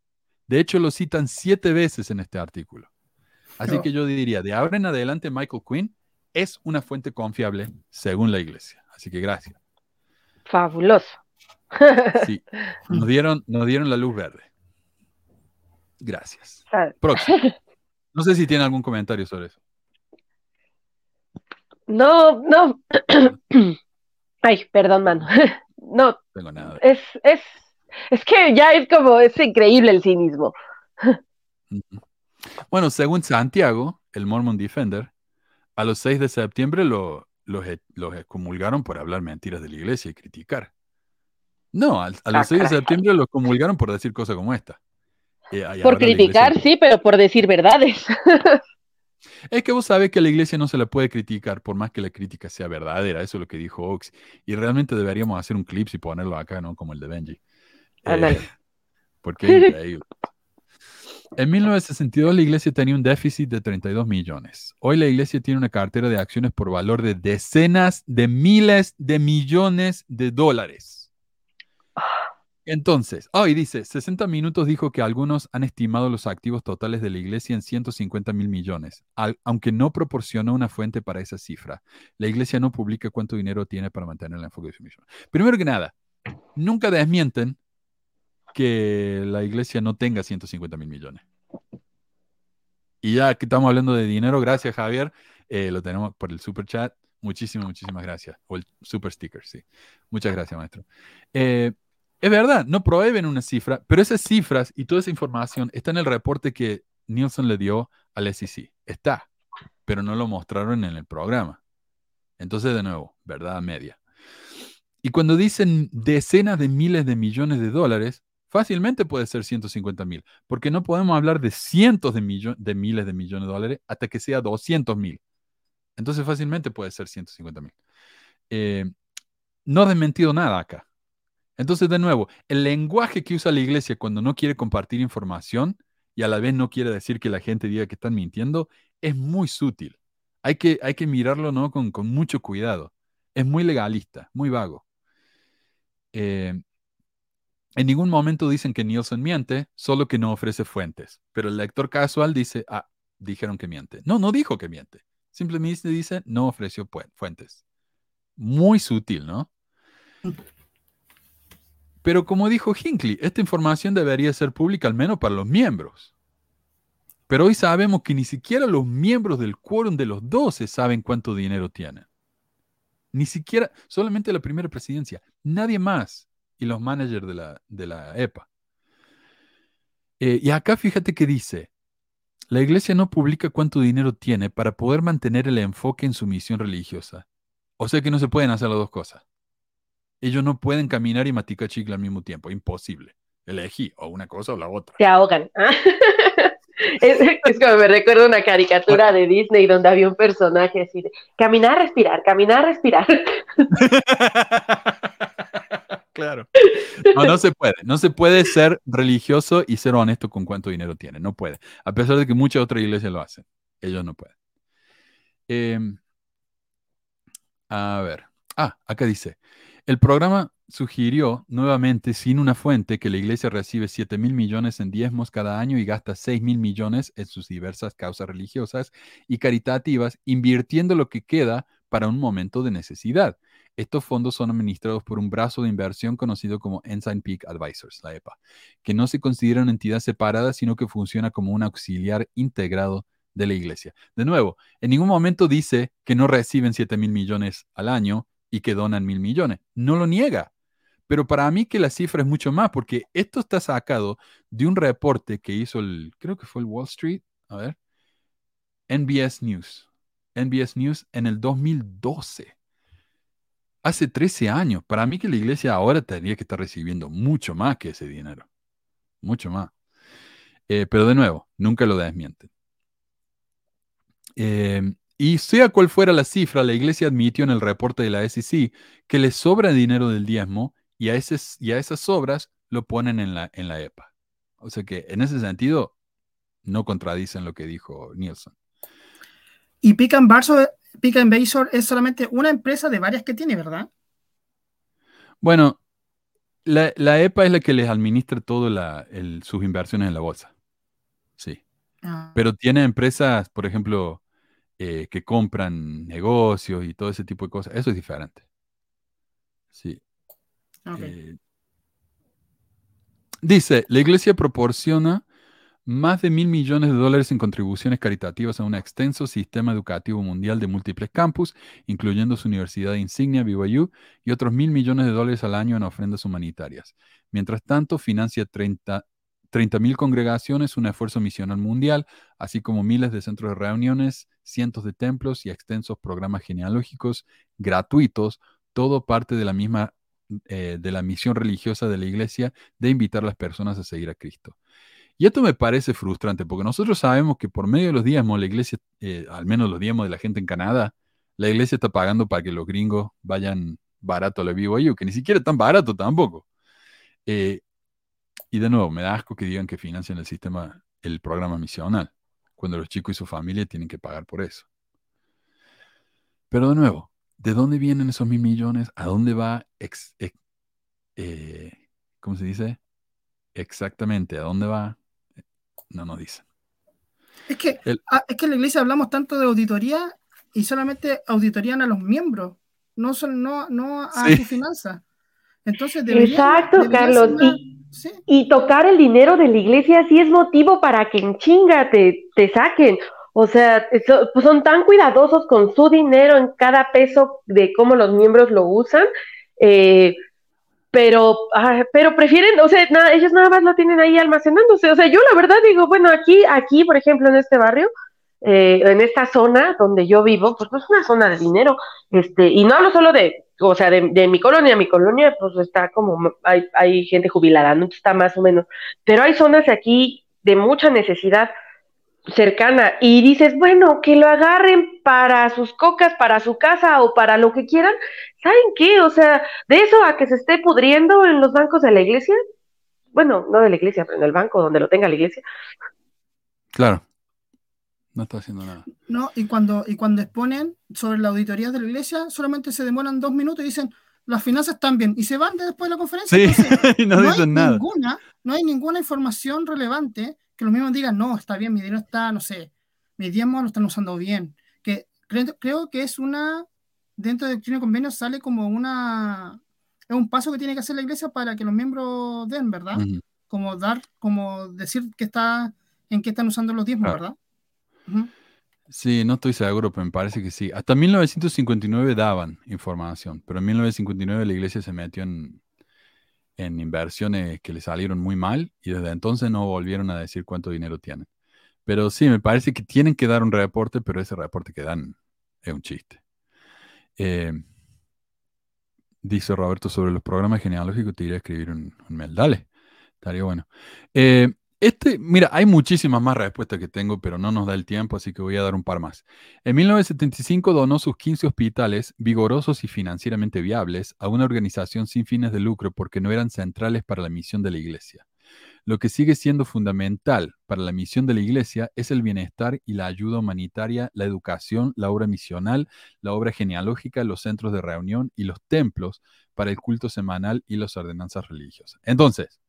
De hecho, lo citan siete veces en este artículo. Así que yo diría, de ahora en adelante, Michael Quinn es una fuente confiable según la iglesia. Así que gracias. Fabuloso. Sí, nos dieron, nos dieron la luz verde. Gracias. Próximo. No sé si tiene algún comentario sobre eso. No, no. Ay, perdón, mano. No, tengo nada. es, es, es que ya es como, es increíble el cinismo. Bueno, según Santiago, el Mormon Defender, a los 6 de septiembre lo- los, e- los excomulgaron por hablar mentiras de la iglesia y criticar. No, a, Ah, los 6 de caray. septiembre los comulgaron por decir cosas como esta. Eh, Por criticar, sí, pero por decir verdades. Es que vos sabés que a la iglesia no se la puede criticar por más que la crítica sea verdadera. Eso es lo que dijo Ox. Y realmente deberíamos hacer un clip y ponerlo acá, ¿no? Como el de Benji. Eh, porque es increíble. En 1962 la iglesia tenía un déficit de 32 millones. Hoy la iglesia tiene una cartera de acciones por valor de decenas de miles de millones de dólares. Entonces, hoy dice, 60 minutos dijo que algunos han estimado los activos totales de la iglesia en 150 mil millones, aunque no proporciona una fuente para esa cifra. La iglesia no publica cuánto dinero tiene para mantener el enfoque de su misión. Primero que nada, nunca desmienten que la iglesia no tenga 150 mil millones. Y ya que estamos hablando de dinero, gracias Javier, eh, lo tenemos por el super chat. Muchísimas, muchísimas gracias. O el super sticker, sí. Muchas gracias, maestro. Eh, es verdad, no prohíben una cifra, pero esas cifras y toda esa información está en el reporte que Nielsen le dio al SEC. Está, pero no lo mostraron en el programa. Entonces, de nuevo, verdad media. Y cuando dicen decenas de miles de millones de dólares, fácilmente puede ser 150 mil, porque no podemos hablar de cientos de, millo- de miles de millones de dólares hasta que sea 200 mil. Entonces, fácilmente puede ser 150 mil. Eh, no ha desmentido nada acá. Entonces, de nuevo, el lenguaje que usa la iglesia cuando no quiere compartir información y a la vez no quiere decir que la gente diga que están mintiendo, es muy sutil. Hay que, hay que mirarlo ¿no? con, con mucho cuidado. Es muy legalista, muy vago. Eh, en ningún momento dicen que Nielsen miente, solo que no ofrece fuentes. Pero el lector casual dice, ah, dijeron que miente. No, no dijo que miente. Simplemente dice, no ofreció fuentes. Muy sutil, ¿no? Pero como dijo Hinckley, esta información debería ser pública al menos para los miembros. Pero hoy sabemos que ni siquiera los miembros del quórum de los 12 saben cuánto dinero tienen. Ni siquiera, solamente la primera presidencia, nadie más. Y los managers de la, de la EPA. Eh, y acá fíjate que dice, la iglesia no publica cuánto dinero tiene para poder mantener el enfoque en su misión religiosa. O sea que no se pueden hacer las dos cosas. Ellos no pueden caminar y maticar chicle al mismo tiempo. Imposible. Elegí o una cosa o la otra. Se ahogan. ¿ah? Es, es como me recuerdo una caricatura de Disney donde había un personaje así de caminar, respirar, caminar, respirar. claro. No, no se puede. No se puede ser religioso y ser honesto con cuánto dinero tiene. No puede. A pesar de que muchas otras iglesias lo hacen. Ellos no pueden. Em, a ver. Ah, acá dice. El programa sugirió nuevamente, sin una fuente, que la iglesia recibe 7 mil millones en diezmos cada año y gasta 6 mil millones en sus diversas causas religiosas y caritativas, invirtiendo lo que queda para un momento de necesidad. Estos fondos son administrados por un brazo de inversión conocido como Ensign Peak Advisors, la EPA, que no se considera una entidad separada, sino que funciona como un auxiliar integrado de la iglesia. De nuevo, en ningún momento dice que no reciben 7 mil millones al año y que donan mil millones. No lo niega. Pero para mí que la cifra es mucho más, porque esto está sacado de un reporte que hizo el, creo que fue el Wall Street, a ver, NBS News. NBS News en el 2012. Hace 13 años. Para mí que la iglesia ahora tendría que estar recibiendo mucho más que ese dinero. Mucho más. Eh, pero de nuevo, nunca lo desmienten. Eh, y sea cual fuera la cifra, la iglesia admitió en el reporte de la SEC que le sobra dinero del diezmo y a, ese, y a esas sobras lo ponen en la, en la EPA. O sea que en ese sentido no contradicen lo que dijo Nielsen. Y Pick and Basor, Pick and Basor es solamente una empresa de varias que tiene, ¿verdad? Bueno, la, la EPA es la que les administra todas sus inversiones en la bolsa. Sí. Ah, Pero tiene empresas, por ejemplo, eh, que compran negocios y todo ese tipo de cosas. Eso es diferente. Sí. Eh, dice, la iglesia proporciona más de mil millones de dólares en contribuciones caritativas a un extenso sistema educativo mundial de múltiples campus, incluyendo su universidad insignia, BYU, y otros mil millones de dólares al año en ofrendas humanitarias. Mientras tanto, financia 30 mil congregaciones, un esfuerzo misional mundial, así como miles de centros de reuniones, cientos de templos y extensos programas genealógicos gratuitos, todo parte de la misma eh, de la misión religiosa de la iglesia de invitar a las personas a seguir a Cristo. Y esto me parece frustrante, porque nosotros sabemos que por medio de los diezmos, la iglesia, eh, al menos los diezmos de la gente en Canadá, la iglesia está pagando para que los gringos vayan barato a la BYU, que ni siquiera tan barato tampoco. Eh, y de nuevo, me da asco que digan que financian el sistema, el programa misional, cuando los chicos y su familia tienen que pagar por eso. Pero de nuevo, ¿de dónde vienen esos mil millones? ¿A dónde va? Eh, ¿Cómo se dice? Exactamente, ¿a dónde va? no nos dicen. Es que, ah, es que en la iglesia hablamos tanto de auditoría y solamente auditorían a los miembros, no, son, no, no a su finanza. Entonces Exacto, Carlos. y, tocar el dinero de la iglesia sí es motivo para que en chinga te, te saquen. O sea, pues son tan cuidadosos con su dinero en cada peso de cómo los miembros lo usan. Eh, pero, ah, pero prefieren, o sea, nada, ellos nada más lo tienen ahí almacenándose. O sea, yo la verdad digo, bueno, aquí, aquí, por ejemplo, en este barrio, eh, en esta zona donde yo vivo, pues, pues es una zona de dinero, este, y no hablo solo de, o sea, de, de mi colonia, mi colonia, pues está como, hay, hay gente jubilada, no está más o menos, pero hay zonas aquí de mucha necesidad cercana y dices, bueno, que lo agarren para sus cocas, para su casa o para lo que quieran, ¿saben qué? O sea, de eso a que se esté pudriendo en los bancos de la iglesia, bueno, no de la iglesia, pero en el banco donde lo tenga la iglesia. Claro. No está haciendo nada. No, y cuando, y cuando exponen sobre la auditoría de la iglesia, solamente se demoran dos minutos y dicen, las finanzas están bien, y se van después de la conferencia. Sí, y no, dicen nada. Ninguna, no hay ninguna información relevante que los mismos digan, no, está bien, mi dinero está, no sé, mi diezmo lo están usando bien. Que creo, que es una, dentro del Chino Convenio sale como una, es un paso que tiene que hacer la iglesia para que los miembros den, ¿verdad? Como dar, como decir que está, en qué están usando los diezmos, ¿verdad? Sí, no estoy seguro, pero me parece que sí. Hasta 1959 daban información, pero en 1959 la iglesia se metió en, en inversiones que le salieron muy mal y desde entonces no volvieron a decir cuánto dinero tienen. Pero sí, me parece que tienen que dar un reporte, pero ese reporte que dan es un chiste. Eh, dice Roberto sobre los programas genealógicos, te iré a escribir un, un mail. Dale, estaría bueno. Eh, este, mira, hay muchísimas más respuestas que tengo, pero no nos da el tiempo, así que voy a dar un par más. En 1975 donó sus 15 hospitales vigorosos y financieramente viables a una organización sin fines de lucro porque no eran centrales para la misión de la iglesia. Lo que sigue siendo fundamental para la misión de la iglesia es el bienestar y la ayuda humanitaria, la educación, la obra misional, la obra genealógica, los centros de reunión y los templos para el culto semanal y las ordenanzas religiosas. Entonces,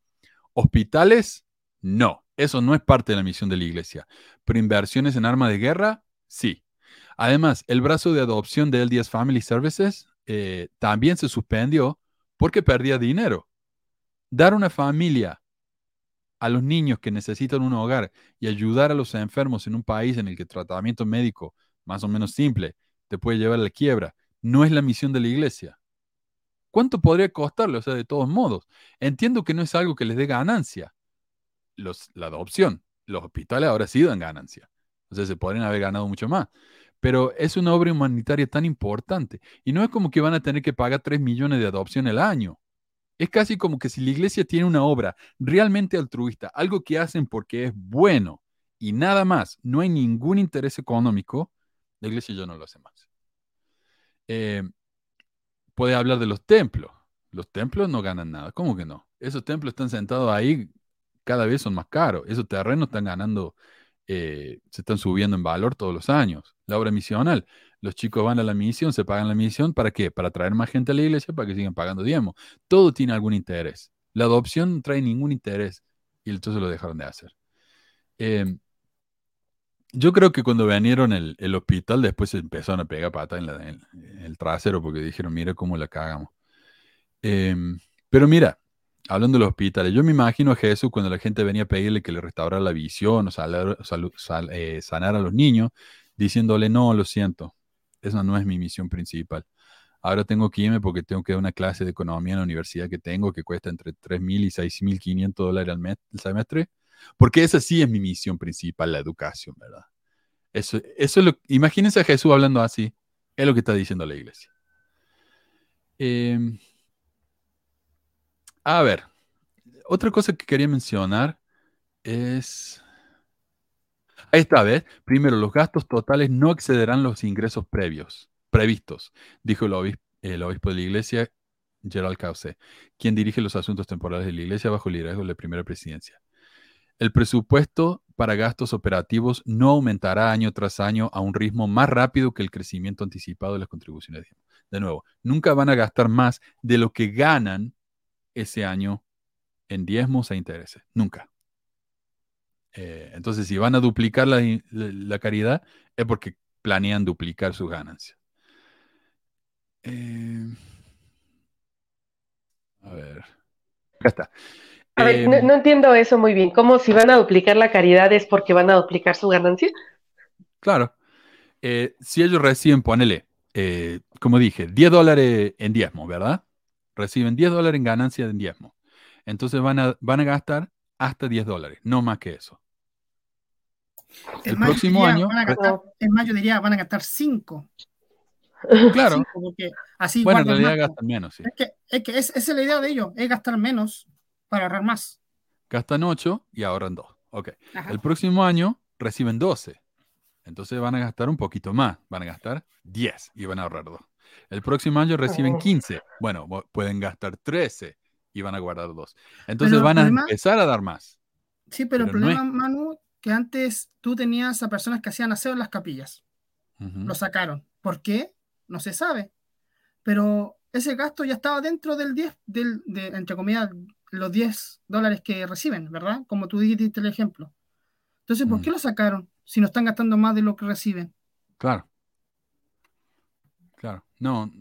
hospitales no, eso no es parte de la misión de la iglesia. Pero inversiones en arma de guerra, sí. Además, el brazo de adopción de LDS Family Services eh, también se suspendió porque perdía dinero. Dar una familia a los niños que necesitan un hogar y ayudar a los enfermos en un país en el que el tratamiento médico más o menos simple te puede llevar a la quiebra, no es la misión de la iglesia. ¿Cuánto podría costarle? O sea, de todos modos, entiendo que no es algo que les dé ganancia, la adopción. Los hospitales ahora sí dan ganancia. O sea, se podrían haber ganado mucho más. Pero es una obra humanitaria tan importante. Y no es como que van a tener que pagar 3 millones de adopción al año. Es casi como que si la iglesia tiene una obra realmente altruista, algo que hacen porque es bueno y nada más, no hay ningún interés económico, la iglesia ya no lo hace más. Eh, puede hablar de los templos. Los templos no ganan nada. ¿Cómo que no? Esos templos están sentados ahí cada vez son más caros. Esos terrenos están ganando, eh, se están subiendo en valor todos los años. La obra misional. Los chicos van a la misión, se pagan la misión, ¿para qué? Para traer más gente a la iglesia, para que sigan pagando diezmo. Todo tiene algún interés. La adopción no trae ningún interés y entonces lo dejaron de hacer. Em, yo creo que cuando vinieron el, el, hospital, después se empezaron a pegar pata en, el trasero porque dijeron, mira cómo la cagamos. Em, pero mira, hablando de los hospitales, yo me imagino a Jesús cuando la gente venía a pedirle que le restaurara la visión o eh, sanar a los niños, diciéndole, no, lo siento, esa no es mi misión principal. Ahora tengo que irme porque tengo que dar una clase de economía en la universidad que tengo que cuesta entre 3.000 y 6.500 dólares al mes, el semestre, porque esa sí es mi misión principal, la educación, ¿verdad? Eso, eso es lo, imagínense a Jesús hablando así, es lo que está diciendo la iglesia. Em, a ver, otra cosa que quería mencionar es... Ahí está, ¿ves? Primero, los gastos totales no excederán los ingresos previos, previstos, dijo el obispo, el obispo de la iglesia, Gerald Cauce, quien dirige los asuntos temporales de la iglesia bajo el liderazgo de la primera presidencia. El presupuesto para gastos operativos no aumentará año tras año a un ritmo más rápido que el crecimiento anticipado de las contribuciones. De nuevo, nunca van a gastar más de lo que ganan ese año en diezmos e intereses. Nunca. Eh, entonces, si van a duplicar la, la- la caridad, es porque planean duplicar sus ganancias. Eh, a ver. Acá está. A ver, Em, no, no entiendo eso muy bien. ¿Cómo si van a duplicar la caridad es porque van a duplicar su ganancia? Claro. Eh, si ellos reciben, ponele, eh, como dije, 10 dólares en diezmo, ¿verdad? Reciben 10 dólares en ganancia en diezmo. Entonces van a, van a gastar hasta 10 dólares, no más que eso. Es El yo próximo diría, año, van a gastar- es más, yo diría, van a gastar 5. Claro. porque así Bueno, en realidad gastan menos, sí. Es que, es que es- esa es la idea de ellos, es gastar menos para ahorrar más. Gastan 8 y ahorran 2. Ok. Ajá. El próximo año reciben 12. Entonces van a gastar un poquito más. Van a gastar 10 y van a ahorrar 2. El próximo año reciben Oh. 15. Bueno, pueden gastar 13 y van a guardar 2. Entonces Pero van a problema- empezar a dar más. Sí, pero, el no es- problema, Manu, que antes tú tenías a personas que hacían aseo en las capillas. Lo sacaron. ¿Por qué? No se sabe. Pero ese gasto ya estaba dentro del 10, del, de, entre comillas, los 10 dólares que reciben, ¿verdad? Como tú dijiste el ejemplo. Entonces, ¿por qué lo sacaron si no están gastando más de lo que reciben? Claro. No,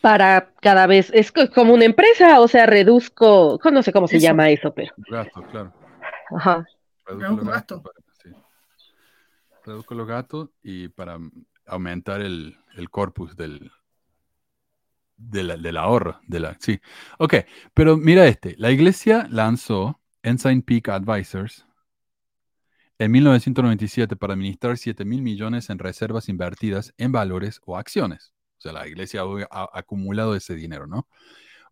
Para cada vez, es co- como una empresa, o sea, reduzco, no sé cómo se Eso. llama eso, pero, gastos, claro. ajá. Reduzco Reduzco los gastos. gastos para- sí. Reduzco los gastos y para aumentar el, el corpus del, del, del ahorro. De la, sí. Ok, pero mira este. La iglesia lanzó Ensign Peak Advisors en 1997 para administrar 7 mil millones en reservas invertidas en valores o acciones. O sea, la iglesia ha, acumulado ese dinero, ¿no?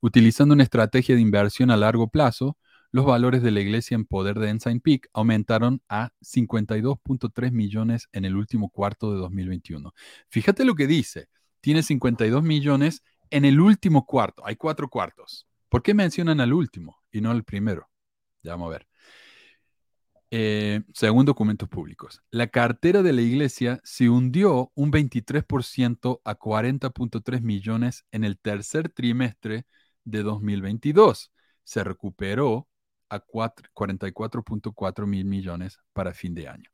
Utilizando una estrategia de inversión a largo plazo, los valores de la iglesia en poder de Ensign Peak aumentaron a 52.3 millones en el último cuarto de 2021. Fíjate lo que dice. Tiene 52 millones en el último cuarto. Hay cuatro cuartos. ¿Por qué mencionan al último y no al primero? Ya vamos a ver. Eh, según documentos públicos, la cartera de la iglesia se hundió un 23% a 40.3 millones en el tercer trimestre de 2022. Se recuperó a cuatro- 44.4 mil millones para fin de año.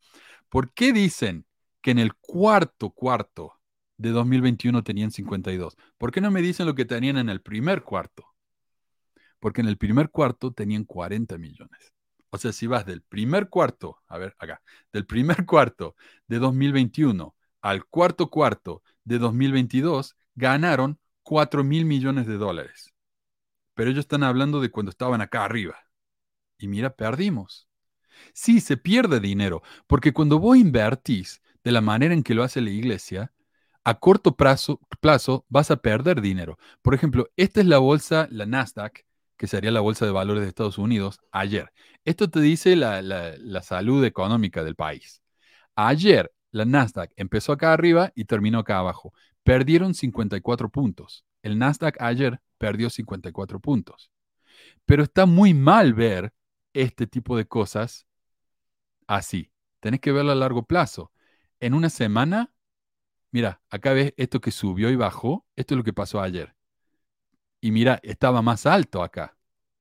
¿Por qué dicen que en el cuarto cuarto de 2021 tenían 52? ¿Por qué no me dicen lo que tenían en el primer cuarto? Porque en el primer cuarto tenían 40 millones. O sea, si vas del primer cuarto, a ver, acá, del primer cuarto de 2021 al cuarto cuarto de 2022, ganaron 4 mil millones de dólares. Pero ellos están hablando de cuando estaban acá arriba. Y mira, perdimos. Sí, se pierde dinero, porque cuando vos invertís de la manera en que lo hace la iglesia, a corto plazo, plazo vas a perder dinero. Por ejemplo, esta es la bolsa, la Nasdaq, que sería la bolsa de valores de Estados Unidos, ayer. Esto te dice la, salud económica del país. Ayer la Nasdaq empezó acá arriba y terminó acá abajo. Perdieron 54 puntos. El Nasdaq ayer perdió 54 puntos. Pero está muy mal ver este tipo de cosas así. Tenés que verlo a largo plazo. En una semana, mira, acá ves esto que subió y bajó. Esto es lo que pasó ayer. Y mira, estaba más alto acá.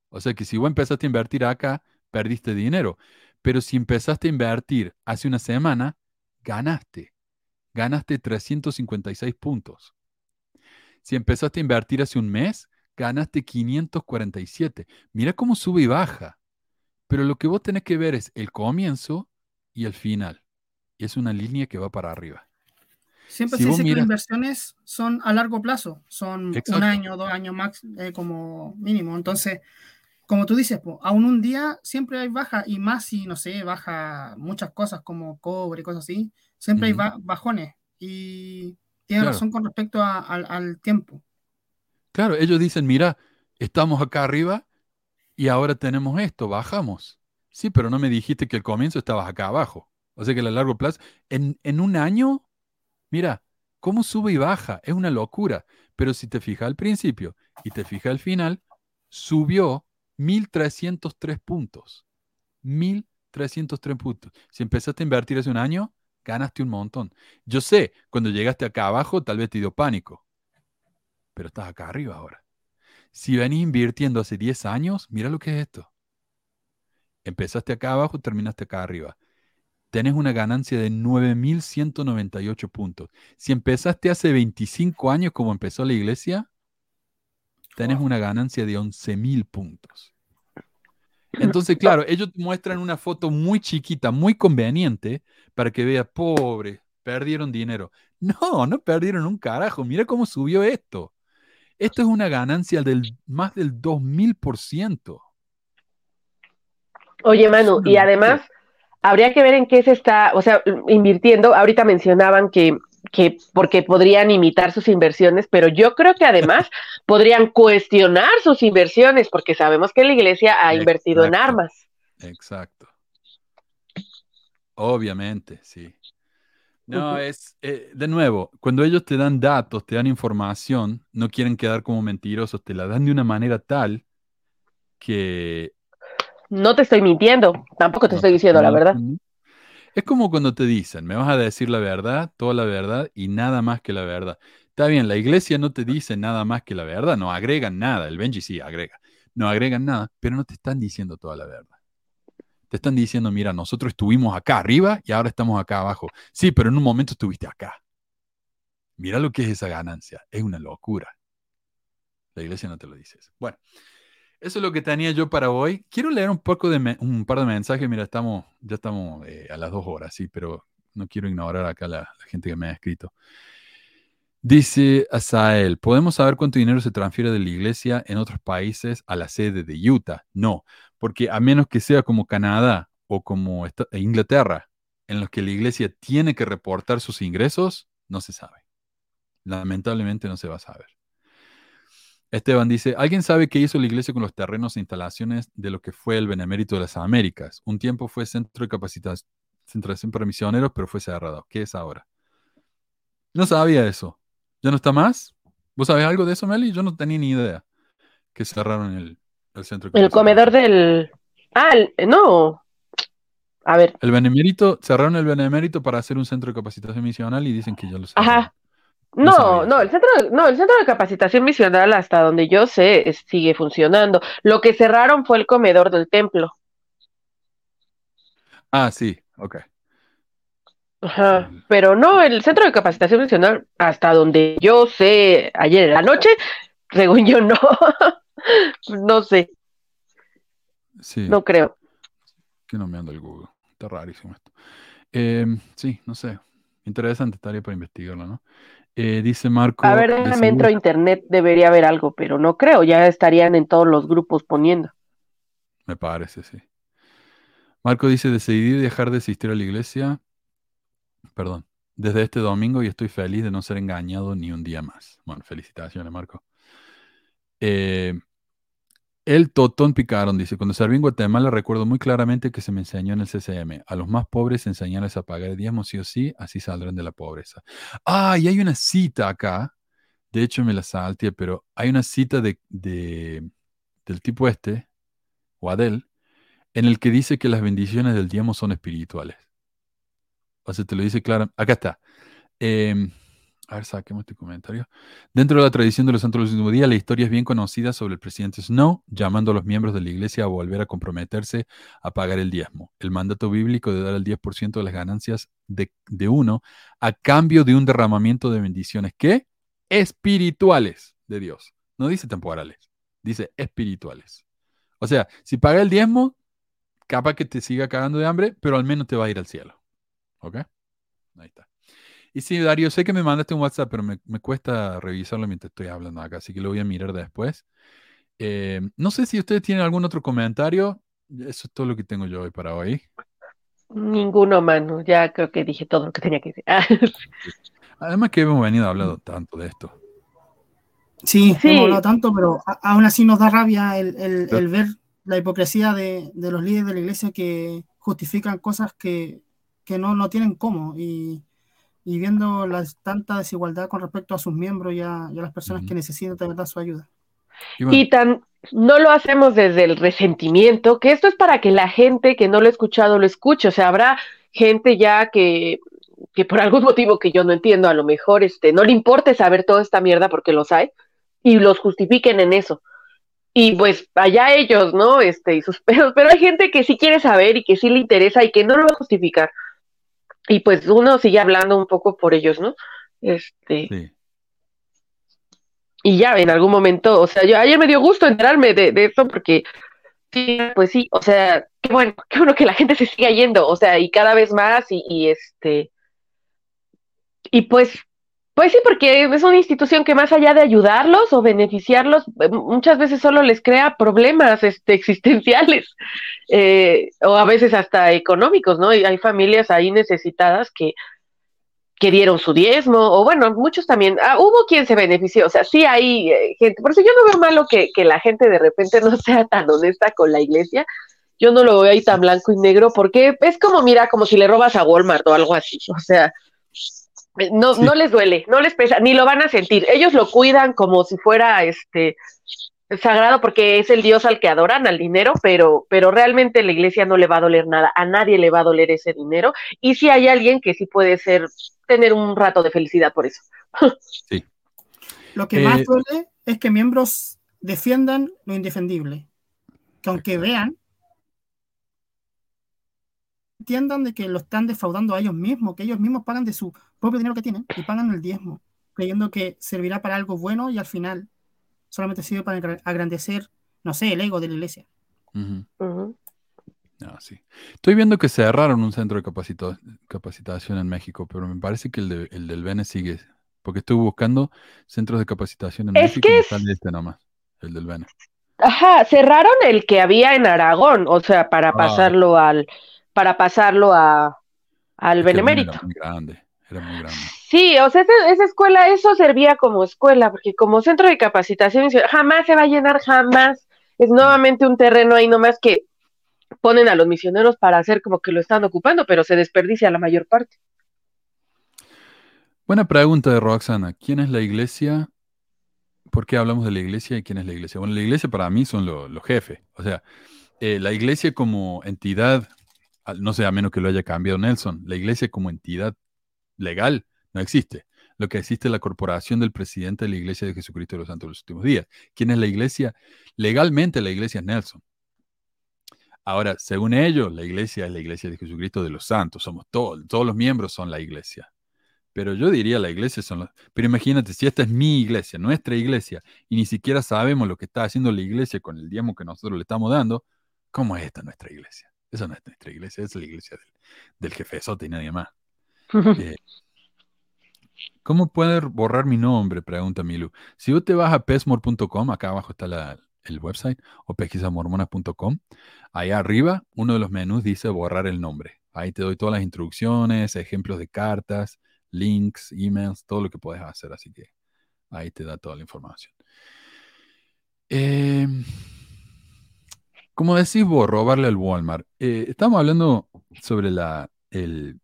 O sea que si vos empezaste a invertir acá, perdiste dinero. Pero si empezaste a invertir hace una semana, ganaste. Ganaste 356 puntos. Si empezaste a invertir hace un mes, ganaste 547. Mira cómo sube y baja. Pero lo que vos tenés que ver es el comienzo y el final. Y es una línea que va para arriba. Siempre Si se dice que las inversiones son a largo plazo, son Exacto. un año, dos años max, eh, como mínimo. Entonces, como tú dices, po, aún un día siempre hay baja, y más si, no sé, baja muchas cosas como cobre y cosas así, siempre hay ba- bajones. Y Claro. razón con respecto a- al, al tiempo. Claro, ellos dicen, mira, estamos acá arriba y ahora tenemos esto, bajamos. Sí, pero no me dijiste que al comienzo estabas acá abajo. O sea que a largo plazo, en, en un año, mira, cómo sube y baja, es una locura. Pero si te fijas al principio y te fijas al final, subió 1.303 puntos. 1.303 puntos. Si empezaste a invertir hace un año, ganaste un montón. Yo sé, cuando llegaste acá abajo, tal vez te dio pánico, pero estás acá arriba ahora. Si venís invirtiendo hace 10 años, mira lo que es esto. Empezaste acá abajo, terminaste acá arriba. Tenés una ganancia de 9.198 puntos. Si empezaste hace 25 años como empezó la iglesia, tenés Wow. una ganancia de 11.000 puntos. Entonces, claro, ellos te muestran una foto muy chiquita, muy conveniente, para que veas, pobre, perdieron dinero. No, no perdieron un carajo. Mira cómo subió esto. Esto es una ganancia del más del 2000%. Oye, Manu, y además habría que ver en qué se está, o sea, invirtiendo. Ahorita mencionaban que, que porque podrían imitar sus inversiones, pero yo creo que además podrían cuestionar sus inversiones, porque sabemos que la iglesia ha invertido en armas. Exacto. Obviamente, sí. No, es, eh, de nuevo, cuando ellos te dan datos, te dan información, no quieren quedar como mentirosos, te la dan de una manera tal que No te estoy mintiendo, tampoco te No estoy diciendo la verdad. Es como cuando te dicen, me vas a decir la verdad, toda la verdad y nada más que la verdad. Está bien, la iglesia no te dice nada más que la verdad, no agregan nada, el Benji sí agrega, no agregan nada, pero no te están diciendo toda la verdad. Te están diciendo, mira, nosotros estuvimos acá arriba y ahora estamos acá abajo. Sí, pero en un momento estuviste acá. Mira lo que es esa ganancia, es una locura. La iglesia no te lo dice eso. Bueno, eso es lo que tenía yo para hoy. Quiero leer un poco de un par de mensajes. Mira, estamos, ya estamos eh, a las dos horas, sí, pero no quiero ignorar acá la, la gente que me ha escrito. Dice Asael, ¿podemos saber cuánto dinero se transfiere de la iglesia en otros países a la sede de Utah? No, porque a menos que sea como Canadá o como e Inglaterra, en los que la iglesia tiene que reportar sus ingresos, no se sabe. Lamentablemente no se va a saber. Esteban dice, ¿alguien sabe qué hizo la iglesia con los terrenos e instalaciones de lo que fue el Benemérito de las Américas? Un tiempo fue centro de capacitación, centración para misioneros, pero fue cerrado. ¿Qué es ahora? No sabía eso. ¿Ya no está más? ¿Vos sabés algo de eso, Meli? Yo no tenía ni idea que cerraron el, el centro de El comedor del... Ah, el- no. A ver, El Benemérito, cerraron el Benemérito para hacer un centro de capacitación misional y dicen que ya lo cerraron. Ajá. No No, el centro, de- no, el centro de capacitación misional, hasta donde yo sé, es- sigue funcionando. Lo que cerraron fue el comedor del templo. Ah, sí, ok. Ajá. Pero no, el centro de capacitación misional, hasta donde yo sé, ayer en la noche, según yo no. No sé, Sí. no creo. que no me anda el Google. Está rarísimo esto. Eh, sí, no sé. Interesante tarea para investigarlo, ¿no? Eh, dice Marco. A ver, de déjame entro a internet, debería haber algo, pero no creo, ya estarían en todos los grupos poniendo. Me parece, sí. Marco dice: Decidí dejar de asistir a la iglesia. Perdón. Desde este domingo y estoy feliz de no ser engañado ni un día más. Bueno, felicitaciones, Marco. Eh, el Totón Picaron dice: Cuando serví en Guatemala, recuerdo muy claramente que se me enseñó en el CCM. A los más pobres enseñarles a pagar el diezmo sí o sí, así saldrán de la pobreza. Ah, y hay una cita acá. De hecho, me la salté, pero hay una cita de, de- del tipo este, o Adel, en el que dice que las bendiciones del diezmo son espirituales. O sea, te lo dice claro. Acá está. Em, a ver, saquemos este comentario. Dentro de la tradición de los santos del último día, la historia es bien conocida sobre el presidente Snow llamando a los miembros de la iglesia a volver a comprometerse a pagar el diezmo. El mandato bíblico de dar el 10% de las ganancias de, de uno a cambio de un derramamiento de bendiciones que espirituales de Dios. No dice temporales, dice espirituales. O sea, si paga el diezmo, capaz que te siga cagando de hambre, pero al menos te va a ir al cielo. ¿Ok? Ahí está. Y sí, Darío, sé que me mandaste un WhatsApp, pero me, me cuesta revisarlo mientras estoy hablando acá, así que lo voy a mirar después. Eh, no sé si ustedes tienen algún otro comentario. Eso es todo lo que tengo yo hoy para hoy. Ninguno, mano. Ya creo que dije todo lo que tenía que decir. Además que hemos venido hablando tanto de esto. Sí, Sí. hemos hablado tanto, pero aún así nos da rabia el, el- el ver la hipocresía de, de los líderes de la iglesia que justifican cosas que, que no, no tienen cómo. Y, y viendo la tanta desigualdad con respecto a sus miembros y a, y a las personas Ujú. que necesitan de verdad su ayuda. Y bueno, Y tan no lo hacemos desde el resentimiento, que esto es para que la gente que no lo ha escuchado lo escuche. O sea, habrá gente ya que, que por algún motivo que yo no entiendo, a lo mejor este, no le importe saber toda esta mierda porque los hay, y los justifiquen en eso. Y pues allá ellos, ¿no? Este, y sus pedos, pero hay gente que sí quiere saber y que sí le interesa y que no lo va a justificar. Y pues uno sigue hablando un poco por ellos, ¿no? Este, sí. y ya en algún momento, o sea, yo ayer me dio gusto enterarme de, de esto porque sí, pues sí, o sea, qué bueno, qué bueno que la gente se siga yendo, o sea, y cada vez más y, y este, y pues, pues sí, porque es una institución que más allá de ayudarlos o beneficiarlos, eh, muchas veces solo les crea problemas este, existenciales eh, o a veces hasta económicos, ¿no? Y hay familias ahí necesitadas que, que dieron su diezmo, o bueno, muchos también, ah, hubo quien se benefició, o sea, sí hay eh, gente, por eso yo no veo malo que, que la gente de repente no sea tan honesta con la iglesia, yo no lo veo ahí tan blanco y negro, porque es como, mira, como si le robas a Walmart o algo así, o sea, no, Sí. no les duele, no les pesa, ni lo van a sentir, ellos lo cuidan como si fuera este sagrado porque es el Dios al que adoran, al dinero, pero, pero realmente la iglesia no le va a doler nada, a nadie le va a doler ese dinero, y si hay alguien que sí puede ser, tener un rato de felicidad por eso. Lo que Eh, más duele es que miembros defiendan lo indefendible. Que aunque vean, entiendan de que lo están defraudando a ellos mismos, que ellos mismos pagan de su propio dinero que tienen y pagan el diezmo, creyendo que servirá para algo bueno y al final solamente sirve para agra- agrandecer, no sé, el ego de la iglesia. Ujú. Ah, sí. Estoy viendo que cerraron un centro de capacitación en México, pero me parece que el, de- el del Bene sigue. Porque estoy buscando centros de capacitación en Es México y que me es- sale este nomás, el del Bene. Ajá, cerraron el que había en Aragón, o sea, para Ah. pasarlo al, para pasarlo a, al Es benemérito. Era muy grande, era muy grande. Sí, o sea, esa escuela, eso servía como escuela, porque como centro de capacitación jamás se va a llenar, jamás. Es nuevamente un terreno ahí nomás que ponen a los misioneros para hacer como que lo están ocupando, pero se desperdicia la mayor parte. Buena pregunta de Roxana. ¿Quién es la iglesia? ¿Por qué hablamos de la iglesia y quién es la iglesia? Bueno, la iglesia para mí son lo- los jefes. O sea, eh, la iglesia como entidad, no sé, a menos que lo haya cambiado Nelson, la iglesia como entidad legal no existe. Lo que existe es la corporación del presidente de la iglesia de Jesucristo de los Santos de los Últimos Días. ¿Quién es la iglesia? Legalmente la iglesia es Nelson. Ahora, según ellos, la iglesia es la iglesia de Jesucristo de los Santos. Somos todos, todos los miembros son la iglesia. Pero yo diría la iglesia son los... Pero imagínate, si esta es mi iglesia, nuestra iglesia, y ni siquiera sabemos lo que está haciendo la iglesia con el diezmo que nosotros le estamos dando, ¿cómo es esta nuestra iglesia? Esa no es nuestra iglesia, es la iglesia del, del jefezote y nadie más. Eh, ¿Cómo poder borrar mi nombre? Pregunta Milu. Si tú te vas a pesmore.com, acá abajo está el website, o pesquisamormonas.com, ahí arriba, uno de los menús dice borrar el nombre. Ahí te doy todas las instrucciones, ejemplos de cartas, links, emails, todo lo que puedes hacer. Así que ahí te da toda la información. Eh, ¿Cómo decís vos, robarle al Walmart? Eh, estamos hablando sobre la, el,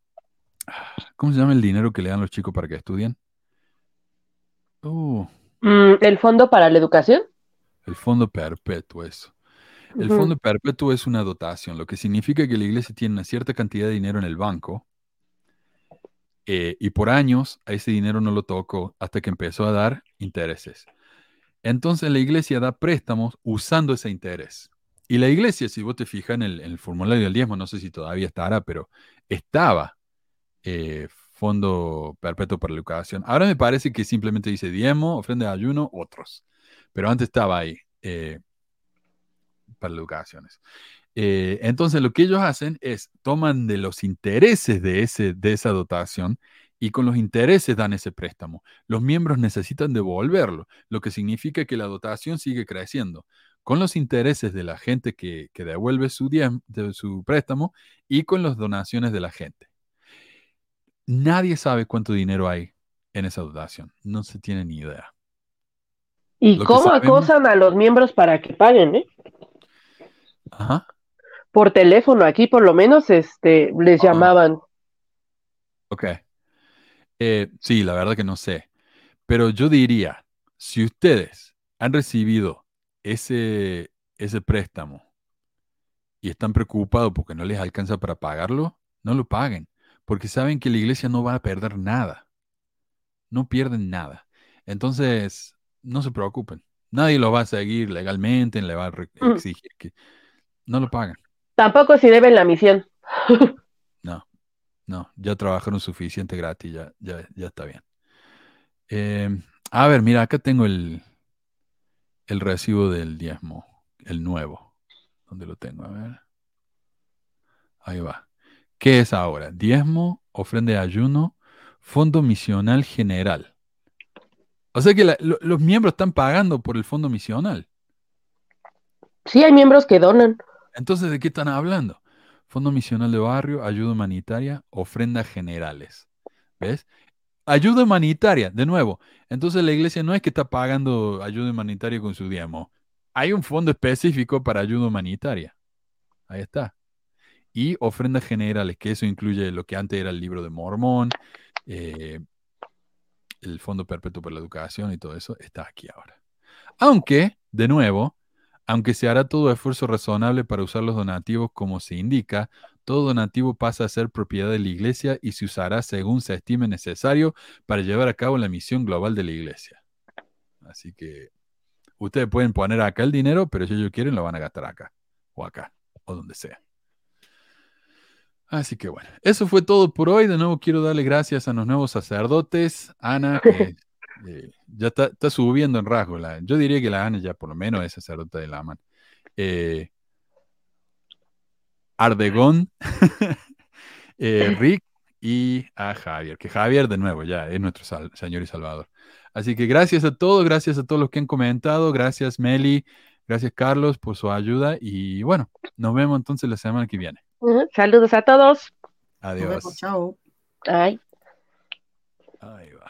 ¿cómo se llama el dinero que le dan los chicos para que estudien? Oh, Mm, ¿El Fondo para la Educación? el fondo perpetuo, eso. El fondo perpetuo es una dotación, lo que significa que la iglesia tiene una cierta cantidad de dinero en el banco eh, y por años a ese dinero no lo tocó hasta que empezó a dar intereses. Entonces la iglesia da préstamos usando ese interés. Y la iglesia, si vos te fijas en el, en el formulario del diezmo, no sé si todavía estará, pero estaba eh, Fondo Perpetuo para la Educación. Ahora me parece que simplemente dice diezmo, ofrenda de ayuno, otros. Pero antes estaba ahí. eh, para las educaciones. Eh, entonces lo que ellos hacen es toman de los intereses de, ese, de esa dotación y con los intereses dan ese préstamo. Los miembros necesitan devolverlo, lo que significa que la dotación sigue creciendo con los intereses de la gente que, devuelve su, de su préstamo y con las donaciones de la gente. Nadie sabe cuánto dinero hay en esa dotación, no se tiene ni idea. ¿Y cómo acosan a los miembros para que paguen? Eh? Ajá por teléfono, aquí por lo menos este, les llamaban. Ok. Eh, sí, la verdad que no sé. Pero yo diría, si ustedes han recibido ese, ese préstamo y están preocupados porque no les alcanza para pagarlo, no lo paguen, porque saben que la iglesia no va a perder nada. No pierden nada. Entonces, no se preocupen. Nadie lo va a seguir legalmente, le va a mm. exigir que no lo paguen. Tampoco si deben la misión. no, no, ya trabajaron suficiente gratis, ya, ya, ya está bien. Em, a ver, mira, acá tengo el, el recibo del diezmo, el nuevo. ¿Dónde lo tengo? A ver. Ahí va. ¿Qué es ahora? Diezmo, ofrenda de ayuno, fondo misional general. O sea que los miembros están pagando por el fondo misional. Sí, hay miembros que donan. Entonces, ¿de qué están hablando? Fondo Misional de Barrio, ayuda humanitaria, ofrendas generales. ¿Ves? Ayuda humanitaria, de nuevo. Entonces la iglesia no es que está pagando ayuda humanitaria con su diezmo. Hay un fondo específico para ayuda humanitaria. Ahí está. Y ofrendas generales, que eso incluye lo que antes era el libro de Mormón, eh, el Fondo Perpetuo para la Educación y todo eso, está aquí ahora. Aunque, de nuevo, aunque se hará todo esfuerzo razonable para usar los donativos como se indica, todo donativo pasa a ser propiedad de la Iglesia y se usará según se estime necesario para llevar a cabo la misión global de la Iglesia. Así que ustedes pueden poner acá el dinero, pero si ellos quieren lo van a gastar acá, o acá, o donde sea. Así que bueno, eso fue todo por hoy. De nuevo quiero darle gracias a los nuevos sacerdotes. Ana, que eh, ya está, subiendo en rasgo. La, yo diría que la Ana ya por lo menos es sacerdota de la AMAN. Eh, Ardegón, eh, Rick y a Javier, que Javier de nuevo ya es nuestro Señor y Salvador. Así que gracias a todos, gracias a todos los que han comentado, gracias Meli, gracias Carlos por su ayuda y bueno, nos vemos entonces la semana que viene. Saludos a todos. Adiós. chao. Ay. Ay.